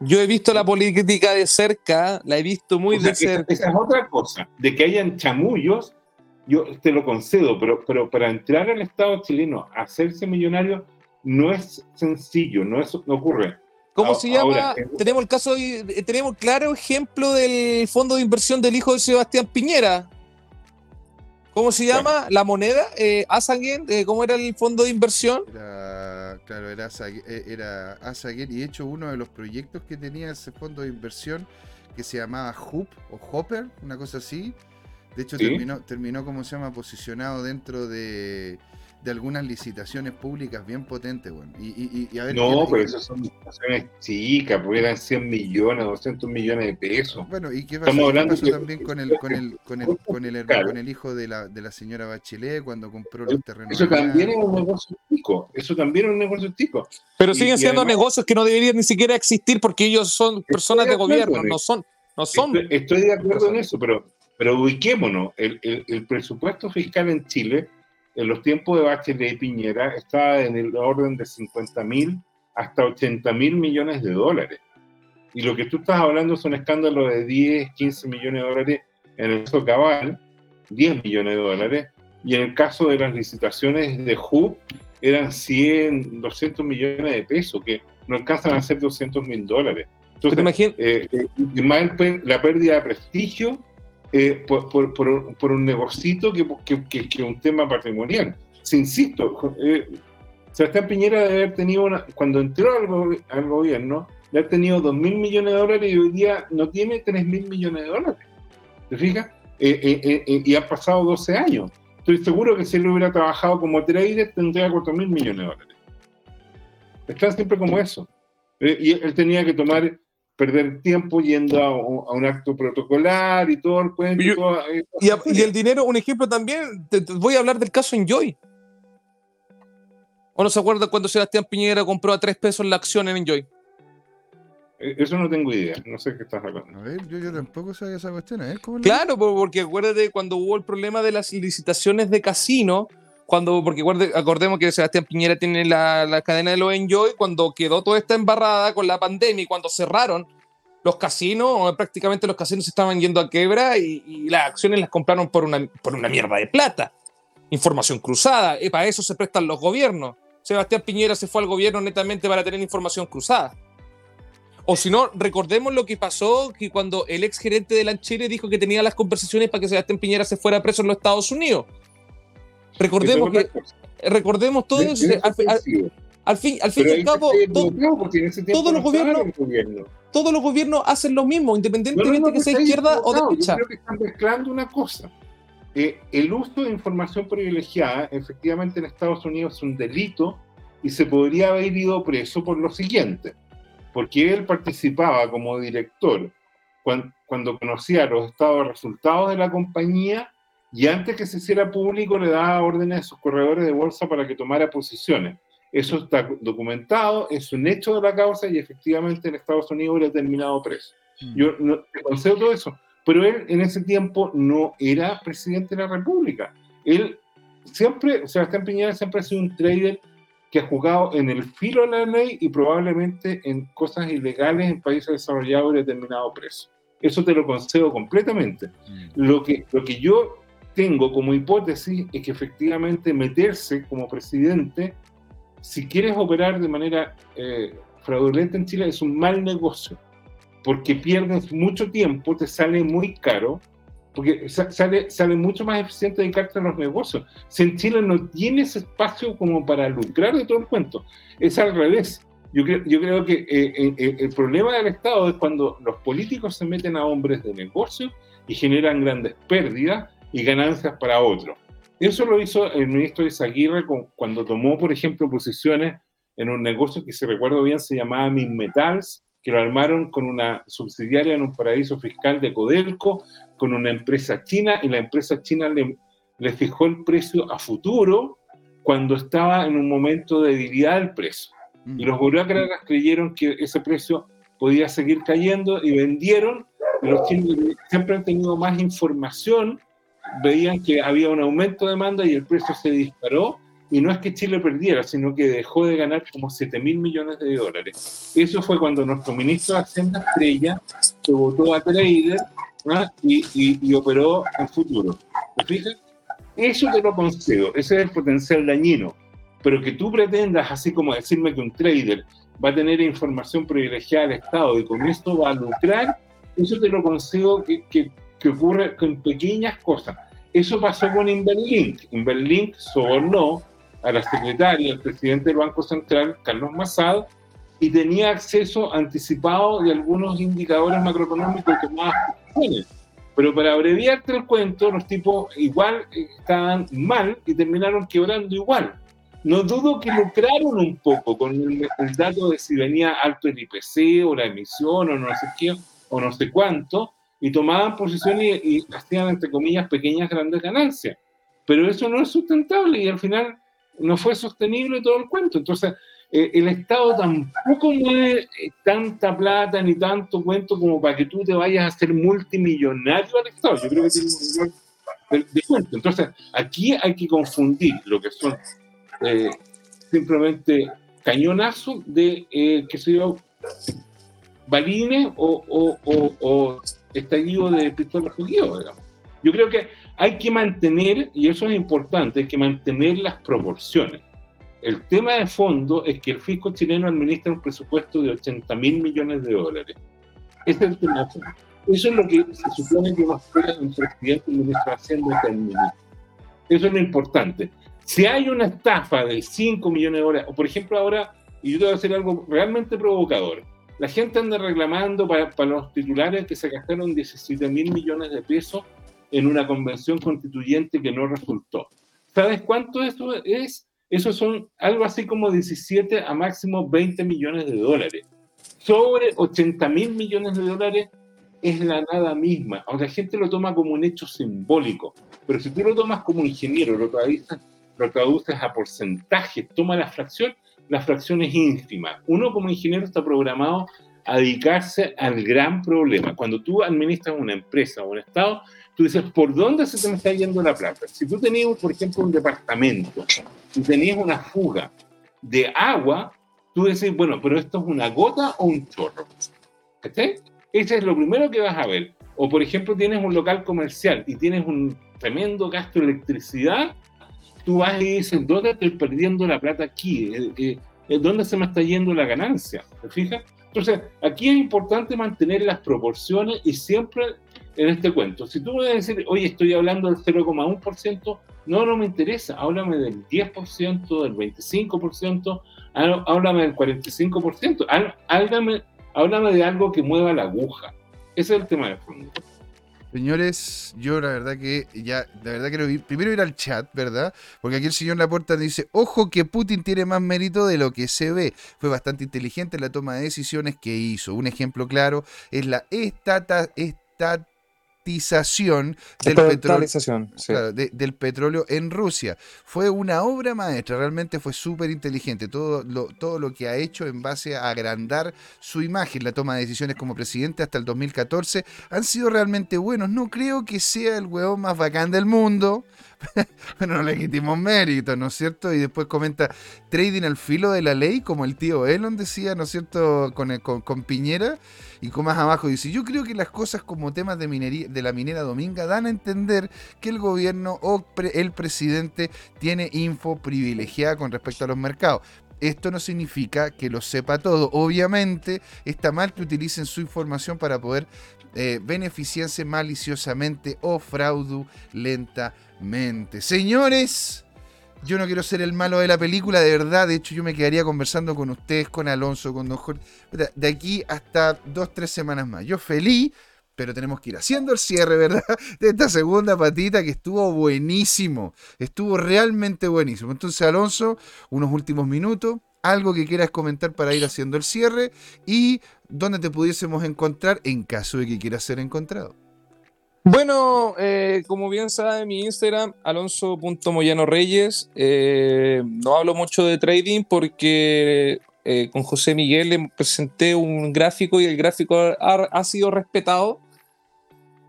yo he visto la política de cerca, la he visto muy de cerca. Esa, es otra cosa, de que hayan chamullos, yo te lo concedo, pero, pero para entrar al Estado chileno, hacerse millonario, no es sencillo, no, es, no ocurre. ¿Cómo se llama? Eh, tenemos el caso, tenemos claro ejemplo del fondo de inversión del hijo de Sebastián Piñera. ¿Cómo se llama? La moneda, eh, eh, ¿cómo era el fondo de inversión? claro, era, eh, era Asagen, y de hecho uno de los proyectos que tenía ese fondo de inversión que se llamaba Hoop o Hopper, una cosa así. De hecho, terminó, terminó, como se llama, posicionado dentro de, de algunas licitaciones públicas bien potentes, bueno. Y, y, a ver, no, pero esas son licitaciones chicas, porque eran 100 millones, 200 millones de pesos. Bueno, y qué pasó, Estamos hablando también con el, con el, con el, con el, hermano, con el hijo de la, de la señora Bachelet cuando compró los terrenos. Eso también es un negocio chico, eso también es un negocio chico. Pero siguen siendo negocios que no deberían ni siquiera existir porque ellos son personas de, gobierno, no son... No son... Estoy, de acuerdo en eso, pero, pero ubiquémonos. El, el, el presupuesto fiscal en Chile en los tiempos de Bachelet y Piñera estaba en el orden de 50 mil hasta 80 mil millones de dólares. Y lo que tú estás hablando es un escándalo de 10, 15 millones de dólares en el caso Cabal, 10 millones de dólares, y en el caso de las licitaciones de HUB eran 100, 200 millones de pesos, que no alcanzan a ser 200 mil dólares. Entonces, eh, eh, la pérdida de prestigio eh, por, por, por, un negocito que, que, que, un tema patrimonial. si insisto, eh, Sebastián Piñera debe haber tenido, una, cuando entró al, gobierno, debe haber tenido 2 mil millones de dólares y hoy día no tiene 3 mil millones de dólares. ¿Te fijas? Eh, eh, y ha pasado 12 años. Estoy seguro que si él hubiera trabajado como trader tendría 4 mil millones de dólares. Están siempre como eso. y él tenía que tomar perder tiempo yendo a, un acto protocolar y todo el cuento. Y, el dinero, un ejemplo también, te, voy a hablar del caso Enjoy. ¿O no se acuerda cuando Sebastián Piñera compró a tres pesos la acción en Enjoy? Eh, eso no tengo idea, no sé qué estás hablando. A ver, yo, tampoco sabía esa cuestión. ¿eh? claro, porque acuérdate cuando hubo el problema de las licitaciones de casino, cuando, porque acordemos que Sebastián Piñera tiene la, cadena de los Enjoy, cuando quedó toda esta embarrada con la pandemia y cuando cerraron los casinos, prácticamente los casinos estaban yendo a quebra y, las acciones las compraron por una, por una mierda de plata. Información cruzada, y para eso se prestan los gobiernos. Sebastián Piñera se fue al gobierno netamente para tener información cruzada. O si no, recordemos lo que pasó que cuando el ex gerente de Lanchire dijo que tenía las conversaciones para que Sebastián Piñera se fuera preso en los Estados Unidos. Recordemos que recordemos todo eso. Al, fin, al fin y al cabo, todos los gobiernos, todos los gobiernos hacen lo mismo, independientemente de que sea izquierda o derecha. Yo creo que están mezclando una cosa. Eh, el uso de información privilegiada, efectivamente en Estados Unidos es un delito y se podría haber ido preso por lo siguiente, porque él participaba como director cuando, cuando conocía los estados resultados de la compañía y antes que se hiciera público le daba órdenes a sus corredores de bolsa para que tomara posiciones. Eso está documentado, es un hecho de la causa y efectivamente en Estados Unidos hubiera terminado preso. Mm. Yo no, te concedo todo eso, pero él en ese tiempo no era presidente de la República. Él siempre, Sebastián Piñera siempre ha sido un trader que ha jugado en el filo de la ley y probablemente en cosas ilegales en países desarrollados hubiera terminado preso. Eso te lo concedo completamente. Mm. Lo, que, lo que yo tengo como hipótesis es que efectivamente meterse como presidente, si quieres operar de manera eh, fraudulenta en Chile, es un mal negocio, porque pierdes mucho tiempo, te sale muy caro, porque sale, sale mucho más eficiente dedicarte a los negocios. Si en Chile no tienes espacio como para lucrar de todo el cuento, es al revés. Yo creo, yo creo que eh, eh, el problema del Estado es cuando los políticos se meten a hombres de negocio y generan grandes pérdidas y ganancias para otro. Eso lo hizo el ministro Izaguirre cuando tomó, por ejemplo, posiciones en un negocio que, si recuerdo bien, se llamaba Minmetals, que lo armaron con una subsidiaria en un paraíso fiscal de Codelco, con una empresa china, y la empresa china le, le fijó el precio a futuro cuando estaba en un momento de debilidad del precio. Y los burócratas creyeron que ese precio podía seguir cayendo y vendieron. Los chinos siempre han tenido más información veían que había un aumento de demanda y el precio se disparó. Y no es que Chile perdiera, sino que dejó de ganar como 7 mil millones de dólares. Eso fue cuando nuestro ministro de Hacienda Estrella se votó a trader ¿ah? y, y, operó en futuro. ¿Te fijas? Eso te lo concedo, ese es el potencial dañino. Pero que tú pretendas, así como decirme que un trader va a tener información privilegiada del Estado y con esto va a lucrar, eso te lo concedo que, que que ocurre con pequeñas cosas. Eso pasó con Inverlink. Inverlink sobornó a la secretaria, al presidente del Banco Central, Carlos Massad, y tenía acceso anticipado de algunos indicadores macroeconómicos que más Pero para abreviarte el cuento, los tipos igual estaban mal y terminaron quebrando igual. No dudo que lucraron un poco con el, el dato de si venía alto el IPC o la emisión o no sé qué o no sé cuánto, y tomaban posiciones y, hacían, entre comillas, pequeñas grandes ganancias. Pero eso no es sustentable y al final no fue sostenible todo el cuento. Entonces, eh, el Estado tampoco mueve eh, tanta plata ni tanto cuento como para que tú te vayas a hacer multimillonario al Estado. Yo creo que tiene un de, cuento. Entonces, aquí hay que confundir lo que son eh, simplemente cañonazos de, qué sé yo, balines o estallido de pistola judío, digamos. Yo creo que hay que mantener, y eso es importante, hay que mantener las proporciones. El tema de fondo es que el fisco chileno administra un presupuesto de 80 mil millones de dólares. Ese es el tema. Eso es lo que se supone que va a hacer un presidente y ministro haciendo este Eso es lo importante. Si hay una estafa de 5 millones de dólares, o por ejemplo ahora, y yo te voy a hacer algo realmente provocador, la gente anda reclamando para, para los titulares que se gastaron 17 mil millones de pesos en una convención constituyente que no resultó. ¿Sabes cuánto eso es? Eso son algo así como 17 a máximo 20 millones de dólares. Sobre 80 mil millones de dólares es la nada misma. Ahora la gente lo toma como un hecho simbólico, pero si tú lo tomas como ingeniero, lo traduces, lo traduces a porcentaje, toma la fracción, la fracción es ínfima. Uno como ingeniero está programado a dedicarse al gran problema. Cuando tú administras una empresa o un Estado, tú dices, ¿por dónde se te está yendo la plata? Si tú tenías, por ejemplo, un departamento y tenías una fuga de agua, tú dices, bueno, pero esto es una gota o un chorro. ¿Cachai? Ese es lo primero que vas a ver. O, por ejemplo, tienes un local comercial y tienes un tremendo gasto de electricidad, tú vas y dices, ¿dónde estoy perdiendo la plata aquí? Eh, eh, ¿Dónde se me está yendo la ganancia? ¿Te fijas? Entonces, aquí es importante mantener las proporciones y siempre en este cuento. Si tú me a decir, oye, estoy hablando del 0,1%, no, no me interesa, háblame del 10%, del 25%, háblame del 45%, háblame, háblame de algo que mueva la aguja. Ese es el tema de fondo. Señores, yo la verdad que ya, la verdad quiero ir, primero ir al chat, ¿verdad? Porque aquí el señor Laporta dice, ojo que Putin tiene más mérito de lo que se ve. Fue bastante inteligente en la toma de decisiones que hizo. Un ejemplo claro es la estata, del petróleo, del petróleo en Rusia. Fue una obra maestra, realmente fue súper inteligente. Todo lo, todo lo que ha hecho en base a agrandar su imagen, la toma de decisiones como presidente hasta el 2014, han sido realmente buenos. No creo que sea el huevón más bacán del mundo, pero no le quitimos mérito, ¿no es cierto? Y después comenta trading al filo de la ley, como el tío Elon decía, ¿no es cierto?, con Piñera. Y con más abajo dice, yo creo que las cosas como temas de, minería, de la minera dominga dan a entender que el gobierno o el presidente tiene info privilegiada con respecto a los mercados. Esto no significa que lo sepa todo. Obviamente está mal que utilicen su información para poder eh, beneficiarse maliciosamente o fraudulentamente. Señores, yo no quiero ser el malo de la película, de verdad. De hecho, yo me quedaría conversando con ustedes, con Alonso, con Don Jorge, de aquí hasta dos, tres semanas más. Yo feliz, pero tenemos que ir haciendo el cierre, ¿verdad? De esta segunda patita que estuvo buenísimo. Estuvo realmente buenísimo. Entonces, Alonso, unos últimos minutos. Algo que quieras comentar para ir haciendo el cierre y dónde te pudiésemos encontrar en caso de que quieras ser encontrado. Bueno, eh, como bien sabe mi Instagram, alonso.moyano reyes. Eh, no hablo mucho de trading porque eh, con José Miguel le presenté un gráfico y el gráfico ha, sido respetado.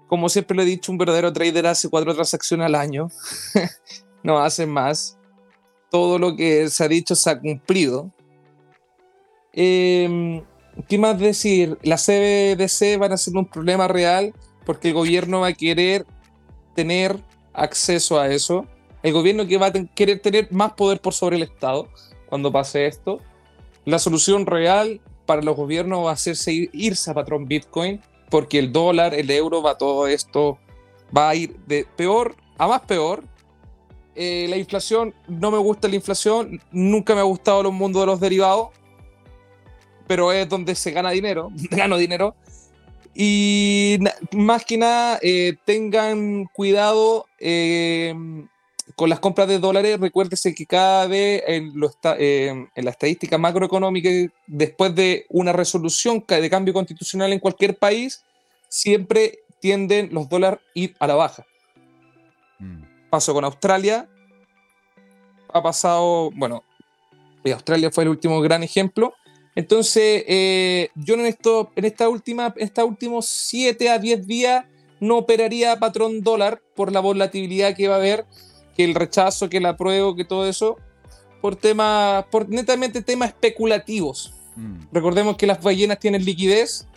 Como siempre le he dicho, un verdadero trader hace cuatro transacciones al año. no hace más. Todo lo que se ha dicho se ha cumplido. ¿Qué más decir? Las CBDC van a ser un problema real porque el gobierno va a querer tener acceso a eso. El gobierno que va a querer tener más poder por sobre el Estado cuando pase esto. La solución real para los gobiernos va a ser irse a patrón Bitcoin, porque el dólar, el euro, va todo esto, va a ir de peor a más peor. Eh, la inflación, no me gusta la inflación, nunca me ha gustado el mundo de los derivados, pero es donde se gana dinero, gano dinero. Y más que nada, eh, tengan cuidado eh, con las compras de dólares. Recuérdese que cada vez en, eh, en, la estadística macroeconómica, después de una resolución de cambio constitucional en cualquier país, siempre tienden los dólares a ir a la baja. Mm. Pasó con Australia. Ha pasado, bueno, Australia fue el último gran ejemplo entonces, eh, yo en, esto, en esta última, estos últimos 7 a 10 días no operaría patrón dólar por la volatilidad que va a haber, que el rechazo, que el apruebo, que todo eso, por temas, por netamente temas especulativos. Mm. Recordemos que las ballenas tienen liquidez.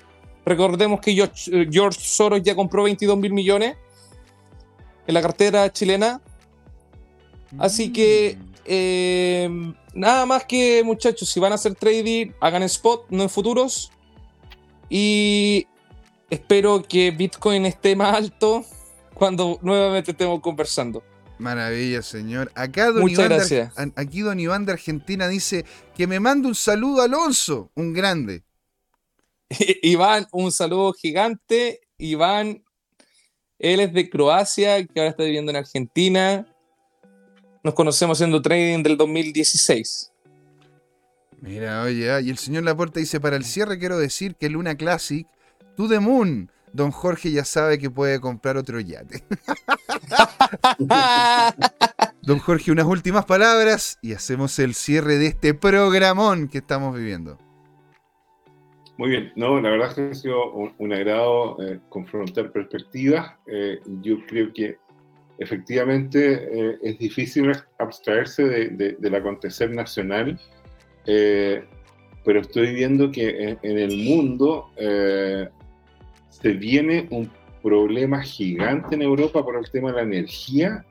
Recordemos que George, George Soros ya compró 22 mil millones en la cartera chilena. Así que mm. Eh, nada más que, muchachos, si van a hacer trading, hagan spot, no en futuros. Y espero que Bitcoin esté más alto cuando nuevamente estemos conversando. Maravilla, señor. Acá don Muchas Iván gracias. Aquí don Iván de Argentina dice que me mande un saludo a Alonso, un grande. Iván, un saludo gigante. Iván, él es de Croacia, que ahora está viviendo en Argentina. Nos conocemos haciendo trading del 2016. Mira, oye, ah, y el señor Laporta dice, para el cierre quiero decir que Luna Classic, To The Moon, don Jorge ya sabe que puede comprar otro yate. Don Jorge, unas últimas palabras y hacemos el cierre de este programón que estamos viviendo. Muy bien, no, la verdad es que ha sido un, un agrado eh, confrontar perspectivas. Eh, yo creo que efectivamente eh, es difícil abstraerse de- de- del acontecer nacional, eh, pero estoy viendo que en, en el mundo eh, se viene un problema gigante en Europa por el tema de la energía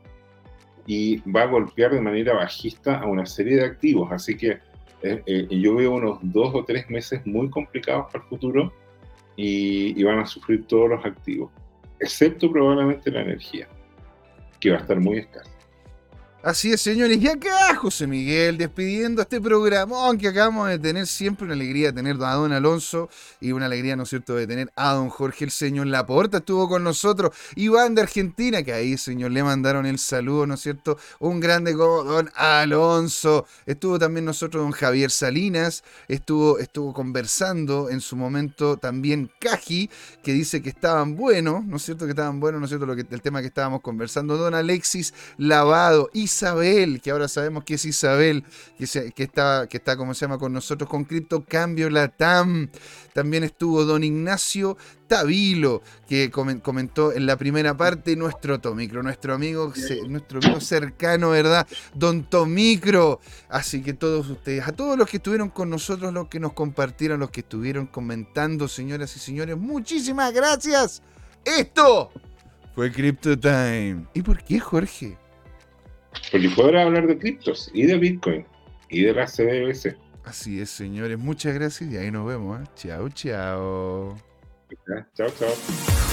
y va a golpear de manera bajista a una serie de activos. Así que eh, eh, yo veo unos dos o tres meses muy complicados para el futuro y, y van a sufrir todos los activos, excepto probablemente la energía, que va a estar muy escasa. Así es, señores. Y acá, José Miguel, despidiendo este programón que acabamos de tener. Siempre una alegría de tener a don Alonso y una alegría, ¿no es cierto?, de tener a don Jorge, el señor Laporta. Estuvo con nosotros. Iván de Argentina, que ahí, señor, le mandaron el saludo, ¿no es cierto? Un grande como don Alonso. Estuvo también nosotros don Javier Salinas. Estuvo, estuvo conversando en su momento también Caji, que dice que estaban buenos, ¿no es cierto? Que estaban buenos, ¿no es cierto? Lo que, el tema que estábamos conversando. Don Alexis Lavado, Isabel, que ahora sabemos que es Isabel, que, está, que está, como se llama, con nosotros con Cripto Cambio Latam. También estuvo don Ignacio Tavilo, que comen- comentó en la primera parte nuestro Tomicro, nuestro amigo, nuestro amigo cercano, ¿verdad? Don Tomicro. Así que todos ustedes, a todos los que estuvieron con nosotros, los que nos compartieron, los que estuvieron comentando, señoras y señores, muchísimas gracias. Esto fue Crypto Time. ¿Y por qué, Jorge? Porque podrá hablar de criptos y de Bitcoin y de la CBBC. Así es, señores. Muchas gracias y ahí nos vemos. ¿eh? Chao, chao. Chao, chao.